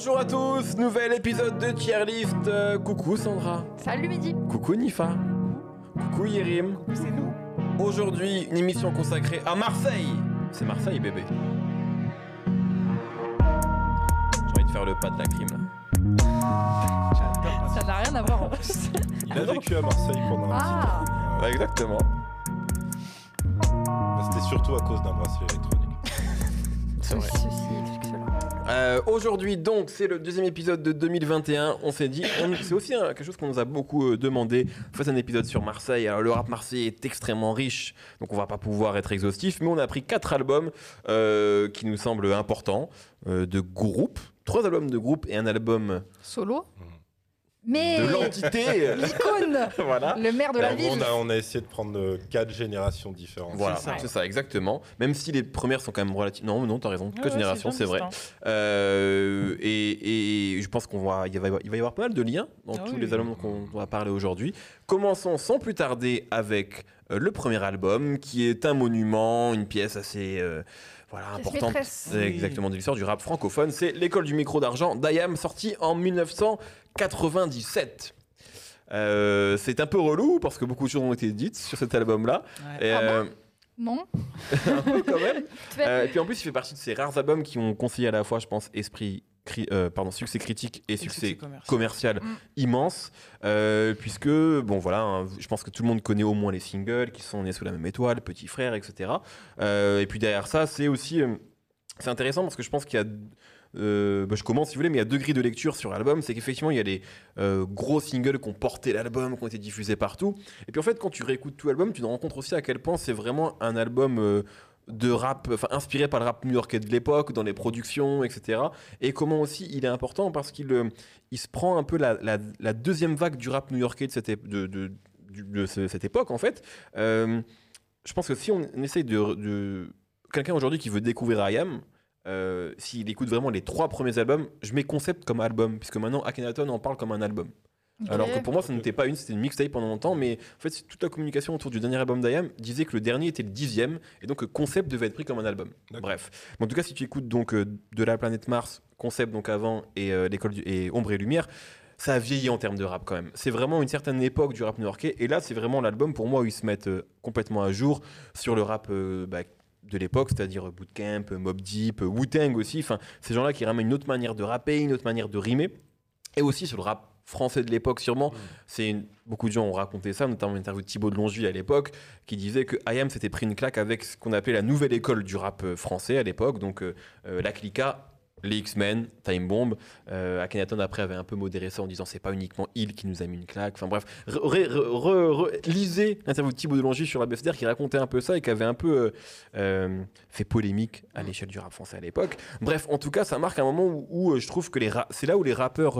Bonjour à tous, nouvel épisode de Tierlist. Euh, coucou Sandra. Salut Midi. Coucou Nifa. Coucou Yérim. C'est nous. Aujourd'hui, une émission consacrée à Marseille. C'est Marseille, bébé. J'ai envie de faire le pas de la crime là. Ça n'a rien à voir en plus. Il a vécu à Marseille pendant un Ah. petit. Ouais, exactement. Bah, C'était surtout à cause d'un bracelet électronique. C'est vrai. Ceci cela. Euh, Aujourd'hui, donc, c'est le deuxième épisode de 2021. On s'est dit, c'est aussi hein, quelque chose qu'on nous a beaucoup euh, demandé. Faites un épisode sur Marseille. Alors, le rap marseillais est extrêmement riche, donc on va pas pouvoir être exhaustif. Mais on a pris quatre albums euh, qui nous semblent importants euh, de groupe, trois albums de groupe et un album Solo. Mais de l'entité. l'icône, voilà. le maire de la gros, ville. on, a, on a essayé de prendre euh, quatre générations différentes. Voilà, C'est ça. exactement. Même si les premières sont quand même relatives. Non, non, t'as raison. Que Ouais, génération, bien c'est vrai. Euh, et, et je pense qu'on va, il va, y avoir- il va y avoir pas mal de liens dans Ah tous oui. les albums qu'on va parler aujourd'hui. Commençons sans plus tarder avec euh, le premier album, qui est un monument, une pièce assez, euh, voilà, importante. C'est Exactement, de l'histoire du rap francophone. C'est l'école du micro d'argent d'Ayam, sorti en 1997. Euh, c'est un peu relou parce que beaucoup de choses ont été dites sur cet album-là. Ouais. Ah euh, Non. un peu quand même. Euh, et puis en plus, il fait partie de ces rares albums qui ont conseillé à la fois, je pense, esprit, cri- euh, pardon, succès critique et, succès, succès commercial. commercial, Mm. immense. euh, puisque, bon voilà, hein, je pense que tout le monde connaît au moins les singles qui sont nés sous la même étoile, Petit Frère, etc. Euh, et puis derrière ça, c'est aussi. c'est intéressant parce que je pense qu'il y a. euh, bah, je commence si vous voulez, mais il y a deux grilles de lecture sur l'album. C'est qu'effectivement, il y a les euh, gros singles qui ont porté l'album, qui ont été diffusés partout. Et puis en fait, quand tu réécoutes tout l'album, tu te rends compte aussi à quel point c'est vraiment un album euh, de rap, enfin inspiré par le rap new-yorkais de l'époque, dans les productions, etc. Et comment aussi il est important parce qu'il euh, il se prend un peu la, la- deuxième vague du rap new-yorkais de cette, de, de- de ce- cette époque en fait. Euh, je pense que si on essaye de, de- quelqu'un aujourd'hui qui veut découvrir IAM, euh, s'il écoute vraiment les trois premiers albums, je mets concept comme album, puisque maintenant Akhenaton en parle comme un album. Alors que pour moi, ce n'était pas une, c'était une mixtape pendant longtemps, mais en fait, toute la communication autour du dernier album d'IAM disait que le dernier était le dixième, et donc euh, concept devait être pris comme un album. Bref. Mais en tout cas, si tu écoutes donc euh, de la planète Mars, concept donc avant, et euh, l'école du- et Ombre et Lumière, ça a vieilli en termes de rap quand même. C'est vraiment une certaine époque du rap new-yorkais, et là, c'est vraiment l'album pour moi où ils se mettent euh, complètement à jour sur le rap euh, bah, de l'époque, c'est-à-dire Bootcamp, Mob Deep, Wu-Tang aussi, enfin, ces gens-là qui ramènent une autre manière de rapper, une autre manière de rimer, et aussi sur le rap français de l'époque sûrement. C'est une- beaucoup de gens ont raconté ça, notamment une interview de Thibaut de Longeville à l'époque, qui disait que IAM s'était pris une claque avec ce qu'on appelait la nouvelle école du rap euh, français à l'époque, donc euh, euh, la Clica. Les X-Men, Time Bomb, euh, Akhenaton après avait un peu modéré ça en disant c'est pas uniquement il qui nous a mis une claque. Enfin bref, re- re- re- lisez l'interview de Thibaut de Longeville sur la BFDR qui racontait un peu ça et qui avait un peu euh, euh, fait polémique à l'échelle du rap français à l'époque. Bref, en tout cas, ça marque un moment où, euh, je trouve que c'est là où les rappeurs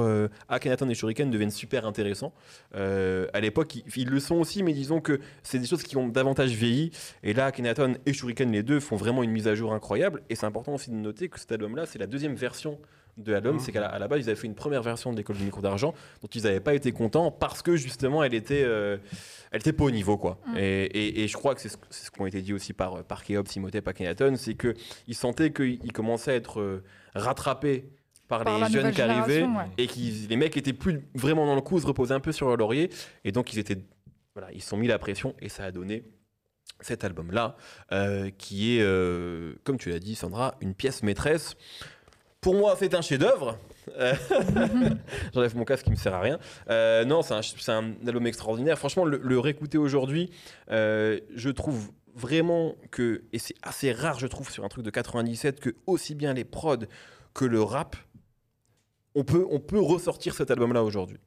Akhenaton et Shuriken deviennent super intéressants. À l'époque, ils, ils le sont aussi, mais disons que c'est des choses qui ont davantage vieilli. Et là, Akhenaton et Shuriken, les deux, font vraiment une mise à jour incroyable. Et c'est important aussi de noter que cet album-là, c'est la deuxième version de l'album. Mhm. C'est qu'à la, à la base, ils avaient fait une première version de l'école du micro d'argent, dont ils n'avaient pas été contents parce que justement, elle était, euh, elle était pas au niveau, quoi. Mhm. Et, et- et je crois que c'est ce, c'est ce qui a été dit aussi par, par Keop, Simotep, Akhenaton, c'est qu'ils sentaient qu'ils commençaient à être euh, rattrapés par, Par les jeunes qui arrivaient ouais. et qui les mecs étaient plus vraiment dans le coup, se reposaient un peu sur leur laurier et donc ils étaient voilà, ils se sont mis la pression et ça a donné cet album là qui est euh, comme tu l'as dit Sandra une pièce maîtresse. Pour moi, c'est un chef-d'œuvre. Euh, J'enlève mon casque qui me sert à rien. Euh, non, c'est un, un album extraordinaire. Franchement, le, le réécouter aujourd'hui, euh, je trouve vraiment que, et c'est assez rare, je trouve, sur un truc de 97, que aussi bien les prods que le rap, on peut, on peut ressortir cet album-là aujourd'hui.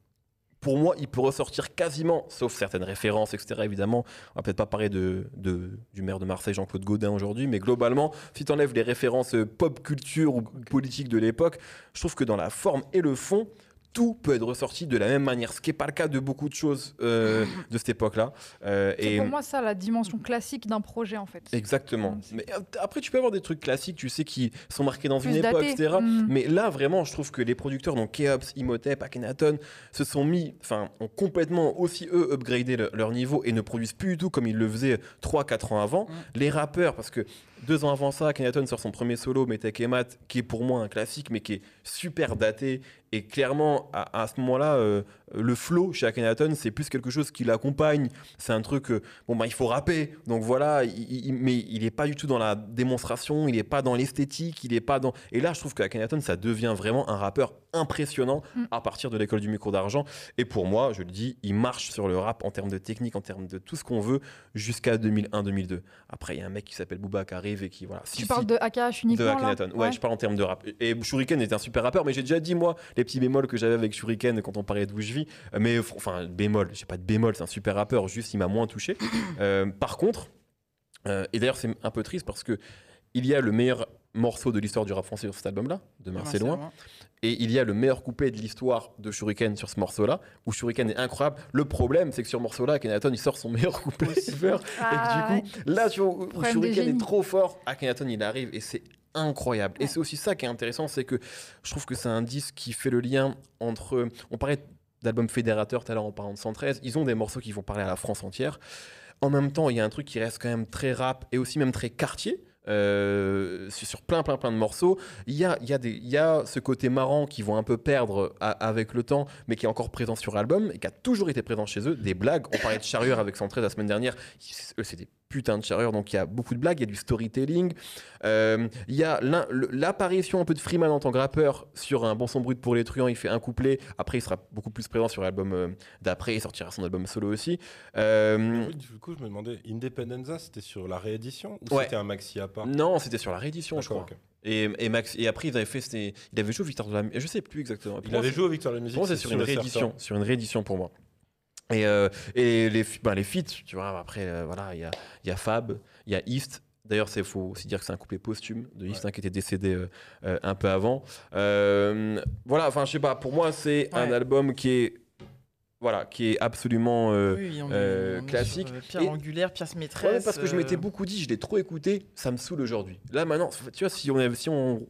Pour moi, il peut ressortir quasiment, sauf certaines références, etc. Évidemment, on va peut-être pas parler du maire de Marseille, Jean-Claude Gaudin, aujourd'hui, mais globalement, si tu enlèves les références euh, pop culture ou politiques de l'époque, je trouve que dans la forme et le fond, tout peut être ressorti de la même manière, ce qui n'est pas le cas de beaucoup de choses euh, de cette époque-là. Euh, C'est et pour moi ça la dimension classique d'un projet en fait. exactement. Mais euh, après, tu peux avoir des trucs classiques, tu sais, qui sont marqués dans une époque, etc. Mm. Mais là, vraiment, je trouve que les producteurs, donc Keops, Imhotep, Akhenaton, se sont mis, enfin, ont complètement aussi eux upgradé le- leur niveau et ne produisent plus du tout comme ils le faisaient 3-4 ans avant. Mm. Les rappeurs, parce que deux ans avant ça, Akhenaton sort son premier solo, Metek et Mat, qui est pour moi un classique, mais qui est super daté. Et clairement, à, à ce moment-là, euh, le flow chez Akhenaton, c'est plus quelque chose qui l'accompagne. C'est un truc, euh, bon, bah, il faut rapper. Donc voilà, il- il- mais il n'est pas du tout dans la démonstration, il n'est pas dans l'esthétique, il n'est pas dans. Et là, je trouve qu'Akhenaton, ça devient vraiment un rappeur impressionnant Mm. à partir de l'école du micro d'argent. Et pour moi, je le dis, il marche sur le rap en termes de technique, en termes de tout ce qu'on veut, jusqu'à 2001-2002. Après, il y a un mec qui s'appelle Booba qui arrive et qui. Voilà. Si, Tu si, parles de AKH uniquement de Akhenaton. Ouais, je parle en termes de rap. Et Shuriken est un super rappeur, mais j'ai déjà dit, moi, les petits bémols que j'avais avec Shuriken quand on parlait d'où je Mais enfin, bémol, j'ai pas de bémol, c'est un super rappeur, juste il m'a moins touché. Euh, par contre, euh, et d'ailleurs, c'est un peu triste parce que il y a le meilleur morceau de l'histoire du rap français sur cet album-là, de Marseille Loin. Et il y a le meilleur couplet de l'histoire de Shuriken sur ce morceau-là, où Shuriken est incroyable. Le problème, c'est que sur ce morceau-là, Akhenaton, il sort son meilleur couplet ever. Ah, et que du coup, là, où des Shuriken est trop fort, Akhenaton, il arrive et c'est incroyable. Et c'est aussi ça qui est intéressant, c'est que je trouve que c'est un disque qui fait le lien entre. On parlait d'album fédérateur tout à l'heure en parlant de 113. Ils ont des morceaux qui vont parler à la France entière. En même temps, il y a un truc qui reste quand même très rap et aussi même très quartier. euh, sur plein plein plein de morceaux il y a, y, a y a ce côté marrant qu'ils vont un peu perdre avec le temps mais qui est encore présent sur l'album et qui a toujours été présent chez eux des blagues on parlait de charrure avec 113 la semaine dernière putains de charrure donc il y a beaucoup de blagues il y a du storytelling euh, il y a l'apparition un peu de Freeman en tant que rappeur sur un bon son brut pour les truands. Il fait un couplet. Après, il sera beaucoup plus présent sur l'album euh, d'après. Il sortira son album solo aussi. Euh, Oui, Du coup, je me demandais, Independenza, c'était sur la réédition ou Ouais. c'était un maxi à part? Non, c'était sur la réédition, je crois. Et, et Max, et après, ils avaient fait, il avait joué Victor de la, je sais plus exactement. Il moi, avait joué au Victor de la musique. c'est sur une réédition, sur une réédition pour moi. Et, euh, et les, ben, les feats, tu vois, après, euh, voilà, il y a, il y a Fab, il y a East. D'ailleurs, il faut aussi dire que c'est un couplet posthume de Ouais. hein, qui était décédé euh, un peu avant. Voilà, enfin, je sais pas, pour moi, c'est un Ouais. album qui est, voilà, qui est absolument. Oui, on est- on est classique. sur, Pierre Et- angulaire, pièce Ouais, maîtresse. parce que je m'étais beaucoup dit, je l'ai trop écouté, ça me saoule aujourd'hui. Là maintenant, tu vois, si on, avait- si on,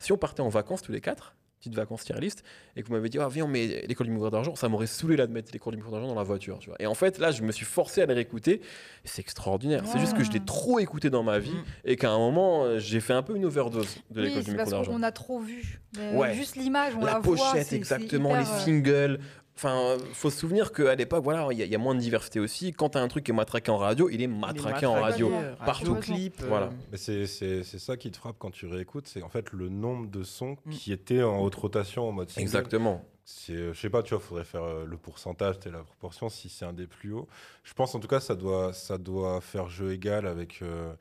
si on partait en vacances tous les quatre, petites vacances tier list, et que vous m'avez dit, ah, viens, on met l'école du micro d'argent, ça m'aurait saoulé là de mettre l'école du micro d'argent dans la voiture. Tu vois. Et en fait, là, je me suis forcé à les réécouter, c'est extraordinaire. C'est juste que je l'ai trop écouté dans ma vie, Mm. et qu'à un moment, euh, j'ai fait un peu une overdose de Oui, l'école du parce d'argent. qu'on a trop vu. Mais Ouais. Juste l'image, on la, La pochette, exactement, hyper, les euh, singles. Enfin, faut se souvenir qu'à l'époque, voilà, il y, a- il y a moins de diversité aussi. Quand t'as un truc qui est matraqué en radio, il est il est matraqué en radio. euh, partout. clip. euh, Voilà. Mais c'est c'est- c'est ça qui te frappe quand tu réécoutes, c'est en fait le nombre de sons Mm. qui étaient en haute rotation en mode single. Exactement. C'est, euh, je sais pas, tu vois, faudrait faire euh, le pourcentage, la proportion, si c'est un des plus hauts. Je pense en tout cas, ça doit, ça doit faire jeu égal avec euh,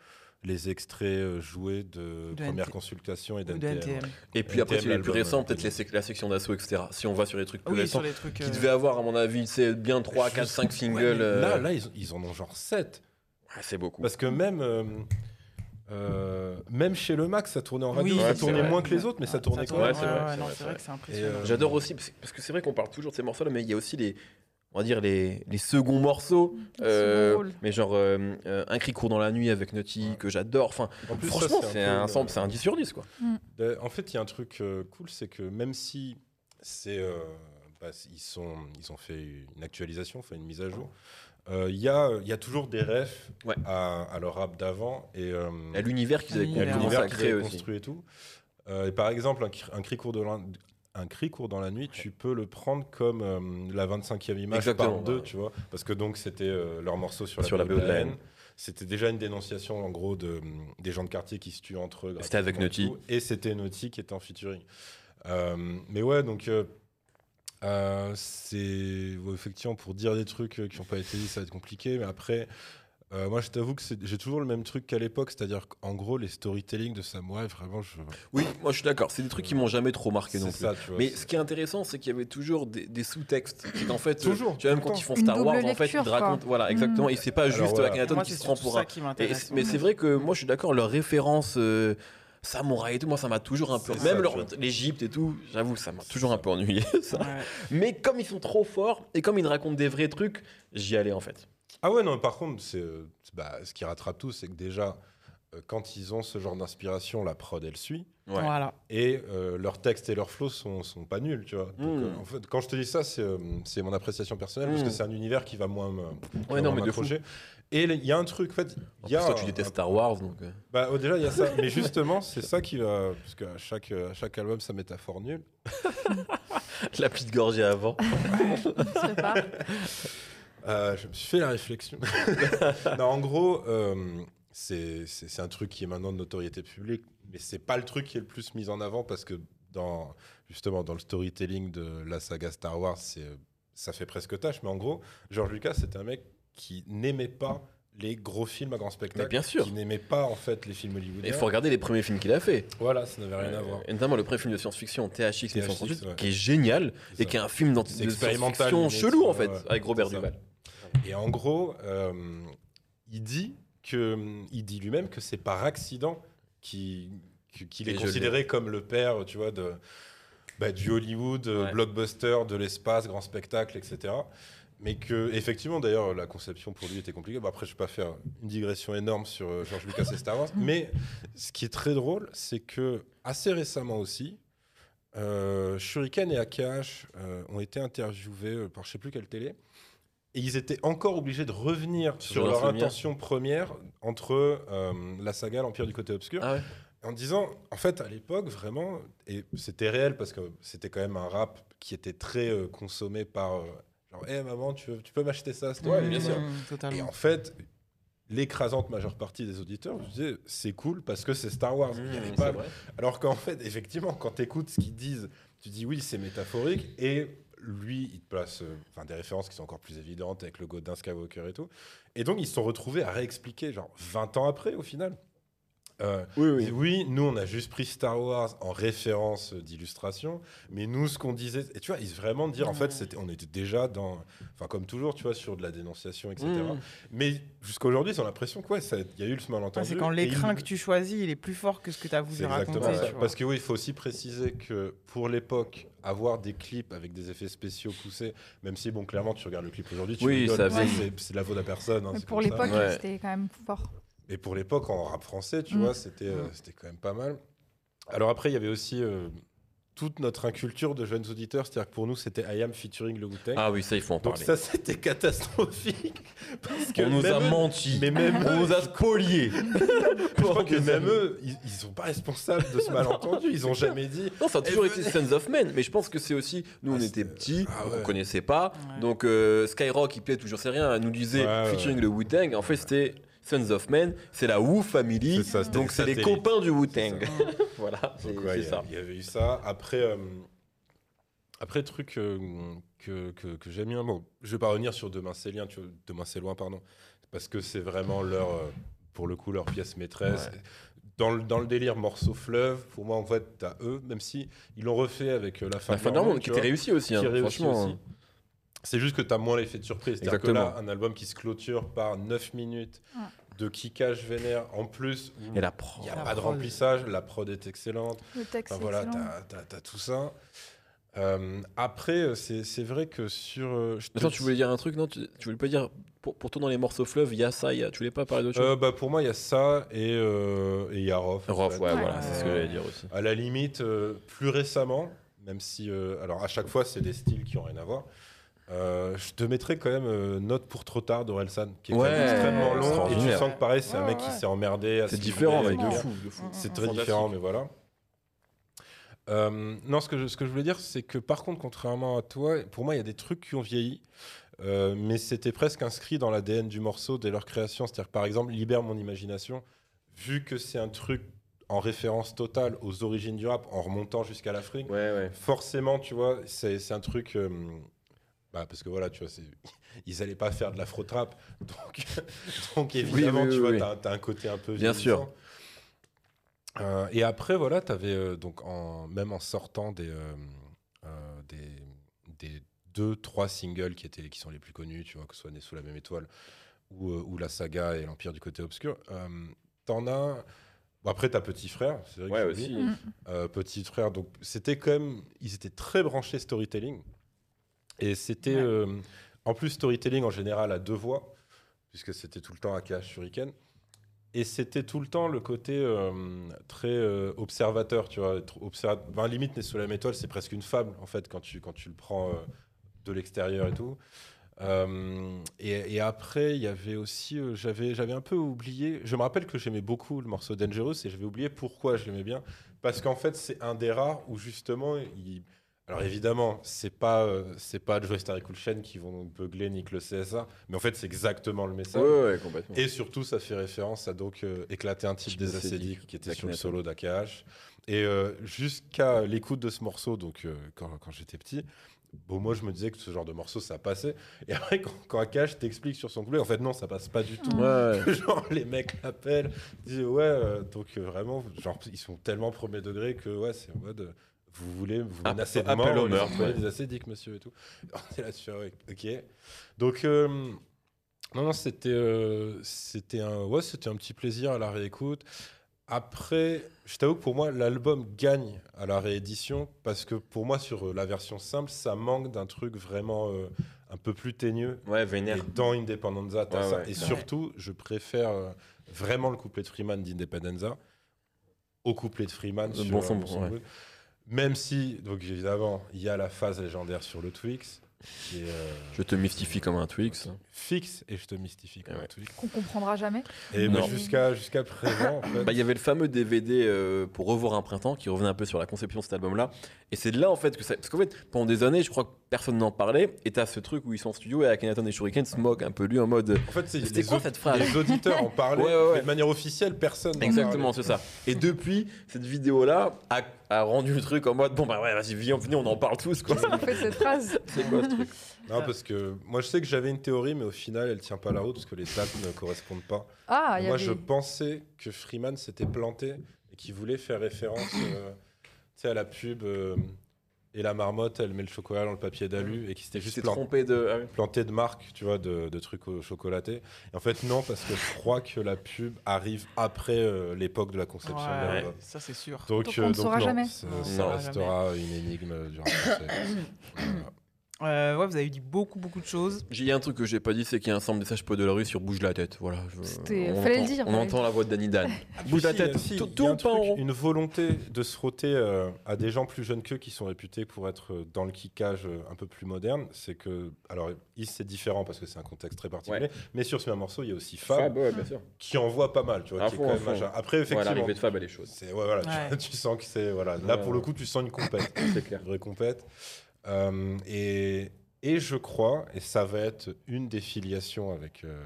les extraits euh, joués de, De première NT. consultation et d'NTM. NTM. Et puis après, sur les plus récents, euh, peut-être les la section d'assaut, etc. Si on va sur les trucs plus Oui, récents, sur les trucs. qui euh, devait avoir, à mon avis, c'est bien 3, 4, 5 singles. Ouais, Là, là ils, ils en ont genre 7. ouais, c'est beaucoup. Parce que même, euh, euh, même chez le Max, ça tournait en radio. Oui, ça tournait vrai. moins que les autres, mais ça tournait quand même. c'est ouais, vrai, vrai vrai. euh, J'adore aussi, parce parce que c'est vrai qu'on parle toujours de ces morceaux-là, mais il y a aussi les, on va dire les, les seconds morceaux. Euh, mais genre euh, euh, Un cri court dans la nuit avec Nutty, Ouais. que j'adore. Enfin, En plus, ça, franchement, c'est peu un, sample, c'est un 10 sur 10, quoi. Euh, En fait, il y a un truc euh, cool, c'est que même si c'est, euh, bah, ils, sont, ils ont fait une actualisation, fait une mise à jour, euh, il y, a, il y a toujours des refs Ouais. à, à leur rap d'avant. Et, euh, Il y a l'univers qu'ils avaient L'univers, commencé l'univers à qu'ils créer avaient aussi. construit et tout. Euh, et par exemple, un, cri- un cri court de la, un cri court dans la nuit, tu peux le prendre comme euh, la 25e image Exactement, par deux, ouais. tu vois. Parce que donc, c'était euh, leur morceau sur la, Sur la BO BO de la haine. C'était déjà une dénonciation, en gros, de, des gens de quartier qui se tuent entre eux. C'était avec Naughty. Et c'était Naughty qui était en featuring. Euh, mais ouais, donc... c'est ouais, effectivement pour dire des trucs qui n'ont pas été dit, ça va être compliqué. Mais après, euh, moi, je t'avoue que j'ai toujours le même truc qu'à l'époque, c'est-à-dire qu'en gros, les storytelling de Samurai, vraiment, je. Oui, moi je suis d'accord. C'est des trucs qui m'ont jamais trop marqué non plus. ça, tu vois. Mais ce qui est intéressant, c'est qu'il y avait toujours des, des sous-textes. C'est qu'en fait, Toujours, euh, tu vois, même quand ils font Une Star Wars, en fait, ils te racontent. quoi. Voilà, exactement. Et c'est pas Alors, juste voilà. Akhenaton qui se prend pour un. ça qui Et m'intéresse. c'est- mais c'est vrai que moi, je suis d'accord, leurs références. euh, samouraï et tout, moi ça m'a toujours un peu. Même leur- l'Égypte et tout, j'avoue, ça m'a toujours ça. un peu ennuyé. ça. Ouais. Mais comme ils sont trop forts et comme ils racontent des vrais trucs, j'y allais en fait. Ah ouais, non, par contre, c'est, euh, c'est- bah, ce qui rattrape tout, c'est que déjà, euh, quand ils ont ce genre d'inspiration, la prod, elle suit. Ouais. Voilà. Et euh, leurs textes et leurs flows sont, sont pas nuls, tu vois. Donc, Mm. euh, en fait, quand je te dis ça, c'est, euh, c'est mon appréciation personnelle, parce Mm. que c'est un univers qui va moins me. Ouais, non, moins mais de fou. m'accrocher. Et il y a un truc, en fait, En y a. plus, toi, tu détestes un- Star Wars, donc. Bah, oh, déjà, il y a ça. Mais justement, c'est ça qui va. Parce qu'à chaque, à chaque album, sa métaphore nulle. La petite gorgée avant. Je sais pas. Euh, je me suis fait la réflexion. non, en gros, euh, c'est un truc qui est maintenant de notoriété publique, mais c'est pas le truc qui est le plus mis en avant parce que dans justement dans le storytelling de la saga Star Wars, c'est ça fait presque tâche. Mais en gros, George Lucas, c'était un mec qui n'aimait pas les gros films à grand spectacle, Mais bien sûr. qui n'aimait pas en fait les films Il hollywoodiens. faut regarder les premiers films qu'il a fait. Voilà, ça n'avait rien à Euh, voir. et notamment le premier film de science-fiction THX, THX, 1938, ouais. qui est génial et qui est un film de science-fiction chelou en fait, avec Robert. Duval. Et en gros, euh, il dit que il dit lui-même que c'est par accident qu'il est considéré comme le père, tu vois, de bah, du Hollywood, euh, Ouais. blockbuster, de l'espace, grand spectacle, etc. Mais que effectivement, d'ailleurs, la conception pour lui était compliquée. Bon, après, je vais pas faire une digression énorme sur euh, George Lucas et Star Wars. Mais ce qui est très drôle, c'est que assez récemment aussi, euh, Shuriken et Akash euh, ont été interviewés par je sais plus quelle télé. Et ils étaient encore obligés de revenir Sur sur leur intention première entre euh, la saga L'Empire du côté obscur. Ah ouais En disant, en fait, à l'époque, vraiment, et c'était réel parce que c'était quand même un rap qui était très euh, consommé par. euh, genre, hé maman, tu, veux- tu peux m'acheter ça te Ouais, plaît bien sûr. Mmh, totalement. Et en fait, l'écrasante majeure partie des auditeurs je disais, c'est cool parce que c'est Star Wars. Il y avait Mmh, pas- c'est alors qu'en fait, effectivement, quand tu écoutes ce qu'ils disent, tu dis oui, c'est métaphorique. Et lui, il place euh, enfin, des références qui sont encore plus évidentes avec le Godin Skywalker et tout. Et donc, ils se sont retrouvés à réexpliquer, genre 20 ans après, au final. Euh, Oui, oui, nous, on a juste pris Star Wars en référence d'illustration, mais nous, ce qu'on disait, et tu vois, ils se vraiment dire, en fait, on était déjà dans, enfin, comme toujours, tu vois, sur de la dénonciation, etc. Mmh. Mais jusqu'à aujourd'hui, ils ont l'impression qu'il y a eu ce malentendu. c'est quand ils- que tu choisis, il est plus fort que ce que tu as voulu raconter. ça. Parce que oui, il faut aussi préciser que pour l'époque, avoir des clips avec des effets spéciaux poussés, même si, bon, clairement, tu regardes le clip aujourd'hui, tu Oui, c'est, de la faute à personne. hein, Mais pour l'époque, Ouais. c'était quand même fort. Et pour l'époque, en rap français, tu Mm. vois, c'était, euh, c'était quand même pas mal. Alors après, il y avait aussi euh, toute notre inculture de jeunes auditeurs, c'est-à-dire que pour nous, c'était I Am featuring le Wu-Tang. Ah oui, ça, il faut en Donc parler. ça, c'était catastrophique. Parce que On nous a eux- menti. Mais même On nous a spoliés. je crois que même eux, ils, ils sont pas responsables de ce malentendu. Ils ont jamais dit. Non, ça a toujours été Sons of Men, mais je pense que c'est aussi, nous on Ah, était petits, ah ouais. on connaissait pas, Ouais. donc euh, Skyrock, il plaît toujours c'est rien, elle nous disait Ouais, ouais. featuring le Wu-Tang, en fait c'était Sons of Men, c'est la Wu Family, ça, donc c'est les copains du Wu-Tang. Voilà, c'est ouais, ça. Il y avait eu ça. Après, euh, après truc euh, que, que, que j'aime bien. Bon, je vais pas revenir sur Demain c'est vois, Demain c'est loin, pardon, parce que c'est vraiment leur, euh, pour le coup, leur pièce maîtresse. Ouais. Dans le, dans le délire morceau fleuve, pour moi, en fait, t'as eux, même si ils l'ont refait avec euh, la fin, La fin de monde qui était réussi aussi, hein, qui réussi franchement. aussi. C'est juste que tu as moins l'effet de surprise. C'est-à-dire que là, un album qui se clôture par 9 minutes Ouais. de kickage vénère, en plus, il n'y a La pas de prod. remplissage, la prod est excellente. Le texte, Enfin, voilà, excellent. t'as as, tout ça. Euh, après, euh, c'est vrai que sur. euh, Attends, tu voulais dire un truc Non, tu, tu voulais pas dire, pour, pour toi dans les morceaux fleuves, il y a ça, il y a, tu voulais pas parler d'autre chose? Euh, bah, Pour moi, il y a ça et euh, et il y a Rof. Rof, ouais, Ouais. voilà, c'est ce que j'allais dire aussi. À la limite, euh, plus récemment, même si. euh, alors, à chaque fois, c'est des styles qui n'ont rien à voir. Euh, je te mettrais quand même euh, Note pour trop tard d'Orelsan, qui est quand Ouais, même extrêmement long. Et tu sens que pareil, c'est un mec ouais. qui s'est emmerdé. à C'est différent, mec, de fou, de fou. C'est très différent, mais voilà. Euh, non, ce que, je, ce que je voulais dire, c'est que par contre, contrairement à toi, pour moi, il y a des trucs qui ont vieilli, euh, mais c'était presque inscrit dans l'ADN du morceau dès leur création. C'est-à-dire, que, par exemple, Libère mon imagination, vu que c'est un truc en référence totale aux origines du rap, en remontant jusqu'à l'Afrique, Ouais, ouais. forcément, tu vois, c'est c'est un truc. euh, bah, parce que voilà, tu vois, ils allaient pas faire de l'afro-trap. Donc, donc évidemment, oui, tu vois, oui. t'as as un côté un peu. Bien sûr. Euh, et après, voilà, tu avais, donc, en, même en sortant des, euh, euh, des, des deux, trois singles qui, étaient, qui sont les plus connus, tu vois, que ce soit Né sous la même étoile ou, euh, ou la saga et l'Empire du côté obscur, euh, t'en as. Après, t'as Petit Frère, c'est vrai que Ouais, j'oublie. aussi. Euh, Petit Frère, donc c'était quand même. Ils étaient très branchés storytelling. Et c'était. Ouais. euh, en plus, storytelling en général à deux voix, puisque c'était tout le temps AKH Shuriken. Et c'était tout le temps le côté euh, très euh, observateur, tu vois. observa- ben, limite, sous la étoile, c'est presque une fable, en fait, quand tu, quand tu le prends de l'extérieur et tout. Euh, et, et après, il y avait aussi, euh, j'avais, j'avais un peu oublié. Je me rappelle que j'aimais beaucoup le morceau Dangerous et j'avais oublié pourquoi je l'aimais bien. Parce qu'en fait, c'est un des rares où justement, il... alors évidemment, c'est pas, euh, c'est pas Joe qui vont beugler Nick le CSA, mais en fait, c'est exactement le message. Ouais, ouais, complètement. Et surtout, ça fait référence à donc euh, éclater un type des acédiques qui était sur le solo d'AKH. Et euh, jusqu'à l'écoute de ce morceau, donc euh, quand, quand j'étais petit, bon, moi je me disais que ce genre de morceau ça passait. Et après, quand, quand AKH t'explique sur son couplet, en fait, non, ça passe pas du tout. Ouais, genre, les mecs l'appellent, disent ouais, donc vraiment, genre, ils sont tellement premier degré que ouais, c'est en mode. Vous voulez vous menacez de mort, au vous ouais. des acédiques, monsieur et tout. On est là-dessus, ouais, ok. Donc, euh, non, non, c'était euh, c'était un, ouais, c'était un petit plaisir à la réécoute. Après, je t'avoue que pour moi, l'album gagne à la réédition parce que pour moi, sur euh, la version simple, ça manque d'un truc vraiment euh, un peu plus teigneux. Ouais, Et vénère. dans Independenza, t'as Ouais, ça. ouais. Et surtout, je préfère euh, vraiment le couplet de Freeman d'Independenza au couplet de Freeman Le sur bon son, Bon Son ouais. Même si, donc évidemment, il y a la phase légendaire sur le Twix euh, Je te mystifie comme un Twix. fixe et je te mystifie comme Ouais. un Twix. Qu'on comprendra jamais. Et Non. bah, jusqu'à jusqu'à présent, en fait, Bah, il y avait le fameux DVD euh, pour revoir un printemps qui revenait un peu sur la conception de cet album-là. Et c'est de là en fait que ça. Parce qu'en fait, pendant des années, je crois que personne n'en parlait. Et t'as ce truc où ils sont en studio et Akhenaton et Shuriken se moquent un peu lui en mode. en fait, c'est C'était les, quoi cette phrase les auditeurs en parlaient, Ouais, ouais, ouais. mais de manière officielle, personne. n'en Exactement, c'est ça. Et depuis, cette vidéo-là a, a rendu le truc en mode bon bah ouais, vas-y, viens, venez, on en parle tous quoi. Qu'est-ce qu'on fait de cette phrase C'est quoi ce truc Non, parce que moi, je sais que j'avais une théorie, mais au final, elle tient pas la route parce que les dates ne correspondent pas. Ah, Moi, avait... je pensais que Freeman s'était planté et qu'il voulait faire référence euh, tu sais, à la pub euh, et la marmotte, elle met le chocolat dans le papier d'alu et qui s'était juste plan- trompé de. ah planté de marque, tu vois, de, de trucs au chocolaté. Et en fait, non, parce que je crois que la pub arrive après euh, l'époque de la conception. de ça c'est sûr. Donc, Donc, on ne saura non, jamais. ça, ça restera une énigme du français. Voilà. Euh, ouais, vous avez dit beaucoup, beaucoup de choses. J'ai un truc que j'ai pas dit, c'est qu'il y a un sample des sages poids de la rue sur Bouge la tête. Voilà. je- on fallait le entend- dire, On entend la voix de Danny Dan. Bouge la tête. si, tout il y tout a un le truc, une volonté de se frotter euh, à des gens plus jeunes qu'eux qui sont réputés pour être dans le kickage euh, un peu plus moderne. C'est que, alors, Is c'est différent parce que c'est un contexte très particulier, mais sur ce même morceau, il y a aussi Fab, Fab, ouais, bien sûr. qui envoie pas mal, tu vois. Qui est quand même. Après, Ouais, effectivement, L'arrivée de Fab, elle est chaude. ouais, voilà, tu- Ouais. Tu, sens que c'est voilà. Là, Ouais, pour le ouais. coup, tu sens une compète, C'est clair. une vraie compète. Euh, et et je crois, et ça va être une des filiations avec euh,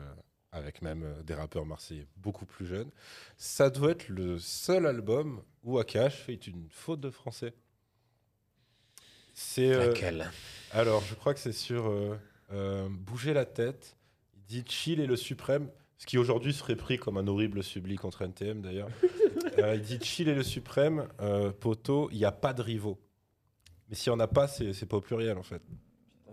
avec même euh, des rappeurs marseillais beaucoup plus jeunes, ça doit être le seul album où AKH fait une faute de français. C'est euh, Laquelle? alors, je crois que c'est sur euh, euh, Bouger la tête. Il dit Chill est le suprême, ce qui aujourd'hui serait pris comme un horrible subli contre NTM d'ailleurs. Euh, il dit Chill est le suprême, euh, poteau, il n'y a pas de rivaux. Mais s'il n'y en a pas, c'est pas au pluriel en fait.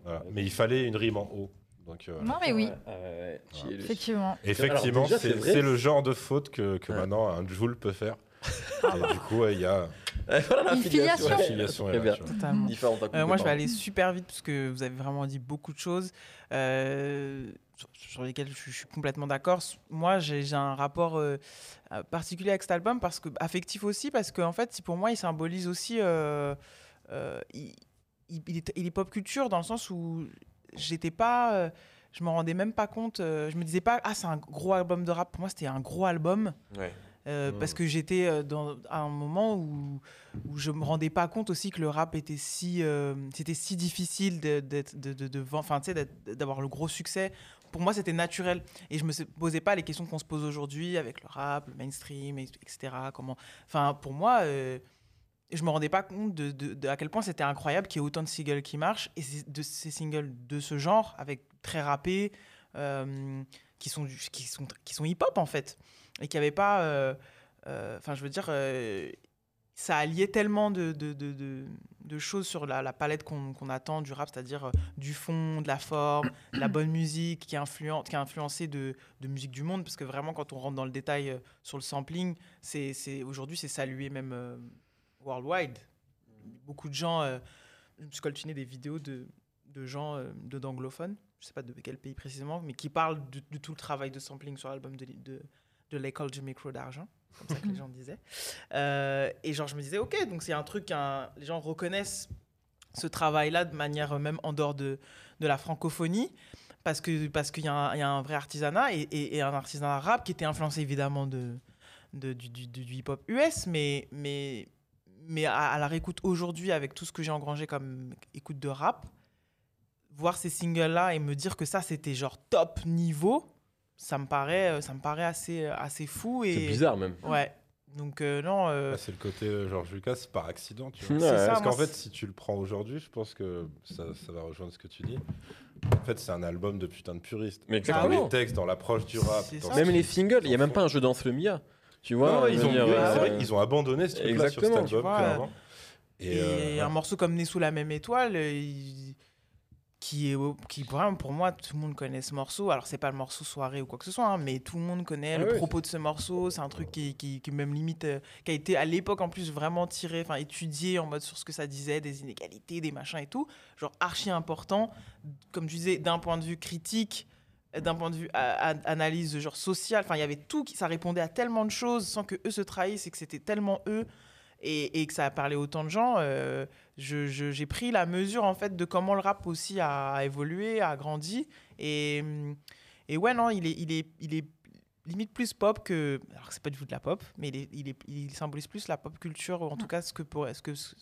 Voilà. Mais il fallait une rime en haut. Donc, euh, Non, mais oui, ouais, effectivement. effectivement, c'est le genre de faute que, que Ouais. maintenant un Joule peut faire. Et du coup, il y a Voilà Une filiation. la Ouais. filiation. est là, coup Euh, moi, je vais aller super vite parce que vous avez vraiment dit beaucoup de choses euh, sur, sur lesquelles je, je suis complètement d'accord. Moi, j'ai un rapport euh, particulier avec cet album parce que affectif aussi parce qu'en fait, pour moi, il symbolise aussi. Euh, il, est, il est pop culture dans le sens où j'étais pas. euh, je me rendais même pas compte. euh, je me disais pas, ah, c'est un gros album de rap. Pour moi, c'était un gros album. Ouais. Euh, Mm. Parce que j'étais dans à un moment où, où je me rendais pas compte aussi que le rap était si euh, c'était si difficile de, d'avoir le gros succès. Pour moi, c'était naturel et je me posais pas les questions qu'on se pose aujourd'hui avec le rap, le mainstream, et- etc. Comment, enfin, pour moi. Je me rendais pas compte de, à quel point c'était incroyable qu'il y ait autant de singles qui marchent et de ces singles de ce genre avec très rappés euh, qui sont qui sont hip hop en fait. Et qui avait pas euh, euh, enfin je veux dire ça alliait tellement de, de, de, choses sur la, palette qu'on attend du rap, c'est-à-dire du fond, de la forme, de la bonne musique qui, influen- qui a influencé de, musique du monde, parce que vraiment, quand on rentre dans le détail sur le sampling, aujourd'hui, c'est salué même worldwide. Beaucoup de gens, euh, je me suis coltiné des vidéos de, de gens euh, de d'anglophones, je sais pas de quel pays précisément, mais qui parlent de, de tout le travail de sampling sur l'album de, de, de l'école du micro d'argent, comme ça que les gens disaient. Euh, et genre, je me disais, ok, donc c'est un truc, les gens reconnaissent ce travail-là de manière même en dehors de, de la francophonie, parce que parce qu'il y, a un- il y a un vrai artisanat et, et- et un artisanat rap qui était influencé évidemment de, de- du, du- du hip-hop US, mais, mais, mais à, à la réécoute aujourd'hui, avec tout ce que j'ai engrangé comme écoute de rap, voir ces singles-là et me dire que ça, c'était genre top niveau, ça me paraît, euh, ça me paraît assez, assez fou. Et... C'est bizarre même. Ouais. Donc, euh, non. euh, Ah, c'est le côté euh, George Lucas, par accident. Tu vois. Ouais, c'est ça, Parce qu'en fait, si tu le prends aujourd'hui, je pense que ça, ça va rejoindre ce que tu dis. En fait, c'est un album de putain de puristes. Mais Dans les textes, dans l'approche du rap. Dans Même les singles, il y a même pas un jeu danse le Mia. Tu vois Non, ils ont, dire, euh, vrai ont abandonné ce truc-là sur clairement. Et, euh, un ouais. morceau comme Né sous la même étoile, euh, il- qui est qui vraiment pour moi tout le monde connaît ce morceau. Alors c'est pas le morceau soirée ou quoi que ce soit, hein, mais tout le monde connaît Ah le oui. propos de ce morceau. C'est un truc qui, qui, qui même limite, euh, qui a été à l'époque en plus vraiment tiré, enfin étudié en mode sur ce que ça disait, des inégalités, des machins et tout. Genre archi important, comme je disais, d'un point de vue critique d'un point de vue a- a- analyse genre sociale, enfin il y avait tout, qui, ça répondait à tellement de choses sans que eux se trahissent et que c'était tellement eux et, et que ça a parlé autant de gens. euh, je- je- j'ai pris la mesure en fait de comment le rap aussi a, a évolué, a grandi et, hum, et ouais non il est, il est, il est limite plus pop que alors c'est pas du tout de la pop mais il, est, il, est- il symbolise plus la pop culture ou en tout cas ce que pour ce que ce-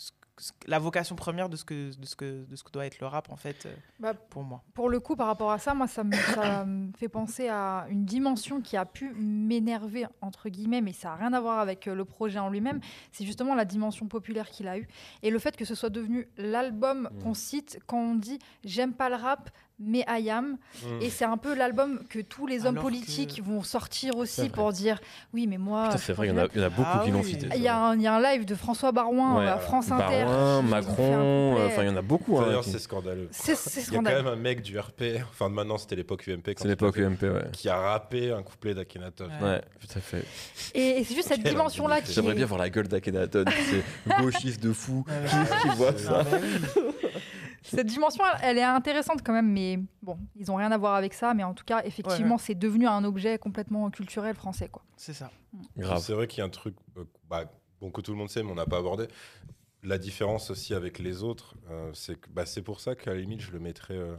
la vocation première de ce que de ce que de ce que doit être le rap en fait euh, Bah, pour moi Pour le coup, par rapport à ça, moi, ça me, ça me fait penser à une dimension qui a pu m'énerver, entre guillemets, mais ça n'a rien à voir avec euh, le projet en lui-même. C'est justement la dimension populaire qu'il a eue. Et le fait que ce soit devenu l'album Mm. qu'on cite quand on dit « j'aime pas le rap, mais I am Mm. Et c'est un peu l'album que tous les hommes Alors politiques que- vont sortir aussi pour dire « oui, mais moi... C'est vrai, il y, en a- il y en a beaucoup Ah qui l'ont oui. cité. il y, a un, il y a un live de François Barouin Ouais. à France Inter. Barouin, Macron, enfin il y en a beaucoup. hein, D'ailleurs, qui- c'est scandaleux. C'est c'est Il y a quand scandaleux. même un mec du RP, enfin maintenant c'était l'époque UMP, C'est l'époque UMP, ouais. qui a rappé un couplet d'Akhenaton. Ouais. Ouais, tout à fait. Et, et c'est juste cette dimension-là qui J'aimerais bien voir la gueule d'Akhenaton, c'est gauchiste de fou qui voit ça. Ah. Cette dimension, elle est intéressante quand même, mais bon, ils ont rien à voir avec ça. Mais en tout cas, effectivement, c'est devenu un objet complètement culturel français, quoi. c'est ça Grave. C'est vrai qu'il y a un truc euh, bah, bon, que tout le monde sait, mais on n'a pas abordé. La différence aussi avec les autres, euh, c'est que bah, c'est pour ça qu'à la limite, je le mettrais euh,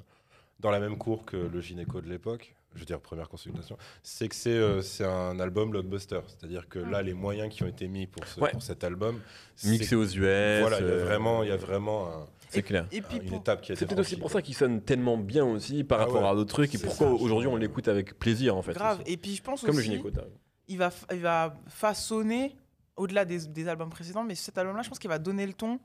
dans la même cour que le gynéco de l'époque. Je veux dire, première consultation. C'est que c'est euh, c'est un album blockbuster. C'est-à-dire que là, les moyens qui ont été mis pour, ce- Ouais. pour cet album, Mixé aux US. Voilà, il y a vraiment, il y a vraiment un- C'est clair. et puis une pour- étape qui a été C'est peut-être aussi pour ça qu'il sonne tellement bien aussi par Ah rapport ouais. à d'autres trucs et pourquoi aujourd'hui on l'écoute avec plaisir en fait. grave aussi. et puis je pense Comme le aussi gynéco. t'as- il va, il va façonner, au-delà des, des albums précédents, mais cet album-là, je pense qu'il va donner le ton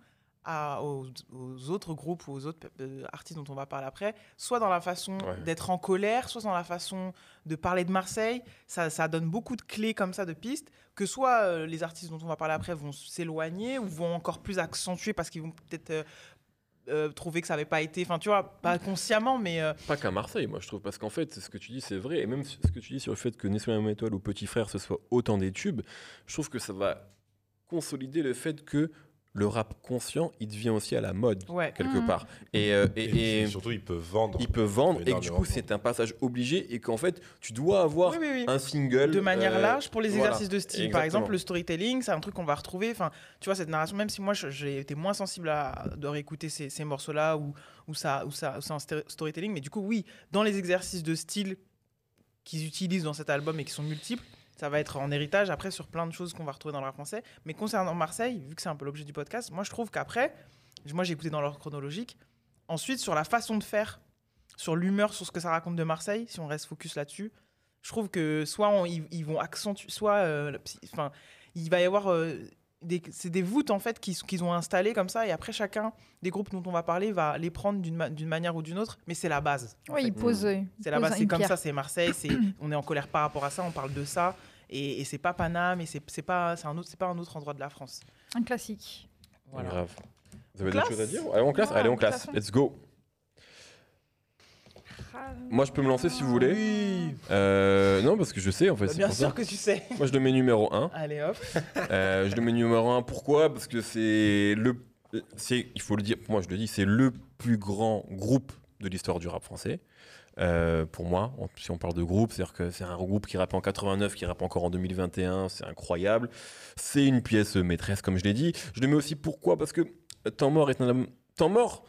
à- aux, aux autres groupes ou aux autres euh, artistes dont on va parler après, soit dans la façon Ouais. d'être en colère, soit dans la façon de parler de Marseille. Ça, ça donne beaucoup de clés comme ça, de pistes, que soit euh, les artistes dont on va parler après vont s'éloigner ou vont encore plus accentuer parce qu'ils vont peut-être... euh, euh, trouver que ça n'avait pas été, enfin tu vois, pas consciemment, mais euh, Pas qu'à Marseille, moi je trouve, parce qu'en fait, ce que tu dis, c'est vrai, et même ce que tu dis sur le fait que même étoile ou Petit Frère, ce soit autant des tubes, je trouve que ça va consolider le fait que le rap conscient, il devient aussi à la mode, ouais. quelque Mhm. part. Et, euh, Et, et- et surtout, il peut vendre. il peut vendre, et que du coup, c'est un passage obligé, et qu'en fait, tu dois avoir Oui, oui, oui. un single. de manière euh, large pour les voilà. exercices de style. Par exemple, le storytelling, c'est un truc qu'on va retrouver. Enfin, tu vois, cette narration, même si moi j'ai été moins sensible à de réécouter ces, ces morceaux-là ou, ou ça, ou ça, ou c'est un storytelling, mais du coup, oui, dans les exercices de style qu'ils utilisent dans cet album et qui sont multiples, ça va être en héritage après sur plein de choses qu'on va retrouver dans le rap français. Mais concernant Marseille, vu que c'est un peu l'objet du podcast, moi je trouve qu'après, moi j'ai écouté dans l'ordre chronologique. Ensuite, sur la façon de faire, sur l'humeur, sur ce que ça raconte de Marseille, si on reste focus là-dessus, je trouve que soit on- ils, ils vont accentuer, soit euh, enfin, il va y avoir euh, des, c'est des voûtes en fait qu'ils ont installées comme ça et après chacun des groupes dont on va parler va les prendre d'une ma- d'une manière ou d'une autre, mais c'est la base. Oui, fait. il pose. euh, il C'est la base, c'est comme ça, c'est Marseille, c'est on est en colère par rapport à ça, on parle de ça Et, et c'est pas Paname, et c'est c'est pas, c'est un autre, c'est pas un autre endroit de la France. Un classique. Voilà. Grave. Vous avez d'autres choses à dire Allez, on classe Ouais, Allez, on classe. Let's go. Moi, je peux me lancer si vous voulez. Oui. Euh, non, parce que je sais, en fait. Bah, bien pour sûr ça. que tu sais. Moi, je le mets numéro 1. Allez hop. Euh, je le mets numéro 1. Pourquoi? Parce que c'est le. c'est Il faut le dire, moi, je le dis, c'est le plus grand groupe de l'histoire du rap français. Euh, pour moi, si on parle de groupe, c'est-à-dire que c'est un groupe qui rappe en 89, qui rappe encore en 2021, c'est incroyable. C'est une pièce maîtresse, comme je l'ai dit. Je le mets aussi pourquoi? Parce que Temps Mort est un album. Temps Mort,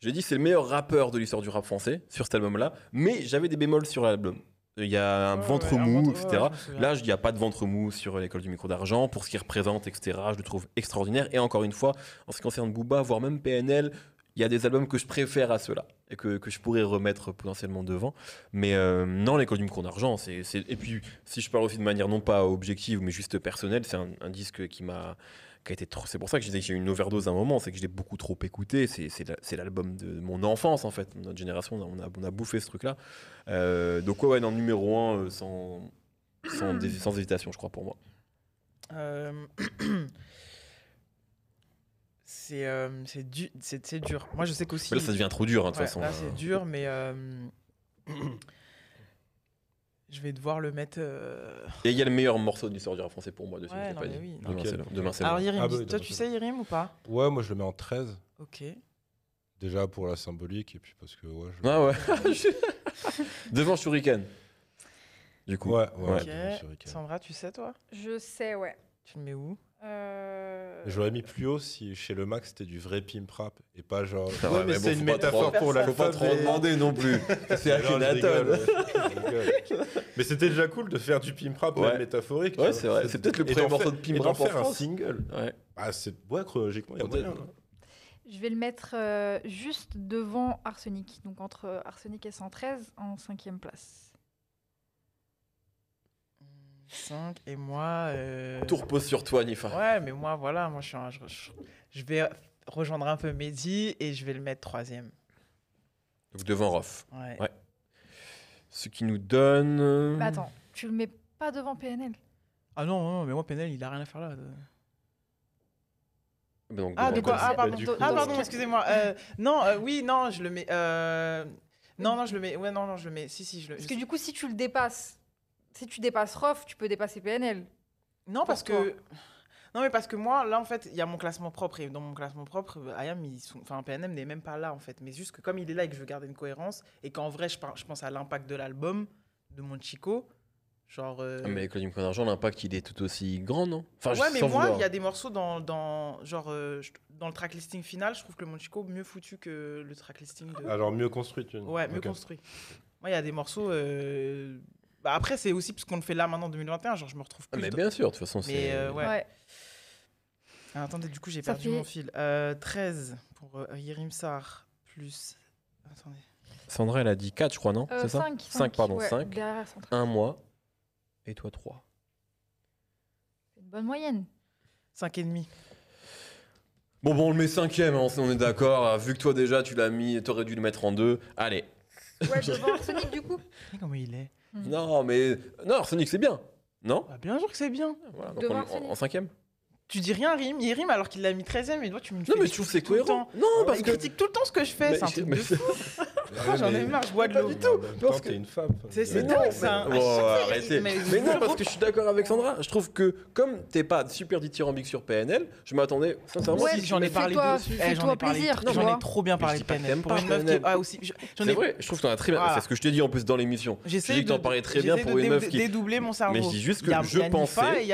j'ai dit, c'est le meilleur rappeur de l'histoire du rap français sur cet album-là, mais j'avais des bémols sur l'album. Il y a un Ouais, ventre ouais, un mou, ventre- etc. ouais. Là, il n'y a pas de ventre mou sur l'école du micro d'argent. Pour ce qu'il représente, etc., je le trouve extraordinaire. Et encore une fois, en ce qui concerne Booba, voire même PNL, il y a des albums que je préfère à ceux-là et que, que je pourrais remettre potentiellement devant. Mais euh, non, l'école du micro d'argent, Et puis, si je parle aussi de manière non pas objective, mais juste personnelle, c'est un, disque qui m'a. Qui a été trop... C'est pour ça que je disais que j'ai eu une overdose à un moment, c'est que je l'ai beaucoup trop écouté. C'est, c'est, la- c'est l'album de mon enfance, en fait. Notre génération, on a, on a bouffé ce truc-là. Euh, donc, ouais, ouais, le numéro 1, sans, sans, sans hésitation, je crois, pour moi. Euh, c'est euh, c'est du- c'est- c'est dur. Moi, je sais qu'aussi. Mais là, ça devient trop dur, hein, de toute Ouais, façon. là, euh. c'est dur, mais euh, je vais devoir le mettre. euh, Et il y a le meilleur morceau de l'histoire du rap français pour moi dessus. Ouais, je l'ai non, pas mais dit. oui. Demain, Ok. c'est le- demain, c'est Alors, Yerim, Ah bah dis- toi, tu sais Yerim ou pas? Ouais, moi je le mets en 13. Ok. Déjà pour la symbolique et puis parce que ouais. je- Ah ouais. Devant Shuriken. Du coup. Ouais, ouais. Ouais. Ok. Sandra, tu sais, toi? Je sais, ouais. Tu le mets où? Je l'aurais mis plus haut si chez le Max c'était du vrai pimp rap et pas genre. Ouais, mais mais c'est bon, une métaphore trop- pour Faut pas trop demander non plus. C'est Akhenaton. Mais c'était déjà cool de faire du pimp rap Ouais. même métaphorique. Ouais, c'est vrai. C'est peut-être le premier morceau de pimp rap en faire un single. Ouais. Ah, c'est ouais, chronologiquement, il y a moyen. hein. Je vais le mettre euh, juste devant Arsenic, donc entre euh, Arsenic et 113 en cinquième place. 5 et moi. euh, Tout repose sur toi, Nifa. Ouais, mais moi, voilà, moi, je, suis un- je, je- je vais rejoindre un peu Mehdi et je vais le mettre troisième. Donc devant Rof. Ouais. Ouais. Ce qui nous donne. Mais attends, tu le mets pas devant PNL Ah non, non, mais moi, Penel, il a rien à faire là. Bah, donc, Ah, de quoi. Ah, pardon, coup, ah, dans pardon excusez-moi. Euh, non, euh, oui, non, je le mets. euh, Non, non, je le mets. Ouais, non, non, je le mets. Si, si, je le. Parce que du coup, si tu le dépasses, si tu dépasses Rof, tu peux dépasser PNL. Non, parce que. Non, mais parce que moi, là, en fait, il y a mon classement propre. Et dans mon classement propre, Ayam, ils sont... enfin, PNM n'est même pas là, en fait. Mais juste que comme il est là et que je veux garder une cohérence, et qu'en vrai, je, par- je pense à l'impact de l'album, de mon Chico, genre. euh, Ah, mais Claude d'argent, l'impact, il est tout aussi grand, non? Enfin, ouais, mais moi, il y a des morceaux dans, dans, genre, euh, dans le tracklisting final, je trouve que le Monchico mieux foutu que le tracklisting de. Alors mieux construit, tu Ouais, mieux construit. Moi, il y a des morceaux. euh, Bah, après, c'est aussi parce qu'on le fait là maintenant en 2021, genre je me retrouve Ah, plus. mais bien sûr, de toute façon, c'est. euh, ouais. Ouais. Ah, attendez, du coup, j'ai perdu fait- mon fil. Euh, 13 pour euh, Yerim Sar, plus. Attendez. Sandra, elle a dit 4, je crois, non Euh, C'est ça 5, 5, pardon, ouais, 5. Derrière 113. Un mois. Et toi, 3. C'est une bonne moyenne. 5 et demi. Bon, bon, on le met cinquième, hein, on est d'accord. Ah, Vu que toi, déjà, tu l'as mis, t'aurais dû le mettre en deux. Allez. Ouais, devant Arsenic, du coup. Comment il est? Mhm. Non, mais. Non, Arsenic, c'est bien. Non Bah, bien sûr que c'est bien. Voilà, donc on- en, en cinquième Tu dis rien, Rim. Yerim, alors qu'il l'a mis 13ème, et toi, tu me Non, fais mais je trouve c'est cohérent. Non, parce il que. critique tout le temps ce que je fais, c'est un truc de fou. Ouais, J'en ai marre, je bois de Pas l'eau. du tout, parce que- t'es une femme. C'est- dingue, ça. Arrêtez. mais- Mais non, parce que je suis d'accord avec Sandra. Je trouve que comme t'es pas super dithyrambique sur PNL, je m'attendais sincèrement. Ouais, si Si, j'en ai parlé dessus. Eh, fais-toi j'en ai parlé- plaisir, J'en ai trop bien parlé de PNL. t'aimes Pour pas une meuf qui. PNL. Ah, aussi. C'est ai. vrai, je trouve que t'en as très bien. Voilà. C'est ce que je t'ai dit en plus dans l'émission. Je dis que t'en parlais très bien pour une meuf qui- dédoubler mon cerveau. Mais je dis juste que je pensais-.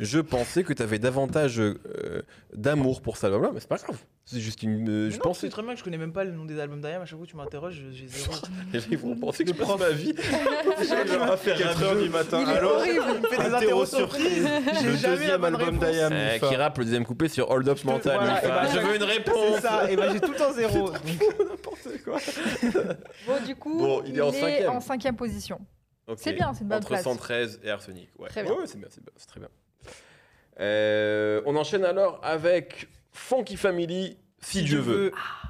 Je pensais que t'avais davantage euh, d'amour pour cet album-là, mais c'est pas grave. C'est juste une. euh, je pensais. très bien que je connais même pas le nom des albums d'Ayam. À chaque fois que tu m'interroges, je- j'ai zéro. Ils vont penser que je passe ma vie. à faire 4 heures du matin. Il est Alors, horrible. Il me fait des Interro interros surprise. J'ai Le deuxième album d'Ayam. Euh, qui rappe le deuxième couplet sur Hold Up Mental. Voilà, bah, je veux une réponse. C'est ça, et ben j'ai tout le temps zéro. N'importe quoi. Bon, du coup, Bon, il est en cinquième. en cinquième position. Ok. C'est bien, c'est une bonne Entre place. 113 et Arsenic. Ouais, Très bien. Ouais, ouais, c'est bien, c'est très bien. Euh, on enchaîne alors avec Funky Family, si, Dieu veut. Inch'Allah. Moi,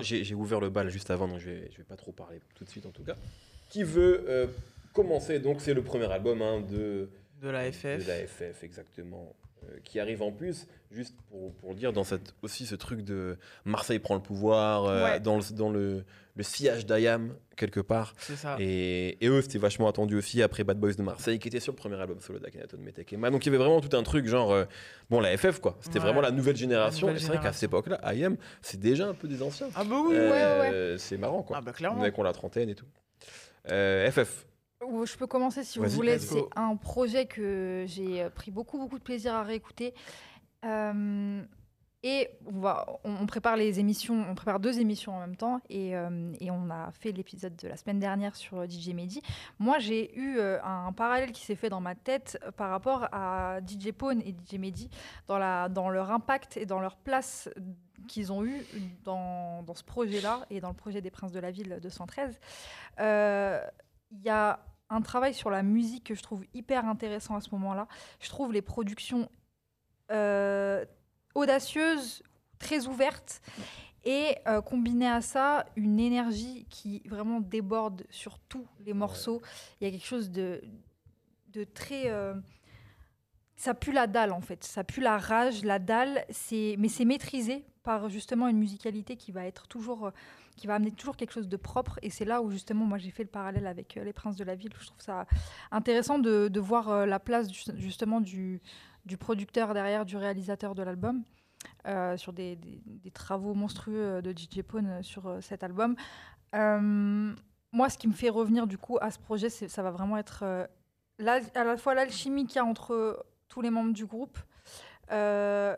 j'ai j'ai ouvert le bal juste avant, donc je vais, je vais pas trop parler tout de suite en tout cas. Qui veut euh, commencer? Donc c'est le premier album hein, de, De la FF. De la FF, exactement. Euh, qui arrive en plus, juste pour, pour dire, dans cette, aussi ce truc de Marseille prend le pouvoir, euh, Ouais. dans, le, dans le, le sillage d'Ayam, quelque part. C'est ça. Et, et eux, c'était vachement attendu aussi après Bad Boys de Marseille, qui était sur le premier album solo d'Akhenaton Metekema. Donc il y avait vraiment tout un truc, genre, euh, bon, la FF, quoi. C'était Ouais. vraiment la nouvelle génération. nouvelle et c'est vrai qu'à cette époque-là, Ayam, c'est déjà un peu des anciens. Ah bah oui, Euh, C'est marrant, quoi. Ah bah Les clairement. mecs ont la trentaine et tout. Euh, FF. Ou Je peux commencer si vous voulez. C'est un projet que j'ai euh, pris beaucoup, beaucoup de plaisir à réécouter. Euh, et on, prépare les émissions, on prépare deux émissions en même temps. Et, euh, on a fait l'épisode de la semaine dernière sur euh, DJ Mehdi. Moi, j'ai eu euh, un parallèle qui s'est fait dans ma tête par rapport à DJ Pone et DJ Mehdi dans, leur impact et dans leur place qu'ils ont eu dans, ce projet-là et dans le projet des Princes de la Ville 213. Euh, Il y a un travail sur la musique que je trouve hyper intéressant à ce moment-là. Je trouve les productions audacieuses, très ouvertes, et euh, combiné à ça, une énergie qui vraiment déborde sur tous les morceaux. Il y a quelque chose de, de très... euh, ça pue la dalle en fait, ça pue la rage, la dalle, c'est mais c'est maîtrisé par justement une musicalité qui va être toujours, euh, qui va amener toujours quelque chose de propre. Et c'est là où justement moi j'ai fait le parallèle avec euh, les Princes de la Ville. Je trouve ça intéressant de, de voir la place justement du, du producteur derrière, du réalisateur de l'album. euh, sur des, des- travaux monstrueux de DJ Pone euh, sur euh, cet album. Euh, moi, ce qui me fait revenir du coup à ce projet, ça va vraiment être euh, à la fois l'alchimie qu'il y a entre tous les membres du groupe, euh,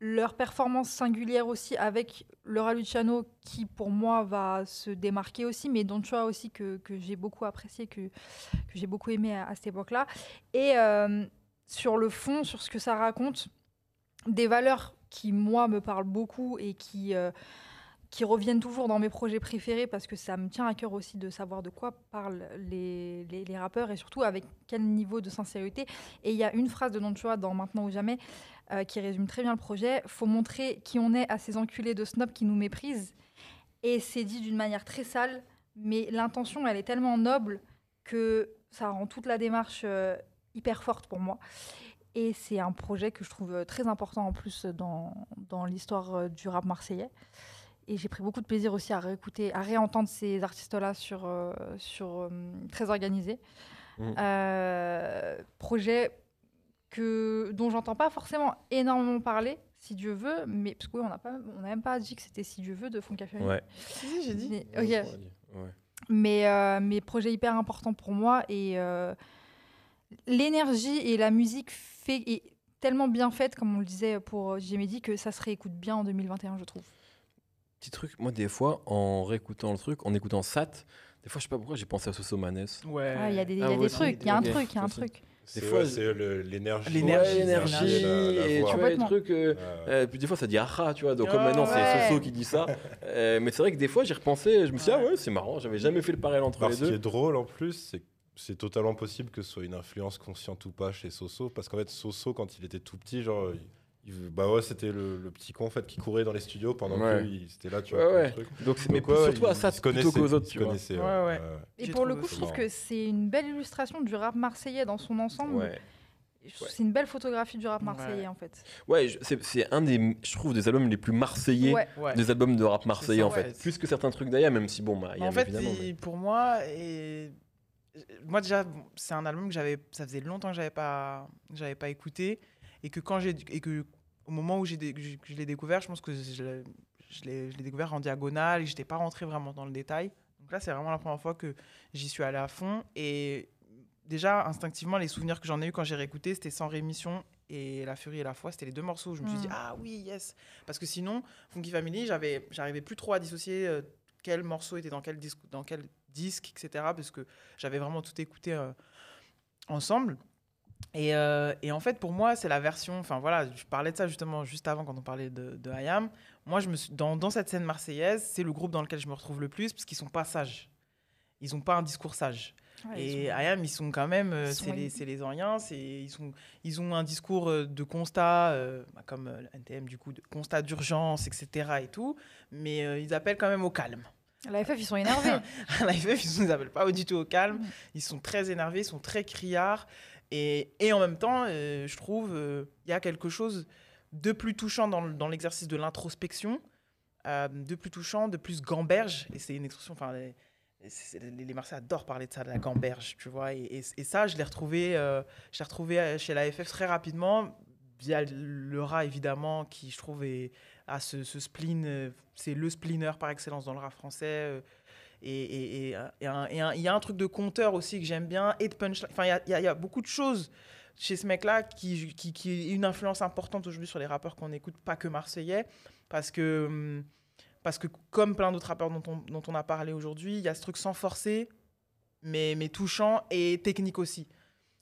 leur performance singulière aussi avec Laura Luciano qui pour moi va se démarquer aussi, mais Don Chua aussi que, que j'ai beaucoup apprécié, que, que j'ai beaucoup aimé à, à cette époque-là. Et euh, sur le fond, sur ce que ça raconte, des valeurs qui moi me parlent beaucoup et qui, euh, qui reviennent toujours dans mes projets préférés parce que ça me tient à cœur aussi de savoir de quoi parlent les, les, rappeurs et surtout avec quel niveau de sincérité. Et il y a une phrase de Don Chua dans Maintenant ou Jamais euh, qui résume très bien le projet. Faut montrer qui on est à ces enculés de snob qui nous méprisent. Et c'est dit d'une manière très sale, mais l'intention, elle est tellement noble que ça rend toute la démarche euh, hyper forte pour moi. Et c'est un projet que je trouve euh, très important en plus dans, dans l'histoire euh, du rap marseillais. Et j'ai pris beaucoup de plaisir aussi à réécouter, à réentendre ces artistes-là sur, euh, sur euh, Très Organisé. Euh, projet que, dont j'entends pas forcément énormément parler, si Dieu veut, mais parce qu'on n'a pas, on n'a même pas dit que c'était si Dieu veut de Fonka Fury. Ouais. Si, j'ai dit. Mais, ouais. Mais, euh, mais projet hyper important pour moi et euh, l'énergie et la musique fait, est tellement bien faite, comme on le disait pour Jémédi, que ça se réécoute bien en 2021, je trouve. Petit truc, moi des fois, en réécoutant le truc, en écoutant Sat, des fois je sais pas pourquoi j'ai pensé à Soso Manes. Ouais. Ah, Il y a des, y Ah, a des trucs, il y a un truc, il y a un truc. C'est fois, ouais, c'est l'énergie. L'énergie, l'énergie, et tu vois, les trucs. euh, Ouais. euh, puis des fois ça dit aha, tu vois, donc comme Ah, maintenant ouais. c'est Soso qui dit ça. Euh, mais c'est vrai que des fois j'y repensais, je me suis dit, ah ouais, c'est marrant, j'avais jamais fait le parallèle entre Alors, les ce qui deux. est drôle en plus, c'est que c'est totalement possible que ce soit une influence consciente ou pas chez Soso. Parce qu'en fait, Soso, quand il était tout petit, genre. il- il- bah ouais, c'était le, le petit con en fait qui courait dans les studios pendant Ouais. que lui, il- c'était là, tu vois. ouais. truc. Donc, c'est- mais ouais, surtout à se plutôt qu'aux autres, tu vois. connaissait, Ouais, ouais. Et pour le coup, je trouve que c'est une belle illustration du rap marseillais dans son ensemble. Ouais. C'est une belle photographie du rap Ouais. marseillais, en fait. Ouais, c'est c'est un des, je trouve, des albums les plus marseillais Ouais. Des albums de rap marseillais ça, en ouais. fait. Plus que certains trucs d'Aya, même si bon, bah, Ayam, en fait, évidemment. il- mais- pour moi, et... moi déjà, c'est un album que j'avais, ça faisait longtemps que j'avais pas, j'avais pas écouté, et que quand j'ai, et que au moment où j'ai, je l'ai découvert, je pense que je l'ai, je l'ai, découvert en diagonale, et j'étais pas rentré vraiment dans le détail. Donc là, c'est vraiment la première fois que j'y suis allé à fond, et déjà instinctivement, les souvenirs que j'en ai eu quand j'ai réécouté, c'était sans rémission. Et La Furie et la Foi, c'était les deux morceaux où je me suis dit, Mm. ah oui, yes. Parce que sinon, Funky Family, j'avais, j'arrivais plus trop à dissocier euh, quel morceau était dans quel disque, dans quel disque, etc. Parce que j'avais vraiment tout écouté euh, ensemble. Et, euh, et en fait, pour moi, c'est la version. Enfin voilà, je parlais de ça justement juste avant quand on parlait de, de. Moi, je me suis, dans, dans cette scène marseillaise, c'est le groupe dans lequel je me retrouve le plus parce qu'ils sont pas sages. Ils ont pas un discours sage. Ouais, Et ils sont- ils sont quand même, euh, c'est les, les Oriens, c'est- ils, sont, ils ont un discours de constat, euh, bah, comme euh, NTM du coup, de constat d'urgence, etc. et tout, mais euh, ils appellent quand même au calme. La FF, ils sont énervés. À la FF, ils ne nous appellent pas du tout au calme. Mm. Ils sont très énervés, ils sont très criards. Et, et en même temps, euh, je trouve, euh, il y a quelque chose de plus touchant dans, dans l'exercice de l'introspection, euh, de plus touchant, de plus gamberge. Et c'est une expression, enfin, les, les, Marseillais adorent parler de ça, de la gamberge, tu vois. Et, et- et ça, je l'ai retrouvé, je l'ai retrouvé chez la FF très rapidement, via le rat, évidemment, qui, je trouve, est, a ce, ce spleen, euh, c'est le spleener par excellence dans le rap français. euh, et il y a un truc de compteur aussi que j'aime bien, et de punchline. Enfin, il y a- beaucoup de choses chez ce mec-là qui, qui, une influence importante aujourd'hui sur les rappeurs qu'on écoute, pas que marseillais, parce que, hum, parce que comme plein d'autres rappeurs dont on, dont on a parlé aujourd'hui, il y a ce truc sans forcer, mais, mais touchant et technique aussi.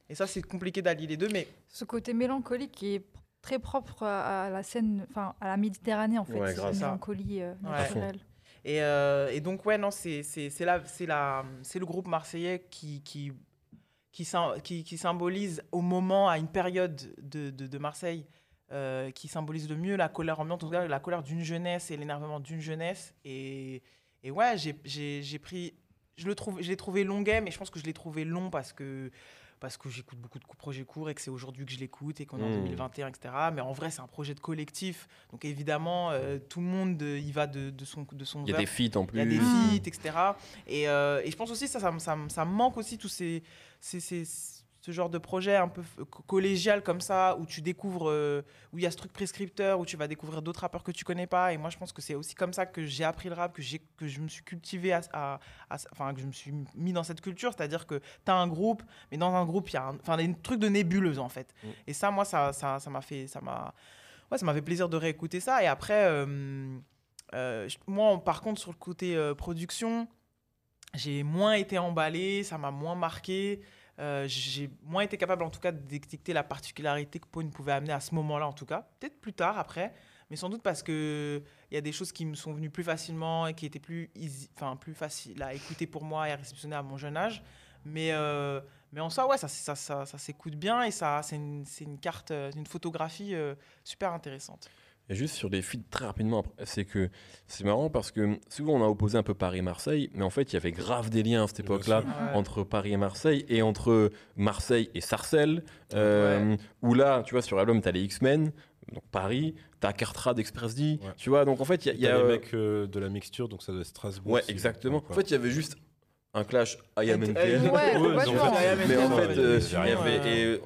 Et ça, c'est compliqué d'allier les deux, mais Ce côté mélancolique qui est très propre à la scène, enfin à la Méditerranée en fait, Ouais, cette mélancolie euh, Ouais. naturelle. Et, euh, et donc, ouais, non, c'est c'est- c'est la- c'est la- c'est le groupe marseillais qui, qui, qui, qui, qui symbolise au moment, à une période de, de, de Marseille, euh, qui symbolise le mieux la colère ambiante, en tout cas la colère d'une jeunesse et l'énervement d'une jeunesse. Et, et ouais, j'ai- j'ai j'ai pris. Je le trouve, je l'ai trouvé longuet, mais je pense que je l'ai trouvé long parce que parce que j'écoute beaucoup de projets courts et que c'est aujourd'hui que je l'écoute et qu'on est en Mmh. 2021, etc. Mais en vrai, c'est un projet de collectif. Donc évidemment, euh, tout le monde euh, y va de, de son, de son Il y a des feats en Il y a plus. des feats, etc. Et, euh, et je pense aussi, ça, ça, me- ça, ça me manque aussi, tous ces, ces, ces- ce genre de projet un peu collégial comme ça, où tu découvres, euh, où il y a ce truc prescripteur, où tu vas découvrir d'autres rappeurs que tu connais pas. Et moi, je pense que c'est aussi comme ça que j'ai appris le rap, que, j'ai, que je me suis cultivé, à, à- à- enfin, que je me suis mis dans cette culture. C'est-à-dire que tu as un groupe, mais dans un groupe, il y a un, enfin, des trucs de nébuleuse, en fait. Mm. Et ça, moi, ça, ça, ça m'a fait, ça m'a, ouais, ça m'a fait plaisir de réécouter ça. Et après, euh, euh, moi, par contre, sur le côté euh, production, j'ai moins été emballé, ça m'a moins marqué. Euh, j'ai moins été capable, en tout cas, de détecter la particularité que Pone pouvait amener à ce moment-là, en tout cas. Peut-être plus tard, après. Mais sans doute parce que il y a des choses qui me sont venues plus facilement et qui étaient plus, enfin, plus faciles à écouter pour moi et à réceptionner à mon jeune âge. Mais, euh, mais en soi, ouais, ça, ça, ça, ça s'écoute bien et c'est une, une carte, euh, une photographie super intéressante. Et juste sur les feats très rapidement, c'est que c'est marrant parce que souvent on a opposé un peu Paris et Marseille, mais en fait il y avait grave des liens à cette époque-là. Ouais. entre Paris et Marseille et entre Marseille et Sarcelles. euh, Où là, tu vois, sur l'album, t'as les X-Men, donc Paris, t'as Cartrad Express D, Ouais. tu vois, donc en fait il y a. il y a, les euh, mecs euh, de la mixture, donc ça doit être Strasbourg. Ouais, aussi. exactement. En fait, il y avait juste un clash I am Euh, NTL. Ouais, Ouais, Mais en fait, euh, il y avait.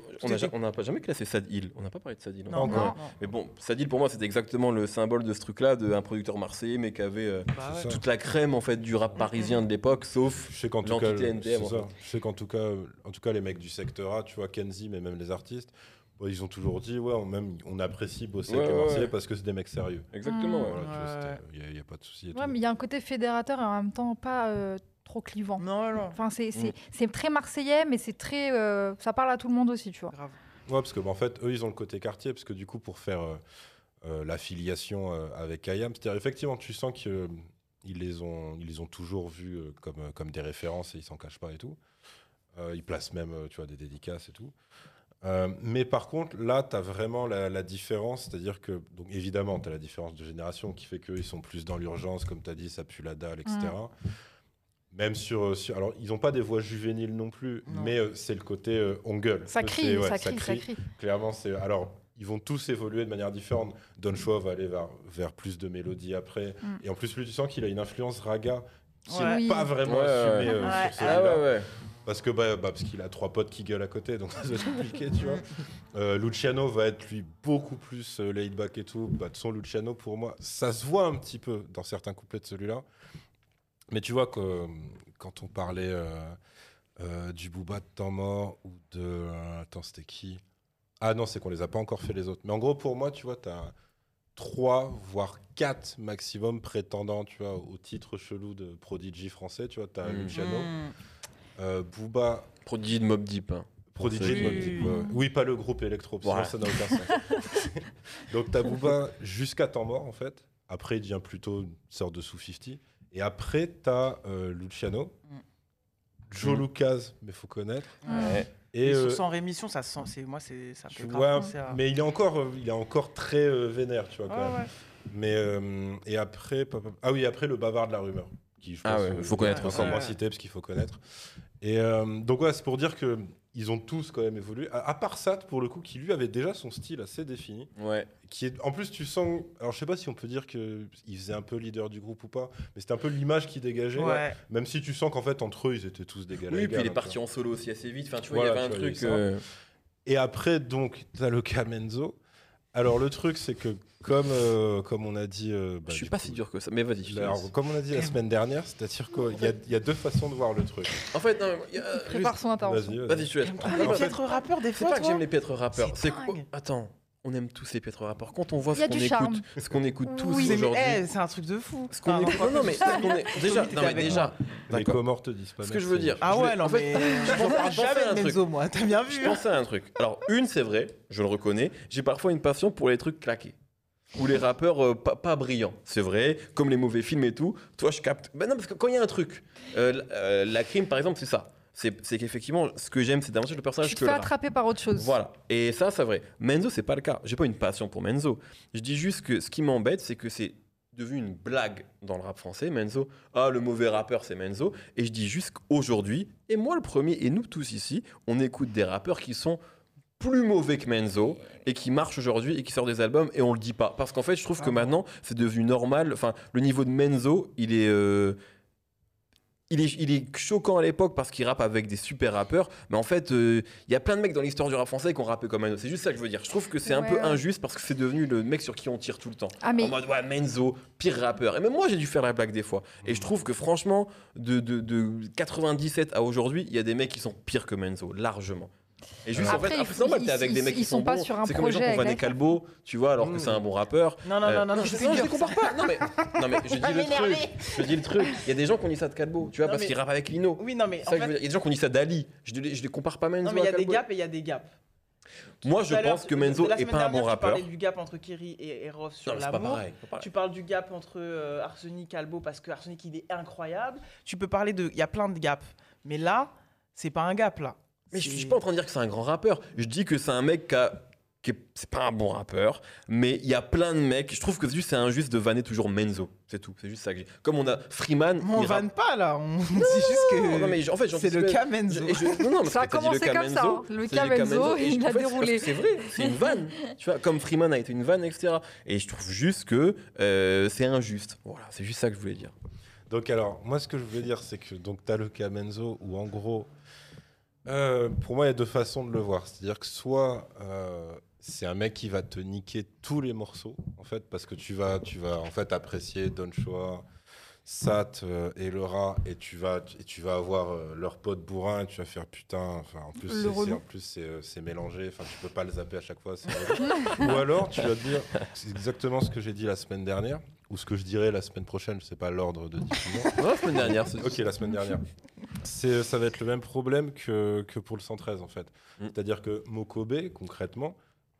On n'a pas jamais classé Sad Hill. On n'a pas parlé de Sad Hill. hein. Non, encore. non. Mais bon, Sad Hill pour moi c'était exactement le symbole de ce truc-là, d'un producteur marseillais mais qui avait euh, Bah C'est ouais. toute la crème en fait du rap parisien de l'époque, sauf Je sais qu'en tout cas, L'entité NTM, c'est en. Je sais qu'en tout cas, en tout cas, les mecs du secteur A, tu vois, Kenzie, mais même les artistes, bon, ils ont toujours dit, ouais, on, même, on apprécie bosser Ouais, avec les ouais, Marseillais ouais. parce que c'est des mecs sérieux. exactement. Mmh. Voilà, c'était- il n'y a, pas de souci. Ouais, mais il y a un côté fédérateur et en même temps pas euh, trop clivant. Non, non. Enfin, c'est Mm. très marseillais, mais c'est très. euh, ça parle à tout le monde aussi, tu vois. Grave. Ouais, parce que bah, en fait, eux, ils ont le côté quartier, parce que du coup, pour faire euh, euh, l'affiliation euh, avec IAM, c'est-à-dire effectivement, tu sens qu'ils les ont, ils les ont toujours vus euh, comme, euh, comme des références et ils s'en cachent pas et tout. Euh, ils placent même, euh, tu vois, des dédicaces et tout. Euh, mais par contre, là, tu as vraiment la, la différence, c'est-à-dire que, donc évidemment, tu as la différence de génération qui fait qu'ils sont plus dans l'urgence, comme tu as dit, ça pue la dalle, etc. Même sur, euh, sur- Alors, ils n'ont pas des voix juvéniles non plus, Non. mais euh, c'est le côté euh, on gueule. Ça crie, c'est- ouais, ça, crie ça crie, Clairement, c'est. Alors, ils vont tous évoluer de manière différente. Don Chua va aller vers, vers plus de mélodies après. Mm. Et en plus, lui, tu sens qu'il a une influence raga qui Ouais. n'est Oui. pas vraiment Ouais, assumée ouais. euh, Ouais. sur Ah ouais, ouais. Parce que bah, bah, parce qu'il a trois potes qui gueulent à côté, donc ça doit être compliqué, tu vois. Euh, Luciano va être lui beaucoup plus euh, laid back et tout. Bah, de son Luciano, pour moi, ça se voit un petit peu dans certains couplets de celui-là. Mais tu vois que euh, quand on parlait euh, euh, du Booba de Temps Mort ou de. attends, c'était qui? Ah non, c'est qu'on les a pas encore fait les autres. Mais en gros, pour moi, tu vois, tu as trois, voire quatre maximum prétendants, tu vois, au titre chelou de Prodigy français. Tu vois, tu as Mm. Luciano, Mm. euh, Booba, Prodigy de Mob Deep. hein. Prodigy de. Mobb Deep, ouais. Oui, pas le groupe électro, sinon Ouais. ça n'a aucun sens. Donc t'as Booba jusqu'à temps mort en fait. Après, il devient plutôt une sorte de sous-50. Et après, t'as euh, Luciano, Mm. Joe Mm. Lucas, mais faut connaître. Ouais. Et euh, sans rémission, ça sent, c'est moi, c'est ça tu fait vois, à- mais il est encore, euh, il est encore très euh, vénère, tu vois. Quand Ouais, même. ouais. Mais euh, et après, ah oui, après le bavard de la rumeur, qui je Ah pense, ouais, euh, faut connaître encore moins cité parce qu'il faut connaître. Et euh, donc ouais, c'est pour dire que ils ont tous quand même évolué. À, à part Sat, pour le coup, qui lui avait déjà son style assez défini. Ouais. Qui est, en plus, tu sens. Alors, je sais pas si on peut dire qu'il faisait un peu leader du groupe ou pas, mais c'était un peu l'image qu'il dégageait. Ouais. Même si tu sens qu'en fait, entre eux, ils étaient tous dégalés. Oui, puis il est parti en solo aussi assez vite. Enfin, tu vois, il Voilà, y avait un vois, truc. euh, Et après, donc, t'as le cas Menzo. Alors, le truc, c'est que, comme, euh, comme on a dit. euh, bah, Je suis du pas coup, si dur que ça, mais vas-y. je te alors, laisse. comme on a dit la semaine dernière, c'est-à-dire qu'il y, a- il y a deux façons de voir le truc. En fait, non, il y a- Prépare son intervention. Vas-y, vas-y. Vas-y, je te laisse. Ah, les mais piètres rappeurs, des C'est fois, pas que toi j'aime les piètres rappeurs. C'est dingue. Attends, on aime tous ces piètres rappeurs. Quand on voit ce qu'on écoute, charme. ce qu'on écoute tous Oui. Aujourd'hui. eh, c'est un truc de fou. Ce qu'on écoute. Non, non, mais ce qu'on est- déjà, non, mais déjà, Les te disent pas. Ce que je veux dire. Ah Je ouais, non, en fait, je parle je pensais à jamais un truc. Moi, t'as bien Je vu. pensais à un truc. Alors, une, c'est vrai, je le reconnais. J'ai parfois une passion pour les trucs claqués. Ou les rappeurs euh, pas, pas brillants. C'est vrai, comme les mauvais films et tout. Toi, je capte. Ben non, parce que quand il y a un truc, euh, euh, la crime, par exemple, c'est ça. C'est qu'effectivement, ce que j'aime, c'est davantage le personnage Tu te que rap. attraper par autre chose. Voilà. Et ça, c'est vrai. Menzo, c'est pas le cas. J'ai pas une passion pour Menzo. Je dis juste que ce qui m'embête, c'est que c'est devenu une blague dans le rap français. Menzo, ah, le mauvais rappeur, c'est Menzo. Et je dis juste qu'aujourd'hui, et moi le premier, et nous tous ici, on écoute des rappeurs qui sont plus mauvais que Menzo et qui marchent aujourd'hui et qui sortent des albums et on le dit pas. Parce qu'en fait, je trouve Ah que bon maintenant, c'est devenu normal. Enfin, le niveau de Menzo, il est. euh, il est, il est choquant à l'époque parce qu'il rappe avec des super rappeurs, mais en fait, euh, il y a plein de mecs dans l'histoire du rap français qui ont rappé comme Menzo. C'est juste ça que je veux dire. Je trouve que c'est un peu ouais. injuste parce que c'est devenu le mec sur qui on tire tout le temps. Ah, mais En mode, ouais, Menzo, pire rappeur. Et même moi, j'ai dû faire la blague des fois. Et je trouve que franchement, de, de, de 97 à aujourd'hui, il y a des mecs qui sont pires que Menzo, largement. Et juste, en Après, fait, après, c'est faut- normal, ils- t'es avec des mecs qui ils sont pas bons. sur un C'est comme les gens projet qui vont avec des Calbo, tu vois, alors que c'est un bon rappeur. Non, non, Euh, non, non, non, je, non, je les compare pas. Non mais, non, mais je dis le truc. Je dis le truc. Il y a des gens qui ont dit ça de Calbo, tu vois, Non, parce mais- qu'ils rappent avec Lino. Oui, non, mais C'est en ça que je veux fait, dire. Il y a des gens qui ont dit ça d'Ali. Je ne les, je les compare pas Menzo non, mais il y à a des Calbo. gaps et il y a des gaps. Moi, Tout je à l'heure, pense que Menzo la est semaine pas un bon dernière, Tu rappeur. parlais du gap entre Kiri et, et Rof sur Non, mais c'est pas l'amour. pareil. c'est pas pareil. Tu parles du gap entre euh, Arsenic et Albo parce que Arsenic il est incroyable. Tu peux parler de. Il y a plein de gaps. Mais là, c'est pas un gap là. Mais je suis pas en train de dire que c'est un grand rappeur. Je dis que c'est un mec qui a. qui est- C'est pas un bon rappeur, mais il y a plein de mecs. Je trouve que juste c'est injuste de vanner toujours Menzo. C'est tout. C'est juste ça que j'ai. Comme on a Freeman. On il rappe- vanne pas là. On dit juste que. Non, mais en fait, j'en c'est le cas Menzo. Je- non, non, mais Ça a commencé le cas comme ça, Menzo, hein. Le cas Menzo, et je- il a fait, déroulé. C'est vrai, c'est une vanne. tu vois, comme Freeman a été une vanne, etc. Et je trouve juste que euh, c'est injuste. Voilà, c'est juste ça que je voulais dire. Donc alors, moi ce que je voulais dire, c'est que donc t'as le cas Menzo où en gros, euh, pour moi il y a deux façons de le voir. C'est-à-dire que soit euh, c'est un mec qui va te niquer tous les morceaux en fait parce que tu vas, tu vas en fait apprécier Don Choa, Sat euh, et le rat et tu vas, et tu vas avoir euh, leur pote bourrin et tu vas faire putain. Enfin en plus c'est- en plus c'est euh, c'est mélangé. Enfin tu peux pas le zapper à chaque fois. Ou alors tu vas te dire c'est exactement ce que j'ai dit la semaine dernière ou ce que je dirais la semaine prochaine. Je sais pas l'ordre de diffusion. Non, la semaine dernière, c'est Ok, la semaine dernière. C'est, ça va être le même problème que, que pour le 113 en fait. Mm. C'est-à-dire que Mokobe, concrètement,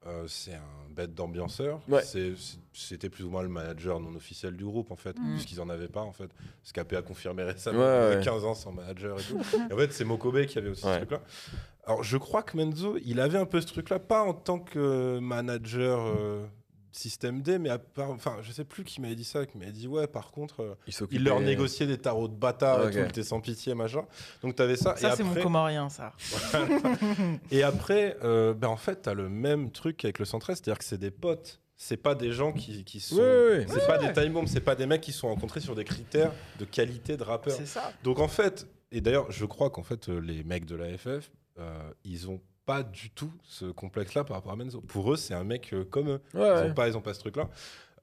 euh, c'est un bête d'ambianceur. Ouais. C'est- c'est- c'était plus ou moins le manager non officiel du groupe en fait, Mm. puisqu'ils en avaient pas en fait. Scapé a confirmé récemment Ouais, ouais. 15 ans sans manager et tout. Et en fait, c'est Mokobe qui avait aussi Ouais. ce truc-là. Alors, je crois que Menzo, il avait un peu ce truc-là, pas en tant que manager. euh, Système D, mais à part, enfin, je sais plus qui m'avait dit ça, qui m'avait dit ouais, par contre, euh, Il leur négociait des tarots de bâtard Ok. et tout, était sans pitié, machin. Donc t'avais ça. Ça, et c'est mon après, comorien, ça. et après euh, ben, en fait, t'as le même truc avec le 113, c'est-à-dire que c'est des potes. C'est pas des gens qui, qui sont. Ouais, ouais, ouais. C'est pas des time bombs, c'est pas des mecs qui sont rencontrés sur des critères de qualité de rappeur. C'est ça. Donc en fait, et d'ailleurs, je crois qu'en fait, euh, les mecs de la FF, euh, ils ont pas du tout ce complexe-là par rapport à Menzo. Pour eux, c'est un mec euh, comme eux. Ouais, Ils ouais. ont pas, ils ont pas ce truc-là.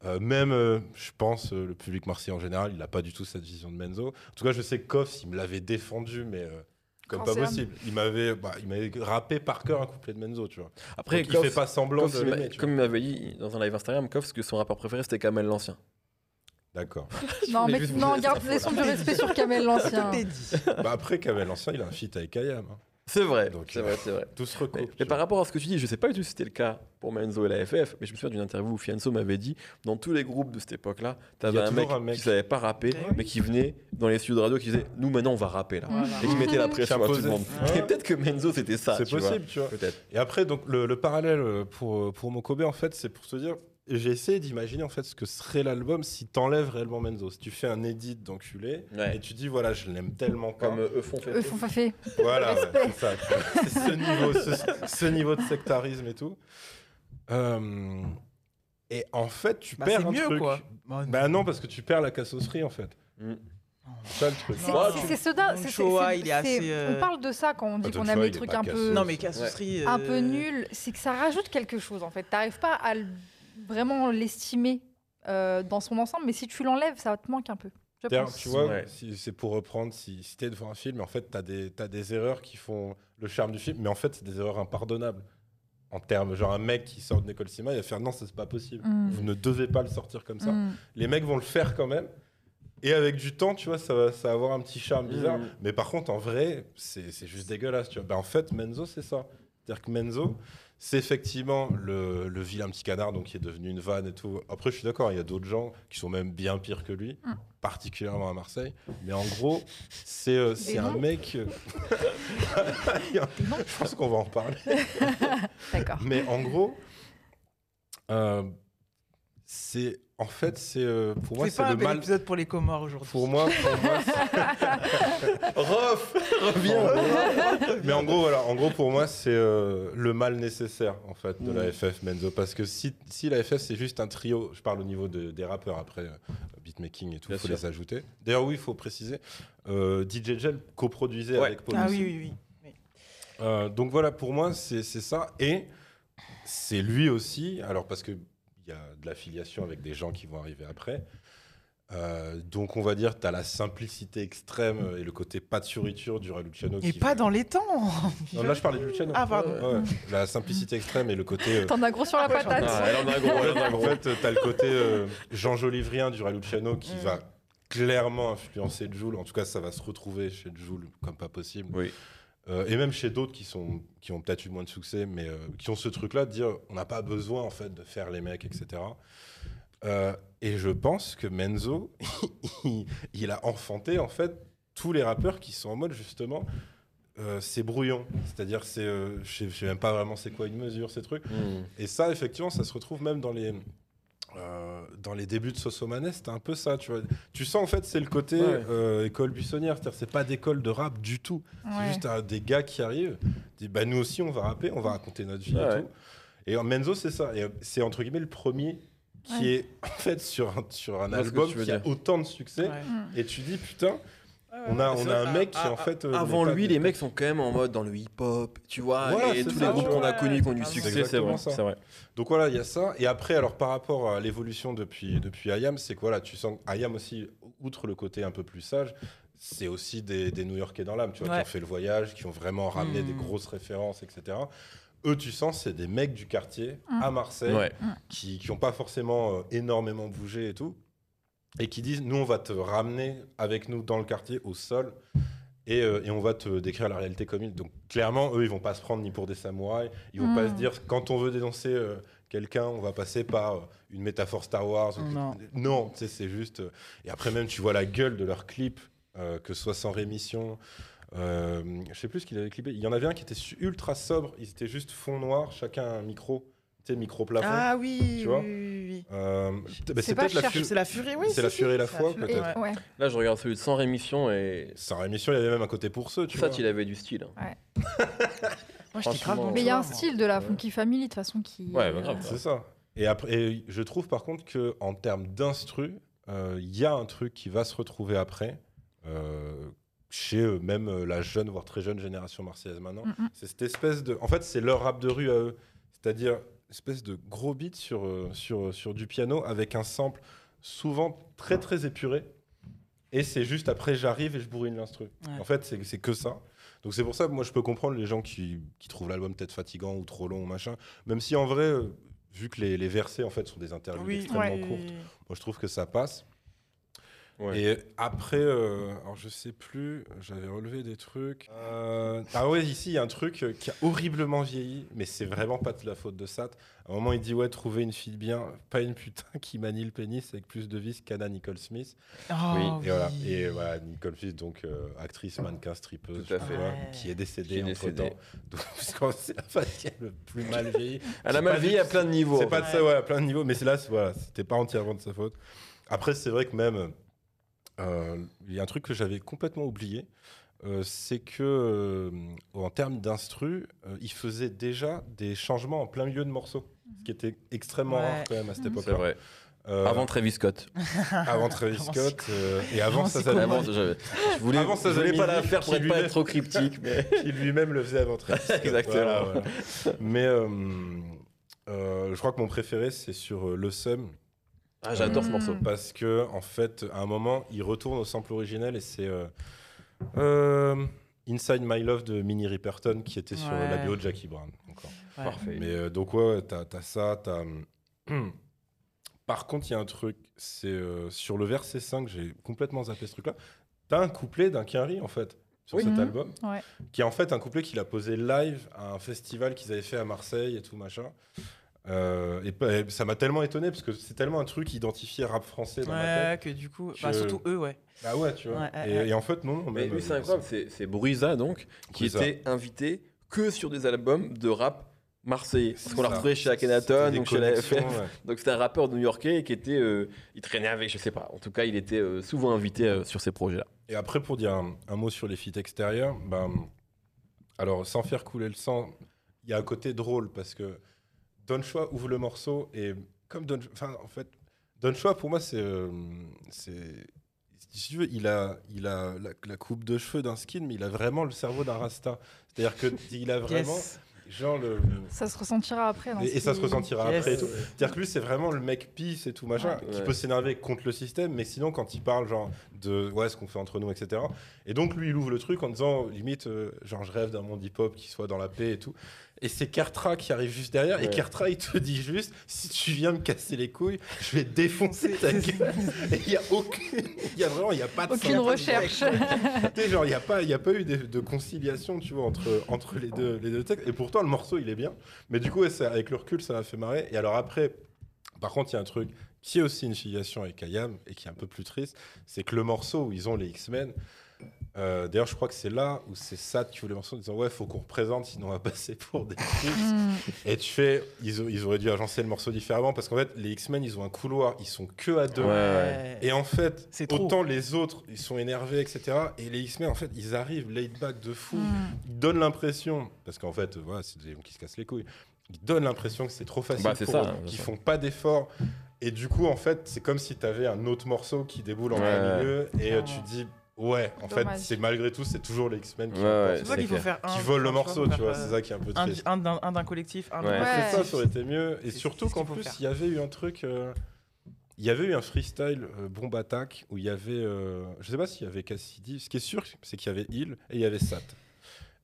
Euh, même, euh, je pense, euh, le public marseillais en général, il n'a pas du tout cette vision de Menzo. En tout cas, je sais que Koffs, il me l'avait défendu, mais euh, comme Quand pas possible. Il m'avait, bah, il m'avait rappé par cœur un couplet de Menzo, tu vois. Après, Donc, il Koff- fait pas semblant Koff, de il l'aimer, comme il m'avait dit dans un live Instagram, Koff, que son rappeur préféré c'était Kamel l'ancien. D'accord. Non, mais non, garde, laissons du respect sur Kamel l'ancien. Bah, après, Kamel Ancien, il a un feat avec Ayam. hein. C'est vrai, c'est euh, vrai, c'est vrai. Tout se recoupe. mais par rapport à ce que tu dis, je sais pas du tout si c'était le cas pour Menzo et la FF, mais je me souviens d'une interview où Fianso m'avait dit dans tous les groupes de cette époque-là, Il y t'avais a un mec, toujours un mec. qui savait pas rapper, mais qui venait dans les studios de radio qui disait Nous maintenant on va rapper là. Voilà. Et qui mettait la pression à tout le monde. Ouais. Et peut-être que Menzo c'était ça. C'est tu vois. possible, tu vois. Peut-être. Et après, donc, le, le parallèle pour, pour Mokobe, en fait, c'est pour se dire, j'ai essayé d'imaginer en fait ce que serait l'album si t'enlèves réellement Menzo. Si tu fais un edit d'enculé Ouais. et tu dis voilà, je l'aime tellement pas. Comme eux font Eux font fait. Voilà, ouais, c'est ça. C'est ce niveau, ce, ce niveau de sectarisme et tout. Euh, et en fait, tu Bah, perds c'est un mieux, truc. quoi. Bah, non, parce que tu perds la cassosserie en fait. Mm. C'est euh, On parle de ça quand on dit Ah, qu'on aime les trucs un peu. Non, mais cassosserie. un euh, peu nuls. C'est que ça rajoute quelque chose en fait. T'arrives pas à le- vraiment l'estimer euh, dans son ensemble, mais si tu l'enlèves, ça te manque un peu. Je D'ailleurs, pense. tu vois, Ouais. si, c'est pour reprendre, si, si t'es devant un film, en fait, t'as des, t'as des erreurs qui font le charme du film, mais en fait, c'est des erreurs impardonnables. En termes, genre un mec qui sort de l'école cinéma, il va faire non, ça, c'est pas possible. Mm. Vous ne devez pas le sortir comme ça. Mm. Les mecs vont le faire quand même. Et avec du temps, tu vois, ça va, ça va avoir un petit charme bizarre. Mm. Mais par contre, en vrai, c'est c'est juste dégueulasse. Tu vois. Ben, en fait, Menzo, c'est ça. C'est-à-dire que Menzo, c'est effectivement le, le vilain petit canard donc, qui est devenu une vanne et tout. Après, je suis d'accord, il y a d'autres gens qui sont même bien pires que lui, Mm. particulièrement à Marseille. Mais en gros, c'est euh, un mec. euh, je pense qu'on va en reparler. D'accord. Mais en gros, euh, c'est. En fait, c'est. euh, pour moi, C'est c'est pas un le mal. épisode pour les Comores aujourd'hui. Pour moi, pour moi Rof, reviens. Mais en gros, voilà, en gros, pour moi, c'est euh, le mal nécessaire en fait de la Mm. FF Menzo, parce que si, si la FF c'est juste un trio, je parle au niveau de- des rappeurs après euh, beatmaking et tout, Bien il faut sûr. les ajouter. D'ailleurs, oui, il faut préciser, euh, DJ Gel coproduisait Ouais. avec Paul. Ah aussi. oui, oui, oui. Euh, donc voilà, pour moi, c'est c'est ça. Et c'est lui aussi, alors parce qu'il y a de l'affiliation avec des gens qui vont arriver après. Euh, donc on va dire, tu as la simplicité extrême et le côté pas de fioriture du Raluciano. Et qui pas va- dans les temps. Non, là je parlais de Luciano. Ah, pardon. Ouais, ouais. La simplicité extrême et le côté... euh, T'en as gros sur la ai- patate. Ah, elle en a gros, elle en a en gros. fait, tu as le côté euh, Jean Jolivrien du Raluciano qui Mm. va clairement influencer Joule. En tout cas, ça va se retrouver chez Joule comme pas possible. Oui. Euh, et même chez d'autres qui, sont, qui ont peut-être eu moins de succès, mais euh, qui ont ce truc-là de dire on n'a pas besoin en fait de faire les mecs, etc. Euh, et je pense que Menzo, il, il a enfanté en fait tous les rappeurs qui sont en mode justement c'est brouillon. C'est-à-dire, c'est, je sais- même pas vraiment c'est quoi une mesure, ces trucs. Mm. Et ça, effectivement, ça se retrouve même dans les, euh, dans les débuts de Sosomanes, c'était un peu ça, tu vois. Tu sens, en fait, c'est le côté Ouais. euh, école buissonnière, c'est-à-dire c'est pas d'école de rap du tout. C'est Ouais. juste euh, des gars qui arrivent, disent, bah, nous aussi, on va rapper, on va raconter notre vie Ouais. et tout. Et en Menzo, c'est ça. Et c'est, entre guillemets, le premier qui Ouais. est, en fait, sur un, sur album qui a autant de succès. Ouais. Et tu dis, putain, on a, on un mec qui, en fait... euh, Avant lui, les mecs sont quand même en mode dans le hip-hop, tu vois, Voilà, et tous ça, les groupes qu'on a connus qui ont du succès, c'est vrai, ça. c'est vrai. Donc voilà, il y a ça. Et après, alors par rapport à l'évolution depuis, depuis IAM, c'est que voilà, tu sens IAM aussi, outre le côté un peu plus sage, c'est aussi des, des New Yorkais dans l'âme, tu vois, Ouais. qui ont fait le voyage, qui ont vraiment ramené des grosses références, etc. Eux, tu sens, c'est des mecs du quartier à Marseille Ouais. qui n'ont pas forcément euh, énormément bougé et tout, et qui disent, nous, on va te ramener avec nous dans le quartier, au sol, et, euh, et on va te décrire la réalité comme il. Donc clairement, eux, ils vont pas se prendre ni pour des samouraïs, ils vont pas se dire, quand on veut dénoncer euh, quelqu'un, on va passer par euh, une métaphore Star Wars. ou- Non. non tu sais, c'est juste... Et après même, tu vois la gueule de leurs clips, que ce soit sans rémission. Je sais plus ce qu'il avait clippé. Il y en avait un qui était ultra sobre. Ils étaient juste fond noir, chacun un micro, sais, micro plafond. Ah oui, Tu vois oui, oui, oui. Euh, bah, C'est pas peut-être la cherche- furie. C'est la furie, oui. C'est la furie et la foi, furie, peut-être. Ouais. Là, je regarde celui de Sans Rémission et Sans rémission, il y avait même un côté pour ceux, tu ça, vois. il avait du style. Moi, j'étais grave Mais il y a un style de la Ouais. Funky Family de toute façon qui. Ouais, bah, grave. C'est ça. Et après, et je trouve par contre que en termes d'instru, euh, il y a un truc qui va se retrouver après, euh, chez euh, même euh, la jeune, voire très jeune génération marseillaise maintenant. Mm. C'est cette espèce de. En fait, c'est leur rap de rue à eux. C'est-à-dire, espèce de gros beat sur, euh, sur, sur du piano avec un sample souvent très très épuré. Et c'est juste après, j'arrive et je bourrine l'instru. Ouais. En fait, c'est que ça. Donc c'est pour ça que moi, je peux comprendre les gens qui, qui trouvent l'album peut-être fatigant ou trop long ou machin. Même si en vrai, euh, vu que les, les versets en fait sont des interludes Oui, extrêmement ouais. courtes, moi je trouve que ça passe. Ouais. Et après, euh, alors je sais plus, j'avais relevé des trucs. Euh, ah ouais, ici il y a un truc qui a horriblement vieilli, mais c'est vraiment pas de la faute de Sat. À un moment, il dit ouais, trouver une fille bien, pas une putain qui manie le pénis avec plus de vis qu'Anna Nicole Smith. Oh, Et voilà, et voilà, Nicole Smith, donc euh, actrice, mannequin, strippeuse, Tout à je fait. crois, Ouais. qui est décédée entre temps. Que c'est la femme qui a le plus mal vieilli. Elle a mal vieilli à plein de niveaux. C'est pas de ça, ouais, à plein de niveaux. Mais c'est là, voilà, c'était pas entièrement de sa faute. Après, c'est vrai que même, euh, il y a un truc que j'avais complètement oublié. euh, c'est que euh, en termes d'instru, euh, il faisait déjà des changements en plein milieu de morceaux, ce qui était extrêmement Ouais. rare quand même à cette Mhm. C'est vrai. Euh, Avant Travis Scott. avant Travis Scott euh, et avant ça, Avant, je, je voulais, Avant, ça je voulais pas la faire pour pas être trop cryptique, mais qui lui-même le faisait avant Travis Scott. Exactement. Voilà, voilà. Mais euh, euh, je crois que mon préféré c'est sur euh, Le Sum ah, j'adore ce Mm. morceau. parce que en fait à un moment il retourne au sample originel et c'est euh, euh, Inside My Love de Minnie Riperton qui était sur Ouais. la bio de Jackie Brown encore. Ouais. Parfait. Mais euh, donc ouais, t'as as ça, t'as. Par contre, il y a un truc, c'est euh, sur le verset 5, j'ai complètement zappé ce truc-là. T'as un couplet d'un Quinry en fait sur Oui. cet Mhm. album, Ouais. qui est en fait un couplet qu'il a posé live à un festival qu'ils avaient fait à Marseille et tout machin. Euh, et ça m'a tellement étonné parce que c'est tellement un truc identifié rap français dans ma tête. Ouais, que du coup, bah, Je- surtout eux, ouais. Ah ouais, tu vois. Ouais, ouais, et, ouais. et en fait, non. Mais même, lui, c'est euh, incroyable, c'est c'est Bruiza, donc, qui était invité que sur des albums de rap marseillais. Parce qu'on l'a retrouvé chez Akhenaton, donc chez la FF. ouais. Donc c'était un rappeur new-yorkais qui était, euh, il traînait avec, je sais pas. En tout cas, il était euh, souvent invité euh, sur ces projets-là. Et après, pour dire un, un mot sur les feats extérieurs, ben, alors sans faire couler le sang, il y a un côté drôle parce que Don Chua ouvre le morceau et comme Don, enfin en fait, Don Chua pour moi c'est, euh, c'est, si tu veux, il a, il a la, la coupe de cheveux d'un skin, mais il a vraiment le cerveau d'un rasta. C'est-à-dire que il a vraiment Yes. genre le Ça se ressentira après. dans et, ça se ressentira Yes. après et tout. C'est-à-dire que lui, c'est vraiment le mec peace et tout machin, Ouais. qui Ouais. peut s'énerver contre le système, mais sinon, quand il parle, genre, de ouais, ce qu'on fait entre nous, etc. Et donc, lui, il ouvre le truc en disant, limite, euh, genre, je rêve d'un monde hip-hop qui soit dans la paix et tout. Et c'est Kertra qui arrive juste derrière, et. Kertra, il te dit juste, si tu viens me casser les couilles, je vais défoncer ta gueule. Et il y a aucune, il y a vraiment, il y a pas de Aucune recherche. Tu sais, genre, il n'y a, pas- il y a pas eu de, de conciliation, tu vois, entre, entre les, deux, les deux textes. Et pourtant, le morceau, il est bien. Mais du coup, ouais, ça- avec le recul, ça m'a fait marrer. Et alors après, par contre, il y a un truc qui est aussi une filiation avec Ayam et qui est un peu plus triste, c'est que le morceau où ils ont les X-Men, euh, d'ailleurs, je crois que c'est là où c'est Sad qui ouvre le morceau en disant Ouais, faut qu'on représente, sinon on va passer pour des fous. Mm. Et tu fais, ils, ont- ils auraient dû agencer le morceau différemment parce qu'en fait, les X-Men, ils ont un couloir, ils sont que à deux. Ouais, ouais. Et en fait, C'est trop. autant les autres, ils sont énervés, etc. Et les X-Men, en fait, ils arrivent laid back de fou. Mm. Ils donnent l'impression, parce qu'en fait, voilà, c'est des gens qui se cassent les couilles. Ils donnent l'impression que c'est trop facile Bah, pour ça, eux, hein, qu'ils ça. font pas d'efforts. Et du coup, en fait, c'est comme si tu avais un autre morceau qui déboule en Ouais. plein milieu et tu dis, ouais, en fait, c'est malgré tout, c'est toujours les X-Men qui, Ouais, ouais, l'emportent, C'est ça c'est qu'il faut clair. faire un. qui volent le morceau, tu vois. faire, C'est ça qui est un peu Un, triste. un d'un un d'un collectif, un d'un Ouais. C'est ça, ça aurait été mieux. Et surtout qu'en plus, il y avait eu un truc. euh, Il y avait eu un freestyle euh, bombe attaque où il y avait. euh, je sais pas s'il y avait Cassidy. Ce qui est sûr, c'est qu'il y avait Il et il y avait Sat.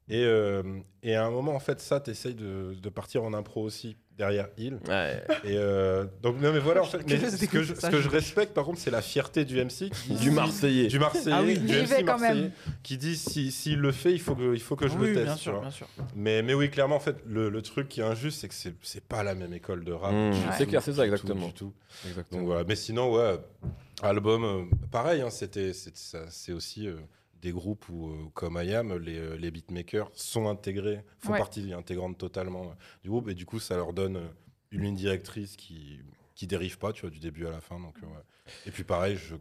Et, euh, et à un moment, en fait, Sat essaye de, de partir en impro aussi derrière Il. Ouais. Et euh, donc, non, mais voilà, en fait, mais ce que, je, ce que je- respecte, par contre, c'est la fierté du MC. qui- Du Marseillais. Du Marseillais, Ah oui. du MC vais quand Marseillais, même. qui dit si- s'il le fait, il faut que, il faut que je oui, le teste. bien sûr, bien sûr. Mais, mais oui, clairement, en fait, le, le truc qui est injuste, c'est que c'est- c'est pas la même école de rap. Mmh, c'est clair, c'est ça, exactement. du tout. Exactement. Donc voilà. Mais sinon, ouais, album, euh, pareil, hein, c'était, c'est aussi euh, des groupes où, euh, comme IAM, les, euh, les beatmakers sont intégrés, font Ouais. partie intégrante totalement euh, du groupe, et du coup, ça leur donne une ligne directrice qui qui dérive pas, tu vois, du début à la fin. Donc, ouais. Et puis pareil, je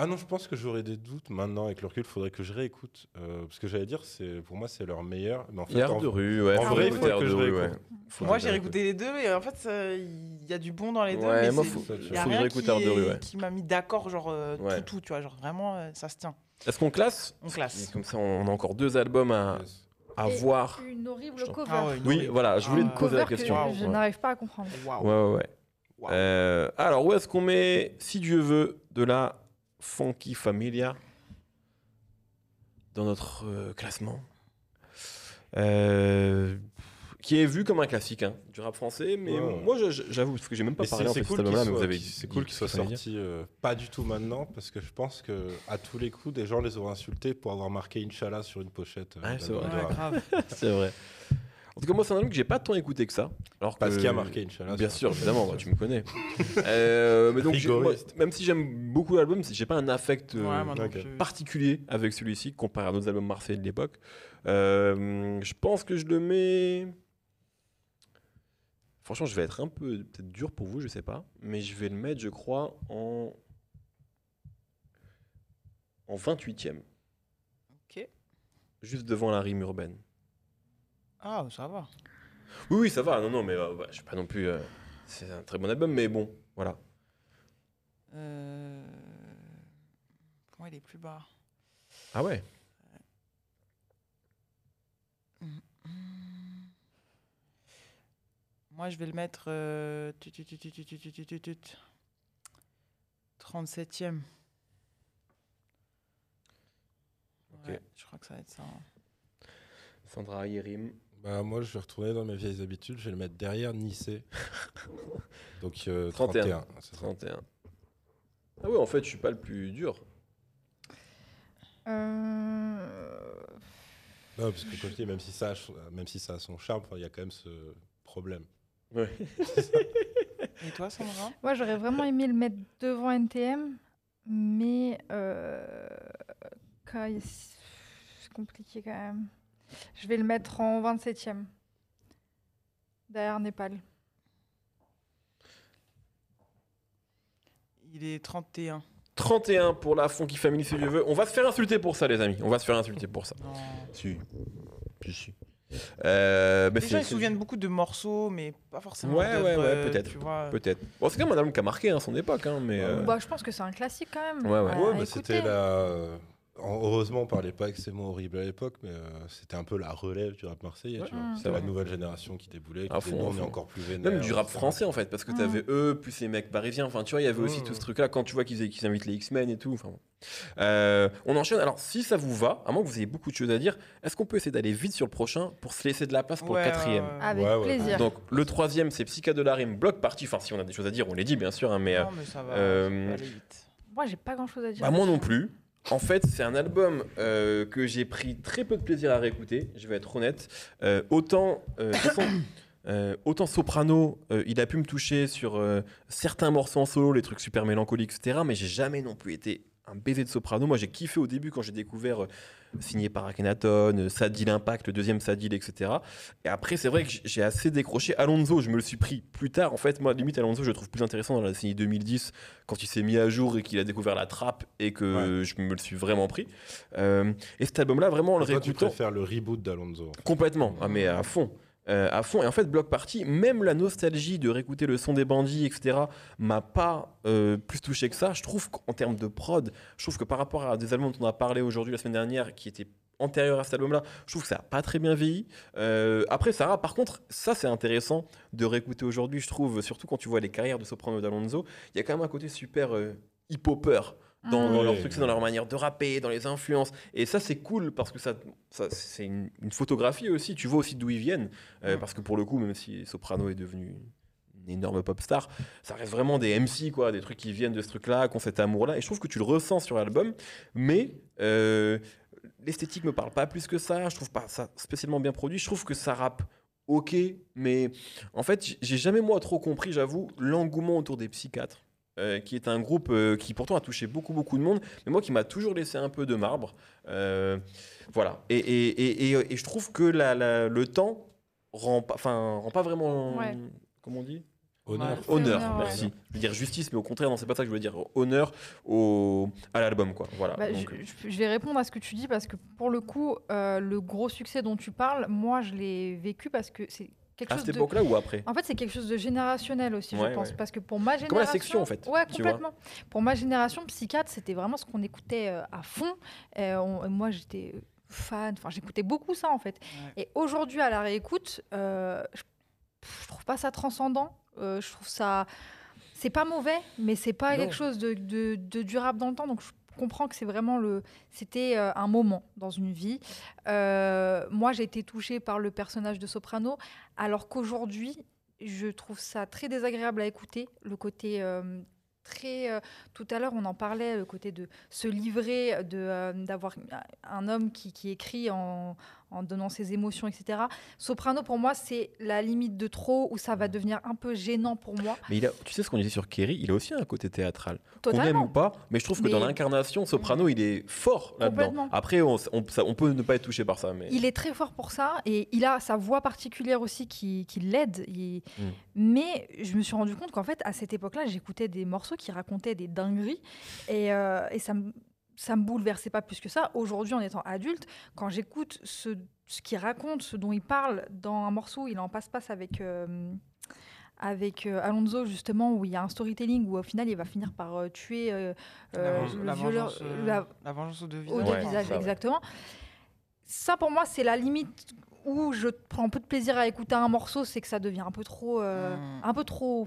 ah non, je pense que j'aurais des doutes maintenant avec le recul. Il faudrait que je réécoute. euh, parce que j'allais dire, c'est pour moi, c'est leur meilleur. Mais en fait, en- de rue, ouais. en vrai, il faut que je réécoute. ouais. Faut Moi, j'ai réécouté les deux et en fait, il y a du bon dans les deux. Ouais, mais moi, c'est- faut- y a faut que je rien réécoute qui, Air de rue, est- ouais. qui m'a mis d'accord, genre euh, Ouais. tout, tout, tu vois, genre vraiment, euh, ça se tient. Est-ce qu'on classe On classe. Comme ça, on a encore deux albums à, à Et voir. Une horrible cover. Ah ouais, une Oui, horrible. voilà, je voulais Ah, te poser la que question. je Ouais. n'arrive pas à comprendre. Waouh. Ouais, ouais. Euh, alors, où est-ce qu'on met, si Dieu veut, de la Funky Familia dans notre euh, classement? Euh, qui est vu comme un classique hein, du rap français, mais Ouais, ouais. moi j'avoue, parce que j'ai même pas Mais parlé en c'est fait cool mais vous avez c'est cool qu'il soit sorti euh, pas du tout maintenant parce que je pense que à tous les coups des gens les auraient insultés pour avoir marqué Inch'Allah sur une pochette. euh, Ouais, c'est vrai. grave. C'est vrai. En tout cas, moi, c'est un album que j'ai pas tant écouté que ça. Alors Parce qu'il y a marqué Inch'Allah. Bien sûr, évidemment, bah, tu me connais. Euh, mais donc, moi, même si j'aime beaucoup l'album, j'ai pas un affect euh, Ouais, particulier avec celui-ci comparé à d'autres albums marseillais de l'époque. Euh, je pense que je le mets. Franchement, je vais être un peu peut-être dur pour vous, je sais pas, mais je vais le mettre, je crois, en en 28e, Ok. juste devant la rime urbaine. Ah, ça va. Oui, oui, ça va. Non, non, mais euh, ouais, je suis pas non plus. euh, c'est un très bon album, mais bon, voilà. Euh... Pour moi, il est plus bas? Ah ouais? Moi, je vais le mettre 37e. Je crois que ça va être ça. Sandra Yerim. Bah, moi, je vais retourner dans mes vieilles habitudes. Je vais le mettre derrière Nice Donc 31. 31, Ah oui, en fait, je suis pas le plus dur. Parce que comme je dis, même si ça, même si ça a son charme, il y a quand même ce problème. Ouais. Et toi, Sandra? Moi, j'aurais vraiment aimé le mettre devant NTM, mais euh, c'est compliqué quand même. Je vais le mettre en 27e, derrière Népal. Il est 31. 31 pour la Funky Family, si Dieu veut. On va se faire insulter pour ça, les amis. On va se faire insulter pour ça. Non. Si. Si, si. Euh, bah, Les gens, ils se souviennent beaucoup de morceaux, mais pas forcément. Ouais, ouais, ouais, euh, peut-être. Peut-être. Bon, c'est quand même un album qui a marqué hein, son époque, hein, mais. euh, Bah, je pense que c'est un classique quand même. Ouais, ouais. Ouais, bah, c'était la. En- Heureusement, on parlait pas mots horribles à l'époque, mais euh, c'était un peu la relève du rap marseillais. Ouais, tu. Mm. C'est la nouvelle génération qui déboulait. Qui fond, on est encore plus vénère. Même du rap français en fait, parce que Mm. t'avais eux, plus les mecs parisiens. Enfin, tu vois, il y avait aussi Mm. tout ce truc-là quand tu vois qu'ils invitent les X-Men et tout. Enfin, bon. Euh, on enchaîne. Alors, si ça vous va, à moins que vous ayez beaucoup de choses à dire, est-ce qu'on peut essayer d'aller vite sur le prochain pour se laisser de la place pour Ouais, le quatrième. Avec Ouais, ouais. plaisir. Donc, le troisième, c'est Psycha de la rime, bloc party. Enfin, si on a des choses à dire, on les dit bien sûr, hein, mais. euh, Non, mais ça va, euh, ça va aller vite. Moi, j'ai pas grand chose à dire. Bah, moi non plus. En fait, c'est un album euh, que j'ai pris très peu de plaisir à réécouter, je vais être honnête. Euh, autant, euh, autant Soprano, il a pu me toucher sur certains morceaux en solo, les trucs super mélancoliques, etc. Mais j'ai jamais non plus été un baiser de Soprano. Moi, j'ai kiffé au début quand j'ai découvert euh, signé par Akhenaton, euh, Sadil Impact, le deuxième Sadil, etc. Et après, c'est vrai que j'ai assez décroché. Alonso, je me le suis pris plus tard. En fait, moi, limite, Alonso, je le trouve plus intéressant dans la décennie 2010 quand il s'est mis à jour et qu'il a découvert la trappe et que je me le suis vraiment pris. Euh, et cet album-là, vraiment, en le Toi, tu réécoutant, préfères le reboot d'Alonso. en fait. complètement, ah, mais à fond. Euh, à fond. Et en fait, Block Party, même la nostalgie de réécouter le son des bandits, etc., m'a pas euh, plus touché que ça. Je trouve qu'en termes de prod, je trouve que par rapport à des albums dont on a parlé aujourd'hui, la semaine dernière, qui étaient antérieurs à cet album-là, je trouve que ça n'a pas très bien vieilli. Euh, après, Sarah, par contre, ça c'est intéressant de réécouter aujourd'hui, je trouve, surtout quand tu vois les carrières de Soprano d'Alonso, il y a quand même un côté super euh, hip-hopper dans, dans leur truc, c'est dans leur manière de rapper, dans les influences. Et ça, c'est cool parce que ça, ça c'est une, une photographie aussi. Tu vois aussi d'où ils viennent. Euh, Mm. Parce que pour le coup, même si Soprano est devenu une énorme pop star, ça reste vraiment des MC, quoi, des trucs qui viennent de ce truc-là, qui ont cet amour-là. Et je trouve que tu le ressens sur l'album. Mais euh, l'esthétique me parle pas plus que ça. Je trouve pas ça spécialement bien produit. Je trouve que ça rappe. Ok, mais en fait, j'ai jamais moi trop compris, j'avoue, l'engouement autour des psychiatres. Euh, qui est un groupe euh, qui pourtant a touché beaucoup beaucoup de monde, mais moi qui m'a toujours laissé un peu de marbre. Euh, voilà. Et, et, et, et- et je trouve que la- la- le temps rend pas, enfin, rend pas vraiment. Ouais. Comment on dit? Honneur. Honneur, honneur, ouais. merci. Je veux dire justice, mais au contraire, non, c'est pas ça que je veux dire. Honneur au, à l'album, quoi. Voilà. Bah, Donc, je, je- je vais répondre à ce que tu dis parce que pour le coup, euh, le gros succès dont tu parles, moi je l'ai vécu parce que c'est quelque à chose cette de. époque-là ou après En fait, c'est quelque chose de générationnel aussi, Ouais, je pense. ouais. Parce que pour ma génération. Comme la section, en fait, Ouais, complètement. Pour ma génération, Psychiatre, c'était vraiment ce qu'on écoutait euh, à fond. Euh, on- moi, j'étais fan. Enfin, j'écoutais beaucoup ça, en fait. Ouais. Et aujourd'hui, à la réécoute, euh, je, je trouve pas ça transcendant. Euh, je trouve ça. C'est pas mauvais, mais c'est pas Non. quelque chose de, de, de durable dans le temps. Donc, je comprends que c'est vraiment le. C'était euh, un moment dans une vie. Euh, moi, j'ai été touchée par le personnage de Soprano, alors qu'aujourd'hui, je trouve ça très désagréable à écouter. Le côté. euh, Très, tout à l'heure, on en parlait, le côté de se livrer, de, d'avoir un homme qui, qui écrit en, en donnant ses émotions, etc. Soprano, pour moi, c'est la limite de trop, où ça va devenir un peu gênant pour moi. Mais il a, tu sais ce qu'on disait sur Kerry, il a aussi un côté théâtral. Qu'on aime ou Totalement. pas, mais je trouve que dans l'incarnation, Soprano, il est fort là-dedans. Après, on, on- ça- on peut ne pas être touché par ça, mais Il est très fort pour ça et il a sa voix particulière aussi qui, qui l'aide. Il- Mm. Mais je me suis rendu compte qu'en fait, à cette époque-là, j'écoutais des morceaux qui racontaient des dingueries et, euh, et ça me ça me bouleversait pas plus que ça. Aujourd'hui, en étant adulte, quand j'écoute ce, ce qu'il raconte, ce dont il parle dans un morceau, il en passe-passe avec, euh, avec euh, Alonso, justement, où il y a un storytelling où au final, il va finir par euh, tuer euh, La euh, vengeance- le la violeur. vengeance, euh, la- la vengeance aux deux au visages. deux Ouais, visages, ça, ouais. exactement. Ça, pour moi, c'est la limite où je prends un peu de plaisir à écouter un morceau, c'est que ça devient un peu trop, euh, Mm. un peu trop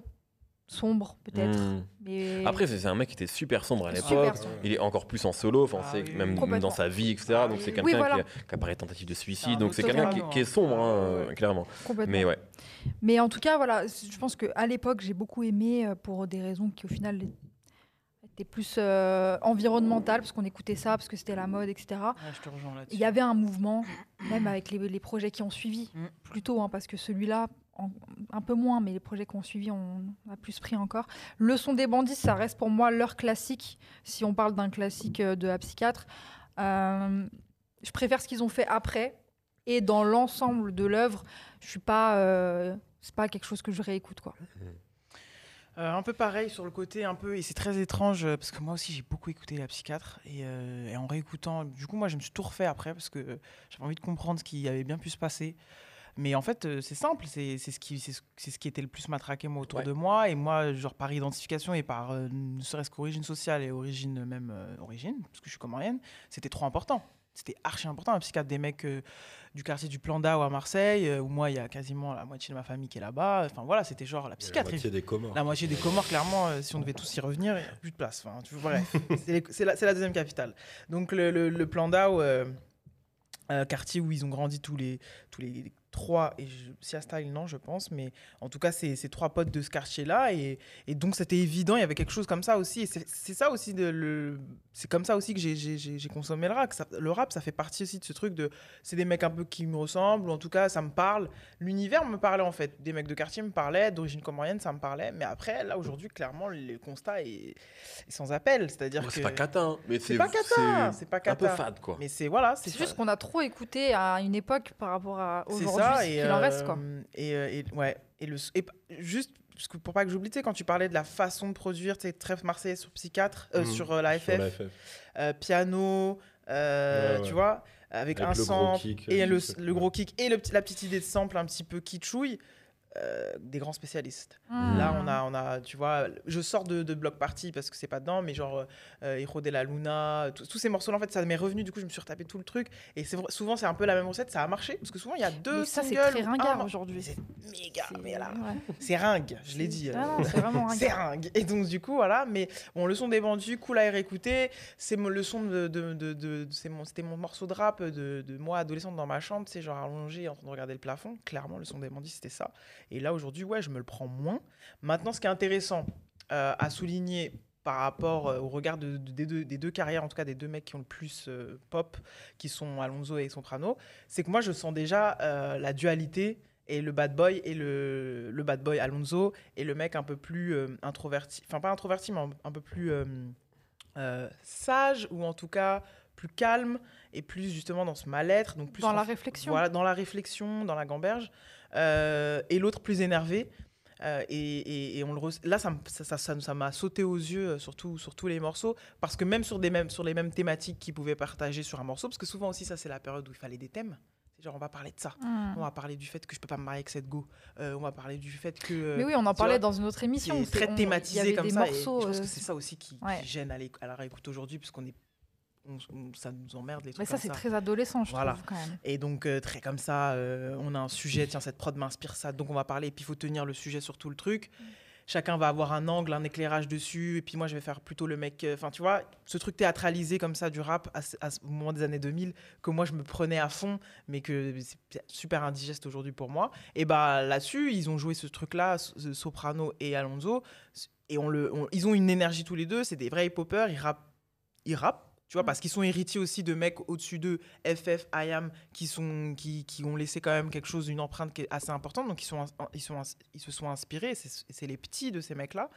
sombre, peut-être. Hmm. Mais Après, c'est un mec qui était super sombre à l'époque. Il est encore plus en solo, enfin, Ah oui, même, dans sa vie, etc. Ah donc oui, c'est quelqu'un Oui, voilà. qui, a, qui a parlé tentative de suicide. Donc c'est quelqu'un qui, est sombre, hein, Ouais, ouais. clairement. complètement. Mais ouais. Mais en tout cas, voilà, je pense qu'à l'époque, j'ai beaucoup aimé euh, pour des raisons qui, au final, étaient plus euh, environnementales, parce qu'on écoutait ça, parce que c'était la mode, etc. Ouais, je te rejoins là-dessus. Il y avait un mouvement, même avec les, les projets qui ont suivi, Mm. plutôt, hein, parce que celui-là, un peu moins, mais les projets qui ont suivi, on a plus pris encore. Le son des bandits, ça reste pour moi leur classique, si on parle d'un classique euh, de la psychiatre. Euh, je préfère ce qu'ils ont fait après, et dans l'ensemble de l'œuvre, je suis pas. euh, c'est pas quelque chose que je réécoute, quoi. Un peu pareil sur le côté un peu et c'est très étrange parce que moi aussi j'ai beaucoup écouté la psychiatre et, et en réécoutant du coup moi je me suis tout refait après parce que j'avais envie de comprendre ce qui avait bien pu se passer mais en fait euh, c'est simple c'est ce qui ce, qui était le plus matraqué moi autour Ouais. de moi et moi genre par identification et par euh, ne serait-ce qu'origine sociale et origine même euh, origine parce que je suis comorienne c'était trop important c'était archi important un psychiatre des mecs euh, du quartier du Plan d'Ao à Marseille euh, où moi il y a quasiment la moitié de ma famille qui est là-bas enfin voilà c'était genre la a La psychiatrie moitié des Comores. la moitié des Comores, clairement, euh, si on devait tous y revenir, il n'y a plus de place. Enfin, tu vois, c'est la, la deuxième capitale. Donc le, le, le plan d'Ao, euh, euh, quartier où ils ont grandi tous les, tous les trois, et je, Sia Style, non, je pense, mais en tout cas, c'est ces trois potes de ce quartier-là, et, et donc c'était évident, il y avait quelque chose comme ça aussi, et c'est c'est ça aussi, de, le, c'est comme ça aussi que j'ai- j'ai j'ai- j'ai consommé le rap. Ça- le rap, ça fait partie aussi de ce truc de, c'est des mecs un peu qui me ressemblent, ou en tout cas, ça me parle. L'univers me parlait en fait, des mecs de quartier me parlaient, d'origine comorienne, ça me parlait, mais après, là, aujourd'hui, clairement, le constat est, est sans appel, c'est-à-dire que... C'est pas cata, hein, mais C'est pas cata, c'est pas un peu fade, quoi. Mais c'est voilà, C'est c'est juste qu'on a trop écouté à une époque par rapport à aujourd'hui, ça et qu'il en reste, quoi. euh, et, euh, et- ouais et le et juste parce que pour pas que j'oublie tu sais, quand tu parlais de la façon de produire tu sais, très marseillais sur psychiatre euh, Mhm. sur euh, la FF, Sur la FF. euh, piano euh, Ouais, ouais. tu vois avec, Avec un le gros sample kick, et le, le gros kick et le la petite idée de sample un petit peu kitschouille euh, des grands spécialistes Hmm. Là, on a, on a, tu vois, je sors de, de Block Party parce que c'est pas dedans, mais genre euh, de la Luna, tous ces morceaux-là, en fait, ça m'est revenu. Du coup, je me suis retapé tout le truc. Et c'est souvent, c'est un peu la même recette, ça a marché parce que souvent, il y a deux Mais ça, c'est singles très un ringard aujourd'hui. C'est méga, C'est- mais là, ouais. c'est ringue, je l'ai dit. Ah euh, c'est vraiment c'est ringue. Et donc, du coup, voilà. Mais bon, le son des bandits, cool à réécouter. C'est mon- le son de. de, de, de- c'est mon- C'était mon morceau de rap de, de moi, adolescente, dans ma chambre, sais, genre allongé en train de regarder le plafond. Clairement, le son des bandits, c'était ça. Et là, aujourd'hui, ouais, je me le prends moins. Maintenant, ce qui est intéressant euh, à souligner par rapport euh, au regard de- de- des, deux, des deux carrières, en tout cas des deux mecs qui ont le plus euh, pop, qui sont Alonso et Soprano, c'est que moi, je sens déjà euh, la dualité et le bad boy et le, le bad boy Alonso et le mec un peu plus introverti, enfin pas introverti, mais un, un peu plus sage ou en tout cas plus calme et plus justement dans ce mal-être, donc plus Dans la réflexion. Voilà, dans la réflexion, dans la gamberge, et l'autre plus énervé. Euh, et, et- et on le là, ça me- ça ça- ça- m'a sauté aux yeux euh, sur, tout- sur tous les morceaux, parce que même sur, des mêmes, sur les mêmes thématiques qu'ils pouvaient partager sur un morceau, parce que souvent aussi, ça, c'est la période où il fallait des thèmes. Genre, on va parler de ça. Hmm. On va parler du fait que je peux pas me marier avec cette go. Euh, on va parler du fait que. euh, Mais oui, on en parlait vois, dans une autre émission. c'est très on- thématisé comme ça. et je pense euh, que c'est ça aussi qui, gêne à, à la réécoute aujourd'hui, puisqu'on est. on- ça nous emmerde les Mais trucs ça, comme c'est ça. très adolescent, je Voilà. trouve, quand même. Et donc, euh, très comme ça, euh, on a un sujet, tiens, cette prod m'inspire ça, donc on va parler, et puis il faut tenir le sujet sur tout le truc. chacun va avoir un angle, un éclairage dessus, et puis moi je vais faire plutôt le mec. euh, Enfin, tu vois, ce truc théâtralisé comme ça du rap à à au moment des années 2000, que moi je me prenais à fond, mais que c'est super indigeste aujourd'hui pour moi. Et bah là-dessus, ils ont joué ce truc-là, Soprano et Alonso, et on le, on- ils ont une énergie tous les deux, c'est des vrais hip-hoppers, ils rappent, ils rappent. Tu vois, parce qu'ils sont héritiers aussi de mecs au-dessus d'eux, FF, IAM, qui, sont, qui, qui ont laissé quand même quelque chose, une empreinte qui est assez importante. Donc, ils, sont, ils, sont, ils se sont inspirés. C'est les petits de ces mecs-là.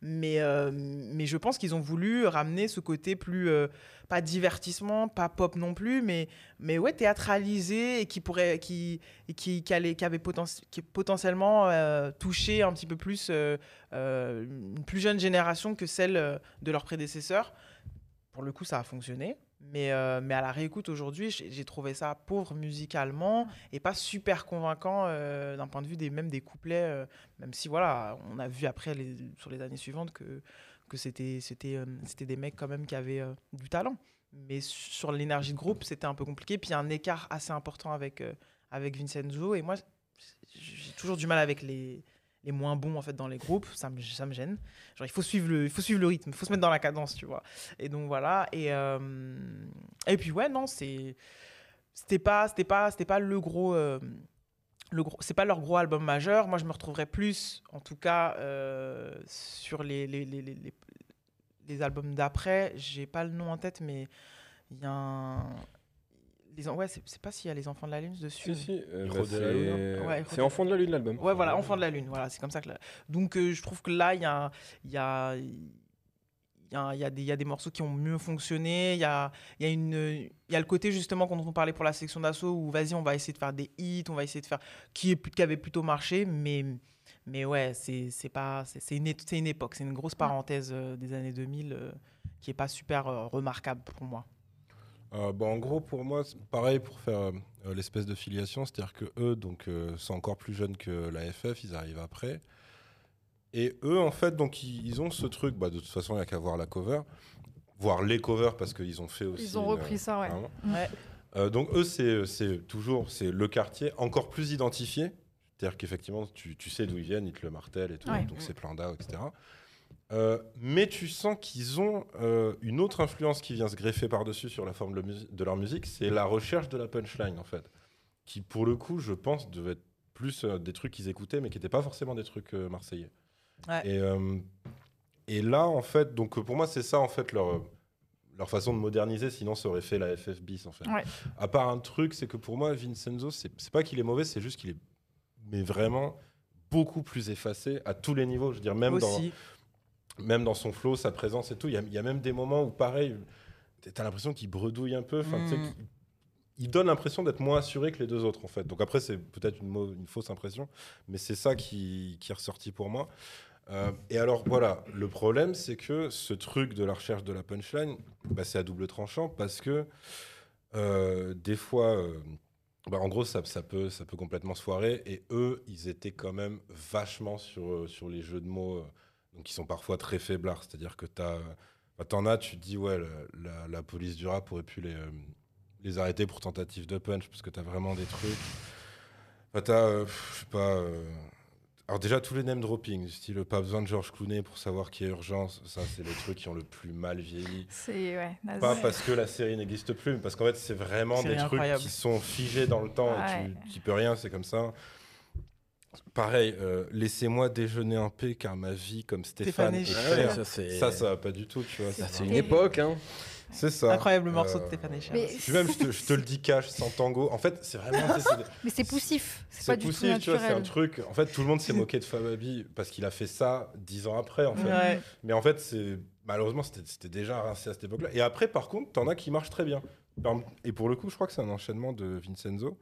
Mais, euh, mais je pense qu'ils ont voulu ramener ce côté plus, euh, pas divertissement, pas pop non plus, mais, mais ouais, théâtralisé et qui pourrait, qui, qui, qui, allait- qui avait poten- qui potentiellement euh, touché un petit peu plus une plus jeune génération que celle de leurs prédécesseurs. Pour le coup, ça a fonctionné. Mais, euh, mais à la réécoute aujourd'hui, j'ai trouvé ça pauvre musicalement et pas super convaincant euh, d'un point de vue des, même des couplets. euh, même si, voilà, on a vu après, sur les années suivantes, que, que c'était des mecs quand même qui avaient du talent. Mais sur l'énergie de groupe, c'était un peu compliqué. Puis il y a un écart assez important avec, avec Vincenzo. Et moi, j'ai toujours du mal avec les, les moins bons en fait dans les groupes. Ça me, ça me gêne. Genre, il faut suivre le, il faut suivre le rythme, il faut se mettre dans la cadence, tu vois. Et donc voilà. Et, euh, et puis ouais, non, c'est, c'était pas, c'était pas, c'était pas le gros. euh, le gros, c'est pas leur gros album majeur. Moi, je me retrouverais plus, en tout cas, euh, sur les, les, les, les, les- albums d'après. J'ai pas le nom en tête, mais il y a un. Les, en- ouais, c'est pas s'il y a les enfants de la lune dessus. Si, si, euh, bah, c'est hein. Ouais, Hijo c'est de- la Lune l'album. Ouais, voilà, Enfant de la Lune, voilà, c'est comme ça que. là- Donc, euh, je trouve que là, il y a, il y, a, il y, a, y, a des- il y a des morceaux qui ont mieux fonctionné. Il y a, il y, a une, il y a le côté, justement, quand on parlait pour la section d'assaut, où vas-y, on va essayer de faire des hits, on va essayer de faire. qui, est, qui avait plutôt marché, mais. Mais ouais, c'est c'est pas c'est c'est une, une époque, c'est une grosse parenthèse euh, des années 2000 euh, qui est pas super euh, remarquable pour moi. Euh, bon, en gros, pour moi, c'est pareil pour faire euh, euh, l'espèce de filiation, c'est-à-dire que eux, donc, euh, sont encore plus jeunes que la FF, ils arrivent après. Et eux, en fait, donc, ils, ils ont ce truc, bah, de toute façon, il n'y a qu'à voir la cover, voir les covers parce qu'ils ont fait aussi. Ils ont une- repris ça, ouais. Euh, donc, eux, c'est c'est toujours c'est le quartier encore plus identifié. C'est-à-dire qu'effectivement, tu, tu sais d'où ils viennent, ils te le martèlent et tout, Ouais. donc c'est plein d'A, etc. Euh, mais tu sens qu'ils ont euh, une autre influence qui vient se greffer par-dessus sur la forme de, leur musique, c'est la recherche de la punchline, en fait. Qui, pour le coup, je pense, devait être plus euh, des trucs qu'ils écoutaient, mais qui n'étaient pas forcément des trucs marseillais. Ouais. Et, et là, en fait, donc pour moi, c'est ça, en fait, leur, leur façon de moderniser, sinon ça aurait fait la FF bis, en fait. Ouais. À part un truc, c'est que pour moi, Vincenzo, c'est pas qu'il est mauvais, c'est juste qu'il est mais vraiment beaucoup plus effacé à tous les niveaux. Je veux dire, même dans, Aussi. Même dans son flow, sa présence et tout. Il y a, il y a même des moments où, pareil, t'as l'impression qu'il bredouille un peu. Enfin, Mm. il donne l'impression d'être moins assuré que les deux autres, en fait. Donc après, c'est peut-être une, fausse impression, mais c'est ça qui, qui est ressorti pour moi. Euh, et alors, voilà, le problème, c'est que ce truc de la recherche de la punchline, bah, c'est à double tranchant parce que euh, des fois, euh, bah, en gros, ça, ça, peut, ça peut complètement se foirer. Et eux, ils étaient quand même vachement sur, sur les jeux de mots, donc ils sont parfois très faiblards. C'est-à-dire que t'as, bah, t'en as, tu te dis, ouais, la, la- la police du rap aurait pu les, euh, les arrêter pour tentative de punch, parce que t'as vraiment des trucs. Enfin, t'as, euh, je sais pas. euh, alors déjà tous les name dropping, style pas besoin de Georges Clooney pour savoir qu'il y a urgence, ça c'est les trucs qui ont le plus mal vieilli. C'est ouais. Pas parce que la série n'existe plus, mais parce qu'en fait, c'est vraiment des trucs incroyable. qui sont figés dans le temps et tu, tu peux rien, c'est comme ça. Pareil, euh, laissez-moi déjeuner en paix car ma vie comme Stéphane, Stéphane est chère. chère. ça, c'est Ça, ça va pas du tout, tu vois. ça, c'est une époque. Hein. C'est ça. Incroyable morceau de Euh, Stéphane Echer. Mais, même, je te, je te le dis cash, sans tango. En fait, c'est vraiment. c'est- mais c'est poussif. C'est C'est pas du tout poussif, tu vois, c'est un truc. En fait, tout le monde s'est moqué de Fababi parce qu'il a fait ça dix ans après, en fait. Ouais. Mais en fait, c'est malheureusement, c'était c'était déjà rincé à cette époque-là. Et après, par contre, t'en as qui marchent très bien. Et pour le coup, je crois que c'est un enchaînement de Vincenzo.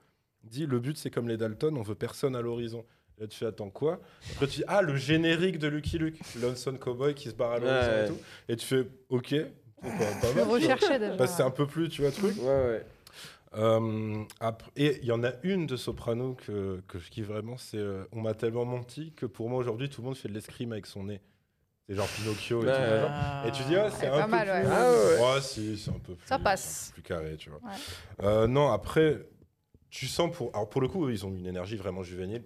Il dit le but, c'est comme les Dalton, on veut personne à l'horizon. Là, tu fais attends quoi Après, tu dis ah le générique de Lucky Luke, Lonesome Cowboy qui se barre à l'horizon Ouais. et tout. Et tu fais ok. c'est pas- pas Je mal, recherchais déjà. Parce que c'est un peu plus, tu vois, truc. Ouais, ouais. Euh, après, et il y en a une de Soprano que, que je kiffe vraiment, c'est euh, On m'a tellement menti que pour moi aujourd'hui tout le monde fait de l'escrime avec son nez. C'est genre Pinocchio et Ouais. tout. Genre. Et tu dis, ah, c'est un pas peu mal, plus... ouais. Ah, ouais, Ouais, si, c'est un peu plus... Ça c'est passe. un peu plus carré, tu vois. Ouais. Euh, non, après, tu sens pour... Alors pour le coup, ils ont une énergie vraiment juvénile.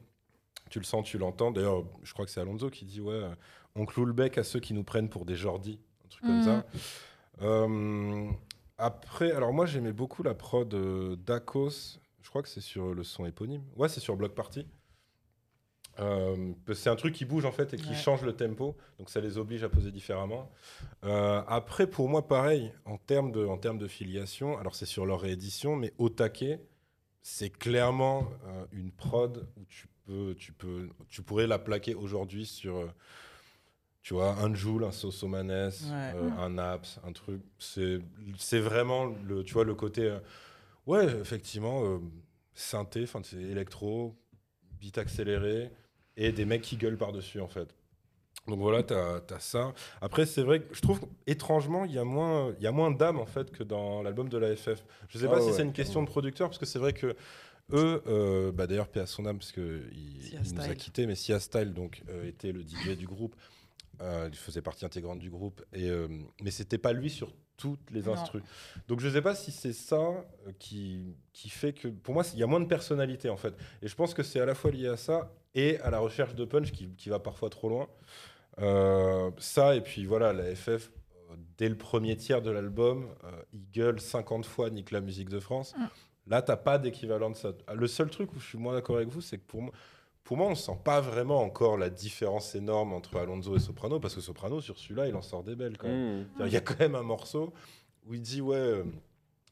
Tu le sens, tu l'entends. D'ailleurs, je crois que c'est Alonso qui dit Ouais, euh, on cloue le bec à ceux qui nous prennent pour des Jordi. Un truc comme ça. Euh, après, alors moi, j'aimais beaucoup la prod euh, d'Akos. Je crois que c'est sur le son éponyme. Ouais, c'est sur Block Party. Euh, c'est un truc qui bouge en fait et qui Ouais. change le tempo, donc ça les oblige à poser différemment. Euh, après, pour moi, pareil, en termes de, en termes de filiation, alors c'est sur leur réédition, mais au taquet, c'est clairement euh, une prod où tu peux, tu peux, tu pourrais la plaquer aujourd'hui sur, euh, tu vois, un Joule, un Sosomanes, euh, un Apps, un truc. C'est, c'est vraiment le, tu vois, le côté, euh, ouais, effectivement, euh, synthé, enfin, c'est électro, beat accéléré et des mecs qui gueulent par-dessus, en fait. Donc voilà, t'as as ça. Après, c'est vrai que je trouve étrangement, il y a moins, il y a moins d'âme en fait que dans l'album de la FF. Je sais Ah pas si c'est une question de producteur, parce que c'est vrai que eux, euh, bah d'ailleurs, paix à son âme, parce que il, Sia il nous a Style. quittés, mais Sia Style donc euh, était le DJ du groupe. Euh, il faisait partie intégrante du groupe, et mais c'était pas lui sur toutes les instrus. Donc je sais pas si c'est ça qui, qui fait que, pour moi, il y a moins de personnalité en fait. Et je pense que c'est à la fois lié à ça et à la recherche de punch qui, qui va parfois trop loin. Ça, et puis voilà, la FF, dès le premier tiers de l'album, euh, il gueule 50 fois Nique la musique de France. Là, t'as pas d'équivalent de ça. Le seul truc où je suis moins d'accord avec vous, c'est que pour moi, pour moi, on sent pas vraiment encore la différence énorme entre Alonso et Soprano, parce que Soprano, sur celui-là, il en sort des belles quand même. Mmh. Il y a quand même un morceau où il dit ouais, euh,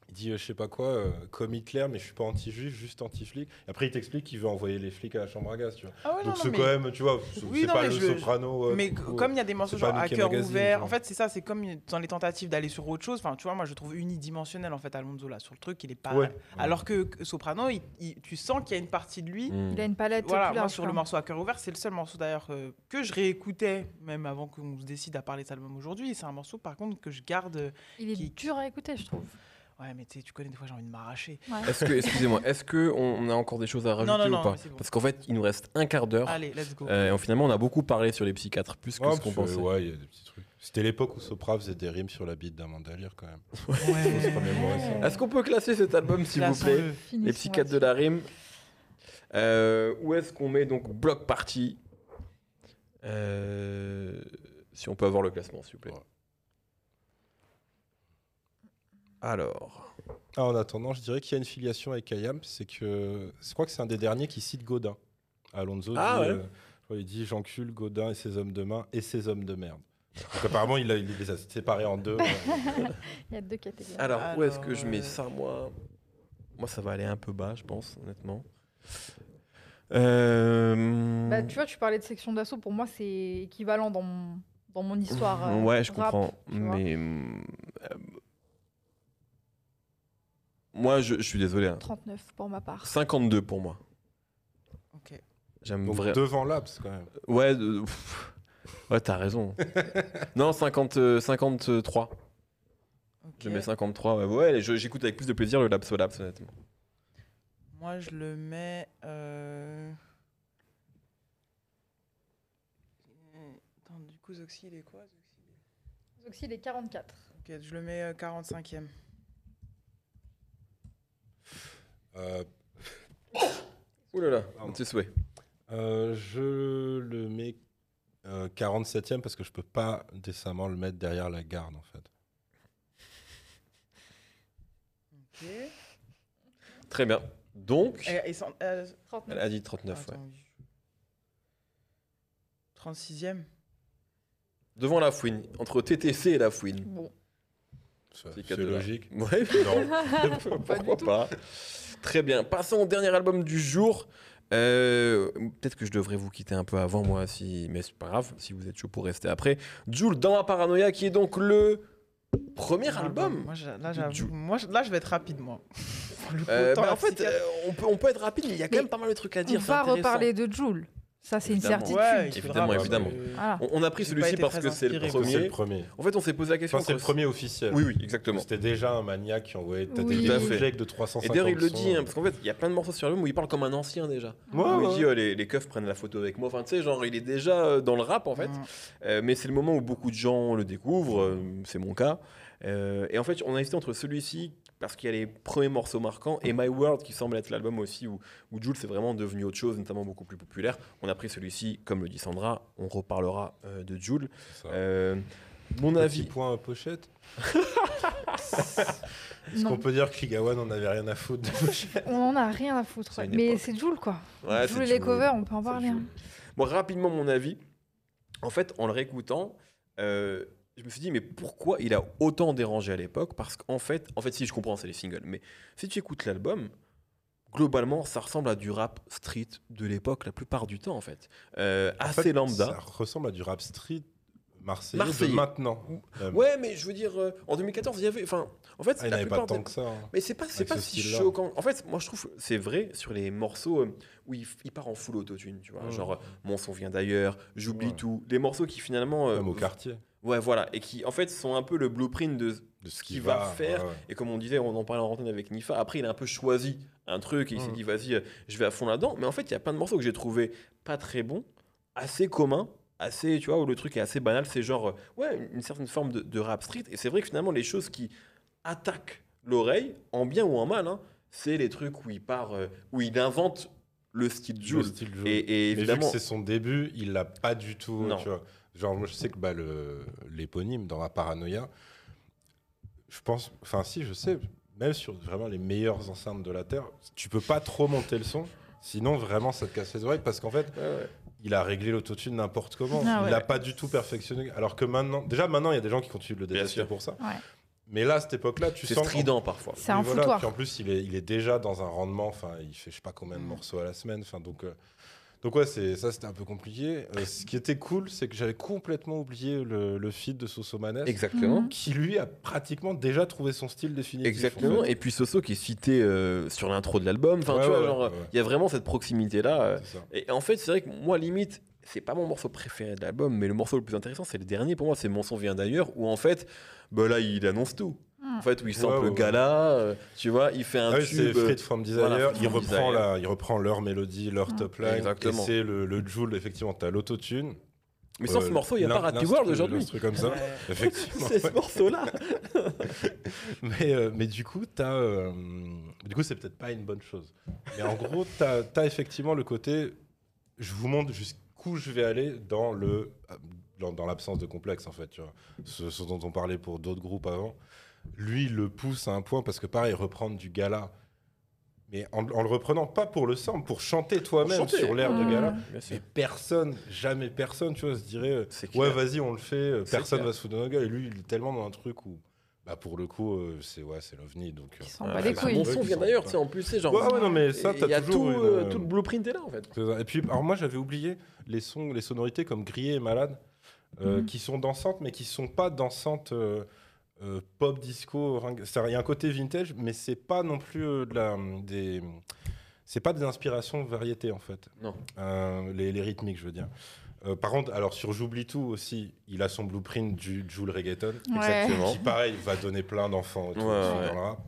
il dit euh, je sais pas quoi, euh, comme Hitler, mais je suis pas anti-juif, juste anti-flic. Et après il t'explique qu'il veut envoyer les flics à la chambre à gaz, tu vois. Ah ouais, Donc c'est mais- quand même, tu vois, c'est Oui, pas mais le je- soprano. euh, Mais comme il y a des morceaux genre à cœur ouvert, genre. en fait c'est ça, c'est comme dans les tentatives d'aller sur autre chose. Enfin, tu vois, moi je trouve unidimensionnel en fait Alonso là sur le truc, il est pas. Ouais. Alors que Soprano, il- il- tu sens qu'il y a une partie de lui. Mmh. Il a une palette Voilà, moi sur le morceau à cœur ouvert, c'est le seul morceau d'ailleurs euh, que je réécoutais même avant qu'on se décide à parler de cet album aujourd'hui. C'est un morceau par contre que je garde. Il est dur à écouter, je trouve. Ouais, mais tu sais, tu connais des fois j'ai envie de m'arracher. Ouais. Est-ce que, excusez-moi, est-ce que on a encore des choses à rajouter Non, non, non, ou pas bon. Parce qu'en fait, il nous reste un quart d'heure. Allez, let's go. Euh, et finalement, on a beaucoup parlé sur les psychiatres, plus que Ouais, ce qu'on pensait. ouais, il y a des petits trucs. C'était l'époque où Sopra faisait des rimes sur la bite Lear quand même. Ouais. Ça. Est-ce qu'on peut classer cet album, s'il vous plaît Les psychiatres de la rime. Euh, où est-ce qu'on met donc bloc party Euh, Si on peut avoir le classement, s'il vous plaît. Ouais. Alors. Ah, en attendant, je dirais qu'il y a une filiation avec Ayam, c'est que je crois que c'est un des derniers qui cite Godin. Alonso Ah, dit, ouais. euh, il dit j'encule Godin et ses hommes de main et ses hommes de merde. Donc apparemment il, a- il les a séparés en deux. Il y a deux catégories. Alors, où est-ce que je mets euh, ça, moi? Moi, ça va aller un peu bas, je pense, honnêtement. Euh, Bah, tu vois, tu parlais de section d'assaut. Pour moi, c'est équivalent dans mon, dans mon histoire. euh, ouais, je rap, comprends. Mais. Euh, moi, je, je suis désolé. hein. 39 pour ma part. 52 pour moi. Ok. J'aime Donc vraiment. devant Labs quand même. Ouais, de- pff, ouais, t'as raison. non, 50, euh, 53. ok. Je mets 53. Ouais, ouais je- j'écoute avec plus de plaisir le Labs au Labs, honnêtement. Moi, je le mets. euh, Attends, du coup, Zoxy, il est quoi? Zoxy, il est- Zoxy, il est 44. Ok, je le mets euh, 45e. Euh, Ouh là là, Pardon. tes souhaits. euh, je le mets euh, 47e parce que je peux pas décemment le mettre derrière la garde en fait. Ok. Très bien. Donc, Et, et sans- euh, 39. elle a dit 39. ouais. attends, 36e Devant la fouine, entre TTC et la fouine. Bon, C'est logique. Ouais, Non. Pas du pourquoi tout. pas? Très bien. Passons au dernier album du jour. Euh, Peut-être que je devrais vous quitter un peu avant moi, si... mais c'est pas grave, si vous êtes chaud pour rester après. Jules dans ma paranoïa, qui est donc le premier album. Moi, je- là, de j'avoue, Ju- moi, je- là, je vais être rapide, moi. Euh, bah, la en fait, euh, on, peut, on peut être rapide, mais il y a quand Mais même pas mal de trucs à on dire. c'est va reparler de Joule. Ça, c'est une certitude. Ouais, il Évidemment, évidemment. Voilà. On, on a pris celui-ci parce que c'est le le premier. premier. En fait, on s'est posé la question. Enfin, c'est le premier officiel. Oui, oui, exactement. C'était déjà un maniaque qui envoyait t'as Oui. des jack de 350 Et d'ailleurs, il le dit, hein, parce qu'en fait, il y a plein de morceaux sur l'album où il parle comme un ancien déjà. Ouais, Où il ouais. dit euh, les, les keufs prennent la photo avec moi. Enfin, tu sais, genre, il est déjà euh, dans le rap en fait. Mm. Euh, mais c'est le moment où beaucoup de gens le découvrent. euh, c'est mon cas. Euh, et en fait, on a hésité entre celui-ci parce qu'il y a les premiers morceaux marquants et My World qui semble être l'album aussi où, où Jules c'est vraiment devenu autre chose, notamment beaucoup plus populaire. On a pris celui-ci, comme le dit Sandra, on reparlera euh, de Jules. Euh, mon Petit avis, point pochette. Est-ce qu'on peut dire que Ligawan n'en avait rien à foutre de pochette On en a rien à foutre. Ouais. Mais c'est Jules, quoi. Ouais, Jules et les covers, on peut en parler. Hein. Bon, rapidement, mon avis. En fait, en le réécoutant, euh, je me suis dit, mais pourquoi il a autant dérangé à l'époque? Parce qu'en fait, en fait, si je comprends, c'est les singles, mais si tu écoutes l'album, globalement, ça ressemble à du rap street de l'époque la plupart du temps, en fait. Euh, En assez fait, lambda. Ça ressemble à du rap street marseillais, Marseillais. de maintenant. Euh, Ouais, mais je veux dire, euh, en 2014, il y avait. Enfin, en fait, ah, il n'avait pas tant des- que ça. hein. Mais c'est pas, c'est pas ce si choquant. En fait, moi je trouve c'est vrai sur les morceaux euh, où il, part en full autotune, tu vois. Ouais. Genre Mon son vient d'ailleurs, J'oublie Ouais. tout. Les morceaux qui finalement. Même au quartier. Ouais, voilà. Et qui en fait sont un peu le blueprint de. De ce qu'il va faire. ouais, ouais. Et comme on disait, on en parlait en rentrée avec Nifa. Après, il a un peu choisi un truc et il s'est Mm. dit, vas-y, euh, je vais à fond là-dedans. Mais en fait, il y a plein de morceaux que j'ai trouvé pas très bons, assez communs. Assez, tu vois, où le truc est assez banal, c'est genre, euh, ouais, une, certaine forme de, de rap street. Et c'est vrai que finalement, les choses qui attaquent l'oreille, en bien ou en mal, hein, c'est les trucs où il part, euh, où il invente le style Le Jules. Et, et Mais vu que évidemment, c'est son début, il l'a pas du tout. Non. Tu vois. Genre, moi, je sais que bah, le- l'éponyme dans la paranoïa, je pense. Enfin, si, je sais, même sur vraiment les meilleures enceintes de la Terre, tu peux pas trop monter le son. Sinon, vraiment, ça te casse les oreilles parce qu'en fait, Ouais, ouais. il a réglé l'autotune n'importe comment. Ah il ouais. l'a pas du tout perfectionné. Alors que maintenant, déjà maintenant, il y a des gens qui continuent de le détester pour ça. Ouais. Mais là, à cette époque-là, tu c'est sens. strident parfois. C'est un voilà. foutoir. Puis en plus, il est, il est déjà dans un rendement. Enfin, il fait je sais pas combien de Mm. morceaux à la semaine. Enfin, donc, euh, donc ouais, c'est ça, c'était un peu compliqué. Euh, ce qui était cool, c'est que j'avais complètement oublié le, le feed de Sosomanes, Exactement. Mhm. qui lui a pratiquement déjà trouvé son style définitif. Exactement. en fait. Et puis Soso qui est cité euh, sur l'intro de l'album. Enfin, Ouais, tu vois, ouais, genre, il ouais. y a vraiment cette proximité-là. euh, C'est ça. Et en fait, c'est vrai que moi, limite, c'est pas mon morceau préféré de l'album, mais le morceau le plus intéressant, c'est le dernier pour moi, c'est Mon son vient d'ailleurs, où en fait, bah là, il annonce tout. Mm. En fait, où il sample Ouais, ouais, le ouais. gala, euh, tu vois, il fait un Ah oui, c'est tube. euh, Freed from Desire. voilà, il, reprend la, il reprend leur mélodie, leur Mm. top line. Exactement. Et c'est le, le Joule, effectivement. Tu as l'autotune. mais sans Euh, ce morceau, il n'y a pas l'in- Rat l'instru- World aujourd'hui. l'instru comme ça. Effectivement. C'est ce morceau-là. Mais, euh, mais du coup, t'as, euh, du coup, c'est peut-être pas une bonne chose. Mais en gros, tu as, effectivement le côté, je vous montre jusqu'où je vais aller dans le dans, dans l'absence de complexe, en fait. Tu vois. Ce, ce dont on parlait pour d'autres groupes avant. Lui, il le pousse à un point parce que, pareil, reprendre du gala, mais en, en le reprenant pas pour le sample, pour chanter toi-même sur l'air de Mmh. gala. Mais personne, jamais personne, tu vois, se dirait, euh, C'est ouais, vas-y, on le fait, euh, personne clair. va se foutre de nos gueules. Et lui, il est tellement dans un truc où, bah, pour le coup, euh, c'est ouais, c'est l'ovni. Donc, bat les couilles. Mon son vient d'ailleurs, tu sais, en plus, c'est genre. Ouais, ouais, non, mais ça, t'as y a toujours tout, une, euh, tout le blueprint est là, en fait. Et puis, alors moi, j'avais oublié les sons, les sonorités comme Grillé et Malade, euh, Mhm. qui sont dansantes, mais qui sont pas dansantes euh, pop, disco. Il y a un côté vintage, mais c'est pas non plus euh, de la, des. C'est pas des inspirations variétés en fait. Non. Euh, les, les rythmiques, je veux dire. Euh, par contre, alors sur J'oublie tout aussi, il a son blueprint du Joule Reggaeton, Ouais. Exactement. qui pareil va donner plein d'enfants et tout Ouais, dans ouais. le rap.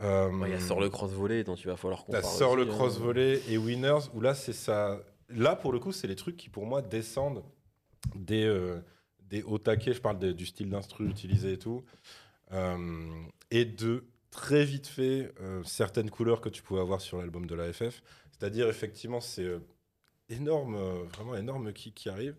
Il y a Sort le cross volley dont il va falloir parle. sort le hein. cross volley et Winners où là c'est ça. Là pour le coup c'est les trucs qui pour moi descendent des euh, des hauts taquets. Je parle de- du style d'instru utilisé et tout Euh, et de très vite fait euh, certaines couleurs que tu pouvais avoir sur l'album de la FF. C'est-à-dire effectivement c'est euh, énorme, vraiment énorme qui qui arrive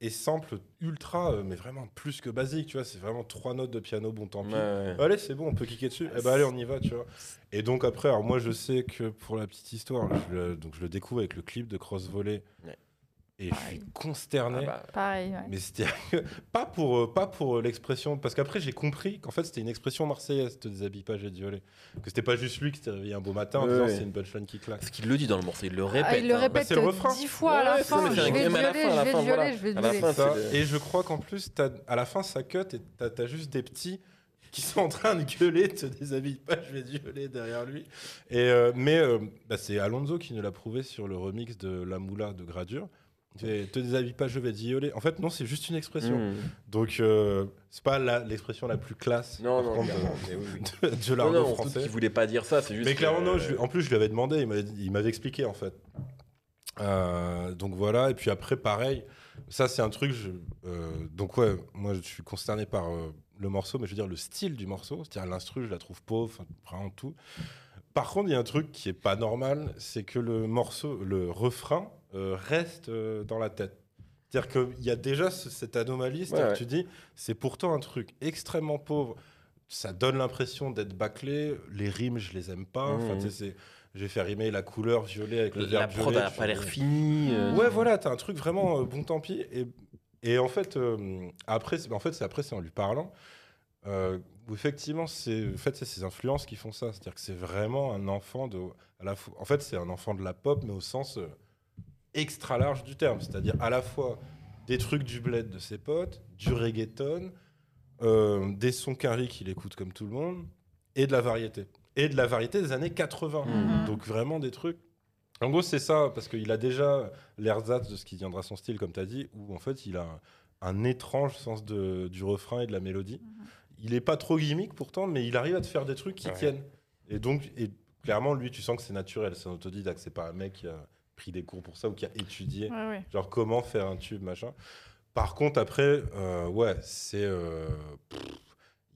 et sample ultra mais vraiment plus que basique. Tu vois c'est vraiment trois notes de piano bon tant pis. Ouais. Allez, c'est bon, on peut kicker dessus. Eh ben, allez, on y va, tu vois. Et donc après, alors moi, je sais que pour la petite histoire, je le, donc je le découvre avec le clip de Cross Volley. Ouais. Et je suis consterné. Ah bah, Pareil, ouais. Mais c'était pas pour euh, pas pour euh, l'expression parce qu'après j'ai compris qu'en fait c'était une expression marseillaise te déshabille pas j'ai dit olé que c'était pas juste lui qui s'était réveillé un beau matin en Ouais, disant ouais. c'est une punchline qui claque Parce qu'il le dit dans le morceau, il le répète. Ah, il le hein. répète c'est le dix fois à la Ouais, fin. Je vais à la violer, fin, je vais violer, je vais et je crois qu'en plus à la fin ça cut et t'as as juste des petits qui sont en train de gueuler te déshabille pas je vais gueuler derrière lui et euh, mais euh, bah, c'est Alonso qui nous l'a prouvé sur le remix de La Moula de Gradure te déshabille pas je vais violer en fait non c'est juste une expression Mmh. donc euh, c'est pas l'expression la plus classe Non, non, contre, de- mais oui, de, de Non, non, surtout français qu'il voulait pas dire ça, c'est juste. mais clairement, non, je lui- en plus, je lui avais demandé, il m'avait, expliqué en fait. Euh, donc voilà, et puis après, pareil, ça c'est un truc, je- euh, donc ouais, moi je suis consterné par euh, le morceau, mais je veux dire le style du morceau. C'est-à-dire l'instru, je la trouve pauvre, vraiment tout. Par contre, il y a un truc qui est pas normal, c'est que le morceau, le refrain euh, reste euh, dans la tête. C'est-à-dire qu'il y a déjà ce- cette anomalie, c'est-à-dire Ouais, que tu dis, c'est pourtant un truc extrêmement pauvre. Ça donne l'impression d'être bâclé. Les rimes, je les aime pas. Enfin, tu sais, c'est- j'ai fait rimer la couleur violet avec le La prod violet. a tu pas fais, l'air finie. euh, Ouais, voilà, t'as un truc vraiment euh, bon tant pis. Et, et en fait, euh, après, c'est- en fait, c'est après, c'est en lui parlant. euh, effectivement, c'est en fait, ses influences qui font ça. C'est-à-dire que c'est vraiment un enfant de. À la en fait, c'est un enfant de la pop, mais au sens euh, extra large du terme. C'est-à-dire à la fois des trucs du bled de ses potes, du reggaeton, euh, des sons carrés qu'il écoute comme tout le monde, et de la variété. Et de la variété des années 80. Mhm. Donc vraiment des trucs. En gros, c'est ça, parce qu'il a déjà l'ersatz de ce qui viendra son style, comme tu as dit, où en fait, il a un, un étrange sens de- du refrain et de la mélodie. Il est pas trop gimmick pourtant, mais il arrive à te faire des trucs qui Ouais. tiennent. Et donc, et clairement, lui, tu sens que c'est naturel, c'est un autodidacte, c'est pas un mec qui a pris des cours pour ça ou qui a étudié Ouais, ouais. genre comment faire un tube, machin. Par contre, après, euh, ouais, c'est. euh,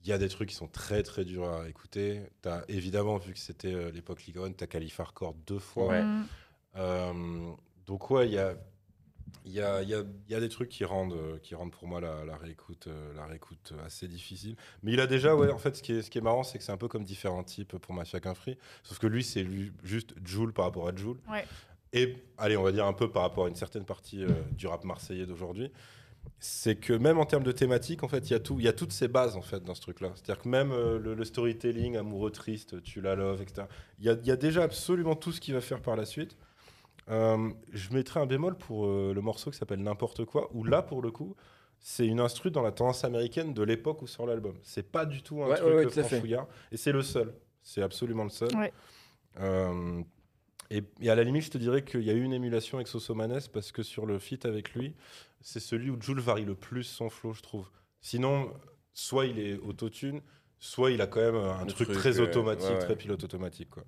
Il y a des trucs qui sont très très durs à écouter. T'as évidemment, vu que c'était euh, l'époque Ligue 1, t'as Khalifa Record deux fois. Ouais. Mm. Euh, donc, ouais, il y a, il y, a, il y, a, il y a des trucs qui rendent, euh, qui rendent pour moi la, la réécoute, euh, la réécoute assez difficile. Mais il a déjà, ouais, en fait, ce qui est, ce qui est marrant, c'est que c'est un peu comme différents types pour Mafia Free. Sauf que lui, c'est lui, juste Joule par rapport à Joule. Ouais. Et, allez, on va dire un peu par rapport à une certaine partie euh, du rap marseillais d'aujourd'hui. C'est que même en termes de thématique, en fait, il y a tout, il y a toutes ces bases en fait dans ce truc-là. C'est-à-dire que même euh, le, le storytelling, amoureux triste, tu la love, etc. Il y a, il y a déjà absolument tout ce qu'il va faire par la suite. Euh, je mettrai un bémol pour euh, le morceau qui s'appelle N'importe quoi, où là, pour le coup, c'est une instru dans la tendance américaine de l'époque où sort l'album. C'est pas du tout un Ouais, truc ouais, ouais, franchouillard. Et c'est le seul. C'est absolument le seul. Et, et à la limite, je te dirais qu'il y a eu une émulation avec Sosomanes parce que sur le feat avec lui, c'est celui où Jules varie le plus son flow, je trouve. Sinon, soit il est autotune, soit il a quand même un truc, truc, très automatique, ouais, ouais. très pilote automatique. Quoi.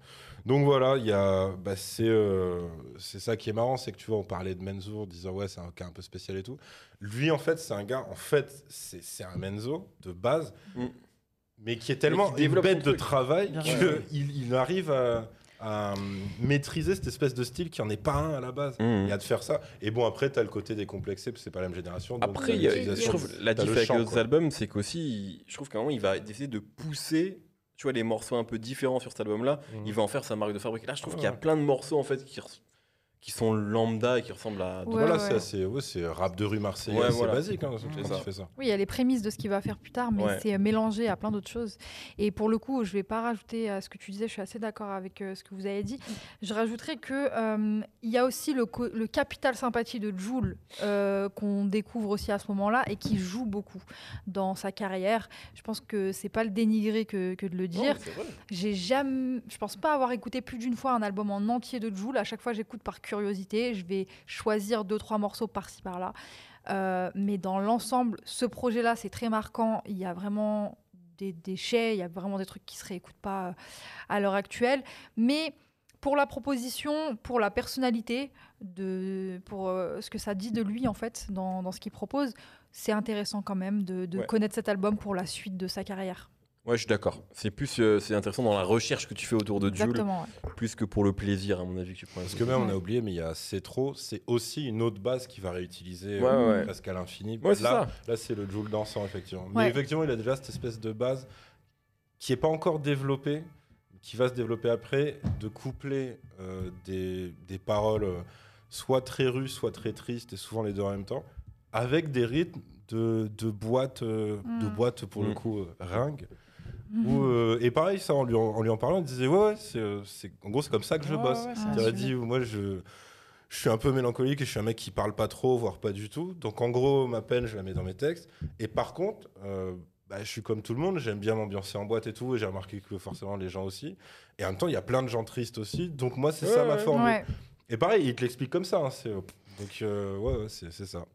Donc voilà, il y a, bah, c'est, euh, c'est ça qui est marrant, c'est que tu vois, on parlait de Menzo, en disant ouais, c'est un cas un peu spécial et tout. Lui, en fait, c'est un gars, en fait, c'est, c'est un Menzo de base, Mm. mais qui est tellement qui une bête de travail qu'il il arrive à, à maîtriser cette espèce de style qui en est pas un à la base. Mhm. Et à te faire ça. Et bon, après, tu as le côté décomplexé, parce que c'est pas la même génération. donc Après, il y a- je trouve la T'as le diff avec chant, les autres quoi. albums, c'est qu'aussi, je trouve qu'à un moment, il va essayer de pousser, tu vois, les morceaux un peu différents sur cet album-là. Mhm. Il va en faire sa marque de fabrique. Là, je trouve Ouais, qu'il y a plein de morceaux en fait qui, qui sont lambda et qui ressemblent à. Ouais, voilà, ouais. c'est assez, ouais, c'est rap de rue marseillais, Ouais, c'est voilà. basique hein, C'est quand ça. tu fais ça. Oui, il y a les prémices de ce qu'il va faire plus tard, mais Ouais. c'est euh, mélangé à plein d'autres choses. Et pour le coup, je vais pas rajouter à ce que tu disais, je suis assez d'accord avec euh, ce que vous avez dit. Je rajouterais que euh, il y a aussi le, co- le capital sympathie de Jules euh, qu'on découvre aussi à ce moment-là et qui joue beaucoup dans sa carrière. Je pense que c'est pas le dénigrer que, que de le dire. Non, c'est vrai. J'ai jamais, je pense pas avoir écouté plus d'une fois un album en entier de Jul. À chaque fois, j'écoute par curiosité. Je vais choisir deux trois morceaux par-ci par-là. Euh, mais dans l'ensemble, ce projet-là, c'est très marquant. Il y a vraiment des déchets, il y a vraiment des trucs qui se réécoutent pas euh, à l'heure actuelle. Mais pour la proposition, pour la personnalité, de, pour euh, ce que ça dit de lui en fait dans, dans ce qu'il propose, c'est intéressant quand même de, de Ouais. connaître cet album pour la suite de sa carrière. Ouais, je suis d'accord. C'est plus, euh, c'est intéressant dans la recherche que tu fais autour de Jules, Exactement. ouais. plus que pour le plaisir, à mon avis, que tu prends. Parce que même, on a oublié, mais il y a C'est trop, c'est aussi une autre base qui va réutiliser Ouais, euh, ouais. presque à l'infini. Ouais, c'est là, ça. là c'est le Joule dansant, effectivement. Mais effectivement, il a déjà cette espèce de base qui n'est pas encore développée, qui va se développer après, de coupler euh, des, des paroles euh, soit très rues, soit très tristes, et souvent les deux en même temps, avec des rythmes de, de boîte, euh, de Mm. boîte pour le Mm. coup, euh, ringue. Mhm. Où, euh, et pareil, ça, en lui en, en lui en parlant, il disait Ouais, ouais, c'est, euh, c'est, en gros, c'est comme ça que je bosse. il un dit Moi, je, je suis un peu mélancolique et je suis un mec qui parle pas trop, voire pas du tout. Donc, en gros, ma peine, je la mets dans mes textes. Et par contre, euh, bah, je suis comme tout le monde, j'aime bien m'ambiancer en boîte et tout. Et j'ai remarqué que forcément, les gens aussi. Et en même temps, il y a plein de gens tristes aussi. Donc, moi, c'est Ouais, ça ma. Ouais. Et pareil, il te l'explique comme ça. hein, donc, euh, ouais, ouais, c'est, c'est ça.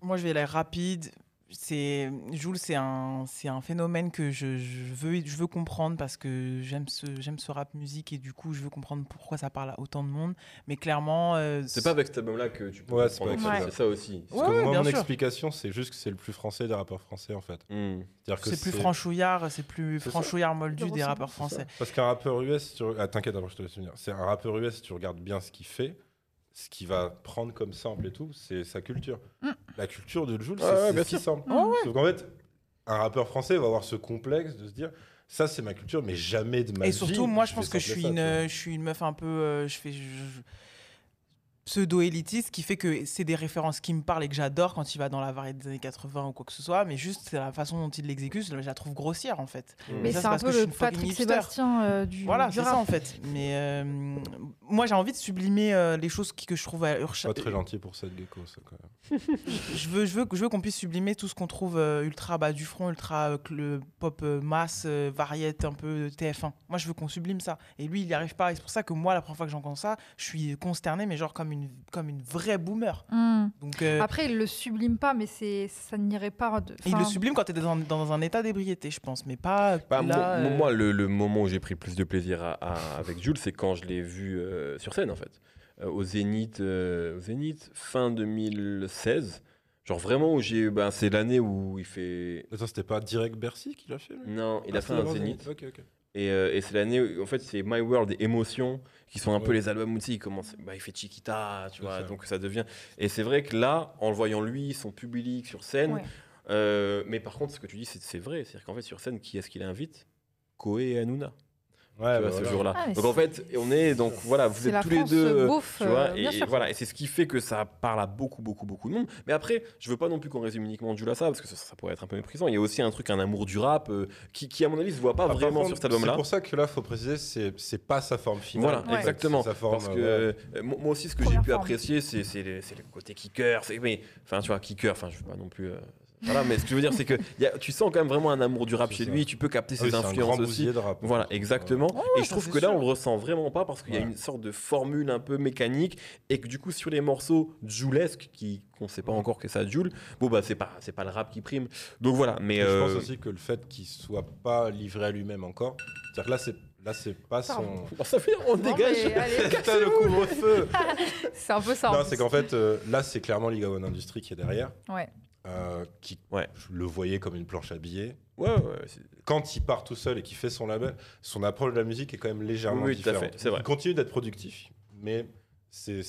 Moi, je vais aller rapide. C'est Jules, c'est un, c'est un phénomène que je, je veux, je veux comprendre parce que j'aime ce, j'aime ce rap musique et du coup, je veux comprendre pourquoi ça parle à autant de monde. Mais clairement, euh, C'est pas avec cet album-là que tu peux Ouais, c'est ça, ça. c'est ça aussi. Parce Ouais, que moi, mon sûr. explication, c'est juste que c'est le plus français des rappeurs français, en fait. Hmm. C'est plus franchouillard, c'est plus franchouillard moldu des rappeurs français. ça. Parce qu'un rappeur US, tu... ah, t'inquiète, je te laisse finir. C'est un rappeur US, si tu regardes bien ce qu'il fait, ce qu'il va prendre comme sample et tout, c'est sa culture. Mm. La culture de Jules, Ouais, ouais, c'est c'est si simple. Ouais, Sauf qu'en fait, un rappeur français va avoir ce complexe de se dire ça, c'est ma culture, mais jamais de ma Et vie. surtout, moi, je pense que je suis, ça, une, tu vois. je suis une meuf un peu. euh, je fais. je- je- pseudo-élitiste qui fait que c'est des références qui me parlent et que j'adore quand il va dans la variété des années 80 ou quoi que ce soit mais juste c'est la façon dont il l'exécute je la trouve grossière en fait Hmm. Mais ça, c'est un peu le Patrick hipster. Sébastien euh, du, voilà c'est ça en fait mais euh, moi j'ai envie de sublimer euh, les choses qui, que je trouve à Urcha- Pas très gentil pour cette gecko, ça, quand même. je veux, je veux, je veux qu'on puisse sublimer tout ce qu'on trouve euh, ultra bas du front, ultra euh, le pop euh, masse, euh, variette un peu TF1. Moi, je veux qu'on sublime ça. Et lui, il n'y arrive pas. Et c'est pour ça que moi, la première fois que j'entends ça, je suis consterné, mais genre comme une, comme une vraie boomer. Hmm. Donc, euh, Après, il le sublime pas, mais c'est ça n'irait pas. De... il le sublime quand tu es dans, dans un état d'ébriété, je pense, mais pas Bah, là. moi, euh, moi, le, le moment où j'ai pris plus de plaisir à- à- avec Jules, c'est quand je l'ai vu euh, sur scène, en fait. Euh, au Zénith, euh, au Zénith, fin 2016. Genre vraiment où j'ai. Ben, c'est l'année où il fait. Attends, c'était pas direct Bercy qu'il a fait lui? Non, il Ah, a fait c'était un Zénith. Ok, ok. Et, euh, et c'est l'année où, en fait, c'est My World et Émotion qui sont un peu les albums sais, il commence. Bah, il fait Chiquita, tu vois. ça. Donc ça devient. Et c'est vrai que là, en le voyant lui, son public sur scène. Ouais. euh, mais par contre, ce que tu dis, c'est c'est vrai. C'est-à-dire qu'en fait, sur scène, qui est-ce qu'il invite Koé et Hanouna. Ouais, bah, ce jour-là. Ah, donc en fait, on est donc voilà, vous êtes la tous les deux, euh, beauf, tu vois, euh, et, voilà, et c'est ce qui fait que ça parle à beaucoup, beaucoup, beaucoup de monde. Mais après, je veux pas non plus qu'on résume uniquement Jules à ça, parce que ça, ça pourrait être un peu méprisant. Il y a aussi un truc, un amour du rap, euh, qui, qui, à mon avis se voit pas Ah, vraiment contre, sur cet album-là. C'est pour ça que là, faut préciser, c'est c'est pas sa forme finale. Voilà, exactement. C'est sa forme, Parce que euh, moi aussi, ce que j'ai pu forme. apprécier, c'est le, c'est le côté kicker. c'est- Mais enfin, tu vois, kicker. Enfin, je veux pas non plus. euh, voilà, mais ce que je veux dire, c'est que y a- tu sens quand même vraiment un amour du rap chez ça. lui. Tu peux capter ah oui, ses c'est un influences aussi. de rap. Voilà, exactement. ouais, et je trouve que là, on le ressent vraiment pas parce qu'il y a une sorte de formule un peu mécanique et que du coup, sur les morceaux Julesque, qui qu'on sait pas encore que ça Jules, bon bah c'est pas c'est pas le rap qui prime. Donc voilà, mais Je euh, pense aussi que le fait qu'il soit pas livré à lui-même encore, c'est-à-dire que là, c'est là, c'est pas son. Pardon. ça fait on Non, dégage. Putain, le couvre-feu c'est un peu ça. Non, c'est qu'en fait, euh, là, c'est clairement Liga One Industry qui est derrière, Ouais. Euh, qui Ouais. je le voyais comme une planche à billets. Ouais, ouais, ouais, c'est- Quand il part tout seul et qu'il fait son label, son approche de la musique est quand même légèrement Oui, oui, tout à différente. fait, c'est vrai. Il continue d'être productif, mais c'est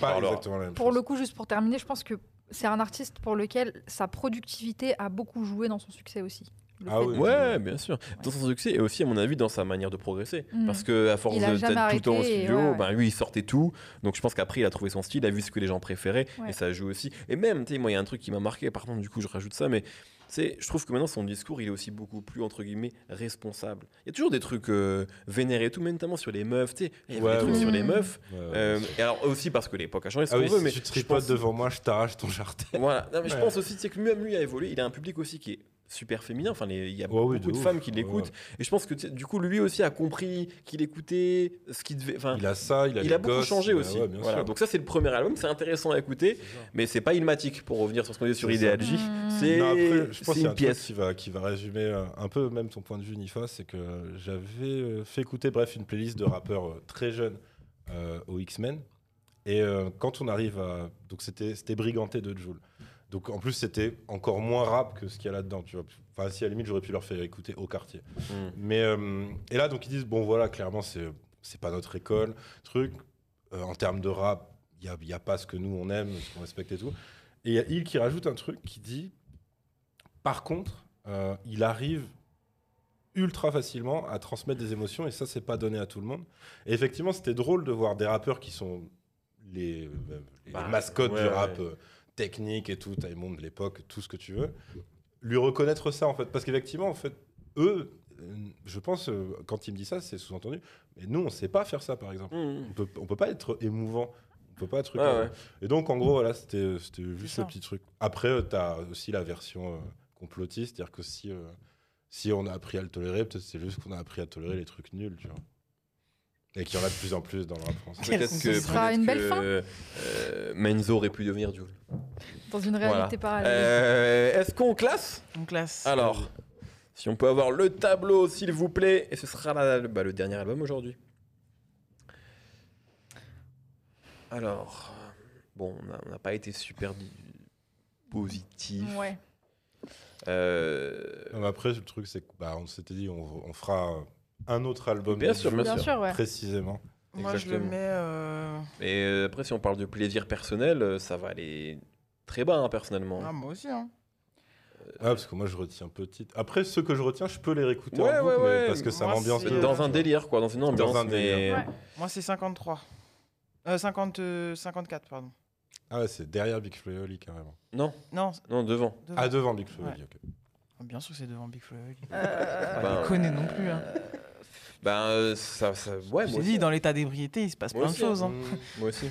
pas exactement la même Pour chose. le coup, juste pour terminer, je pense que c'est un artiste pour lequel sa productivité a beaucoup joué dans son succès aussi. Ah oui. Ouais, bien sûr. Dans son succès et aussi, à mon avis, dans sa manière de progresser. Mm. Parce que à force d'être tout le temps au studio, ouais, ouais. ben, lui, il sortait tout. Donc je pense qu'après, il a trouvé son style, il a vu ce que les gens préféraient Ouais. et ça joue aussi. Et même, tu sais, moi, il y a un truc qui m'a marqué. Par contre, du coup, je rajoute ça, mais c'est, je trouve que maintenant, son discours, il est aussi beaucoup plus, entre guillemets, responsable. Il y a toujours des trucs euh, vénérés et tout, mais notamment sur les meufs, tu sais. Il y avait Ouais, des trucs ouais. sur les Mm. meufs. Ouais, ouais, Euh, et alors aussi parce que l'époque a changé, ce ah qu'on oui, veut, si mais tu tripotes pense- devant moi, je t'arrache ton jardin. Voilà. Non, mais je pense aussi tu sais, que même lui a évolué. Il a un public aussi qui est super féminin. Enfin, les- il y a Ouais, oui, beaucoup de femmes qui Ouais, l'écoutent. Et je pense que du coup, lui aussi a compris qu'il écoutait ce qu'il devait. Enfin, Il a ça, il a il a beaucoup gosses, changé aussi. ouais, Voilà. Donc ça, c'est le premier album. C'est intéressant à écouter, mais c'est pas ilmatique pour revenir sur ce qu'on dit sur. Ideal J. Mm. C'est une un pièce. truc qui va, qui va résumer euh, un peu même ton point de vue, Nifa, c'est que j'avais euh, fait écouter bref une playlist de rappeurs euh, très jeunes euh, aux X-Men. Et euh, quand on arrive à. Donc c'était c'était Briganté de Joule. Donc en plus, c'était encore moins rap que ce qu'il y a là-dedans, tu vois. Enfin, si à la limite, j'aurais pu leur faire écouter au quartier. Mm. Mais euh, et là, donc ils disent bon voilà, clairement c'est c'est pas notre école, truc. Euh, en termes de rap, il y y a pas ce que nous on aime, ce qu'on respecte et tout. Et il y a Il qui rajoute un truc qui dit par contre, euh, il arrive ultra facilement à transmettre des émotions et ça c'est pas donné à tout le monde. Et effectivement, c'était drôle de voir des rappeurs qui sont les, les Bah, mascottes ouais, du rap technique et tout, taille monde de l'époque, tout ce que tu veux, lui reconnaître ça en fait parce qu'effectivement en fait eux euh, je pense euh, quand il me dit ça, c'est sous-entendu mais nous on sait pas faire ça par exemple. Mm. On peut on peut pas être émouvant. On peut pas être Ouais, ouais. et donc, en gros, voilà, c'était c'était juste le petit truc. Après, tu as aussi la version euh, complotiste, c'est-à-dire que si, euh, si on a appris à le tolérer, peut-être c'est juste qu'on a appris à tolérer les trucs nuls, tu vois. Et qu'il y en a de plus en plus dans le rap français. Quel- Peut-être ce que, sera une belle que, fin. euh, Menzo aurait pu devenir Jules. Dans une Voilà. réalité parallèle. Euh, Est-ce qu'on classe On classe. Alors, si on peut avoir le tableau, s'il vous plaît, et ce sera la- bah, le dernier album aujourd'hui. Alors, bon, on n'a- pas été super di- positif. Ouais. Euh, Non, mais après, le truc, c'est que bah, s'était dit, on, on fera un autre album. Bien sûr, Jules, Bien sûr, ouais. Précisément. Moi, je le exactement. mets. euh, Et euh, après, si on parle de plaisir personnel, euh, ça va aller très bas, hein, personnellement. Ah, moi aussi. Hein. Ah, parce que moi, je retiens petit. Après, ceux que je retiens, je peux les réécouter Ouais, en boucle, ouais, mais ouais. parce que ça m'ambiance. dans un délire, quoi, dans une ambiance. un mais- délire. Ouais. Moi, c'est 53. Euh, 50, euh, 54, pardon. Ah ouais, c'est derrière Big Flo et Oli, carrément. Non, Non, non, devant. devant. Ah, devant Big Flo et Ouais. Oli, ok. Bien sûr que c'est devant Big Flo et Oli. Euh, Pas Ben, déconner non plus. Hein. Ben, euh, ça, ça, ouais, je moi dit, dans l'état d'ébriété, il se passe Moi plein de aussi, hein. choses. hein. Mm. Moi aussi.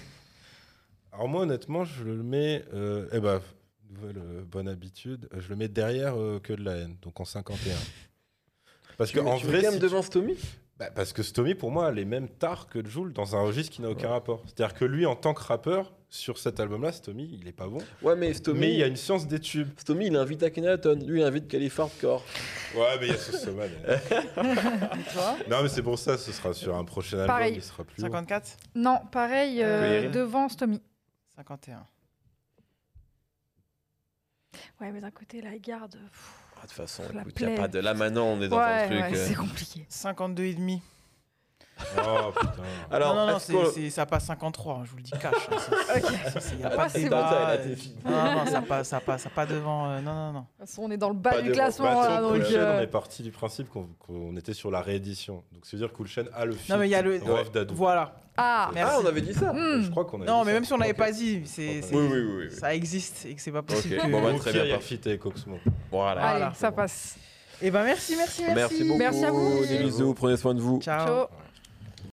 Alors moi, honnêtement, je le mets... euh, eh ben, nouvelle euh, bonne habitude, je le mets derrière euh, que de la haine, donc en 51. Parce Tu que mets- en tu mets vrai, quand même si devant Stomy? Bah, parce que Stomy, pour moi, elle est même tard que Joule dans un registre qui n'a aucun rapport. C'est-à-dire que lui, en tant que rappeur, sur cet album-là, Stomy, il est pas bon. Ouais, mais Stomy, Mais il y a une science des tubes. Stomy, il invite Akhenaton. Lui, il invite California. Ouais, mais il y a ce Soman. Non, mais c'est pour ça, ce sera sur un prochain album, Pareil. il sera plus haut. 54 Non, pareil, euh, devant Stomy. 51. Ouais, mais d'un côté, la garde. pff, de toute façon, La écoute, y a plaie. pas de... là maintenant, on est dans un truc. ouais, euh, c'est compliqué. 52 et demi. Oh putain. Alors, non, non, non, est-ce c'est- qu'on- c'est- ça passe 53, hein, je vous le dis cash. hein, ça- Ok. ça, c'est- y a Ah, pas de c'est débat. euh, Non, non, ça passe, ça passe, ça devant. euh, non, non, non. De toute façon, on est dans le bas Pas du de- classement. Bah, là, sur donc, Cool Chain, euh, on est parti du principe qu'on qu'on était sur la réédition. Donc, c'est-à-dire que Cool Chain a le film. Non, mais il y a le. Dadou. Voilà. Ah, Merci. Ah, on avait dit ça hmm. Je crois qu'on a Non, dit mais ça. même si on n'avait Ok. pas dit, c'est, c'est- Oui, oui, oui. oui. ça existe et que c'est pas possible. Ok, que- bon, bah, très bien, et Coxmo. Voilà. Voilà. allez, ça passe. Eh ben merci, merci, merci. Merci beaucoup. Merci à vous. Des bisous, prenez soin de vous. Ciao. Ciao.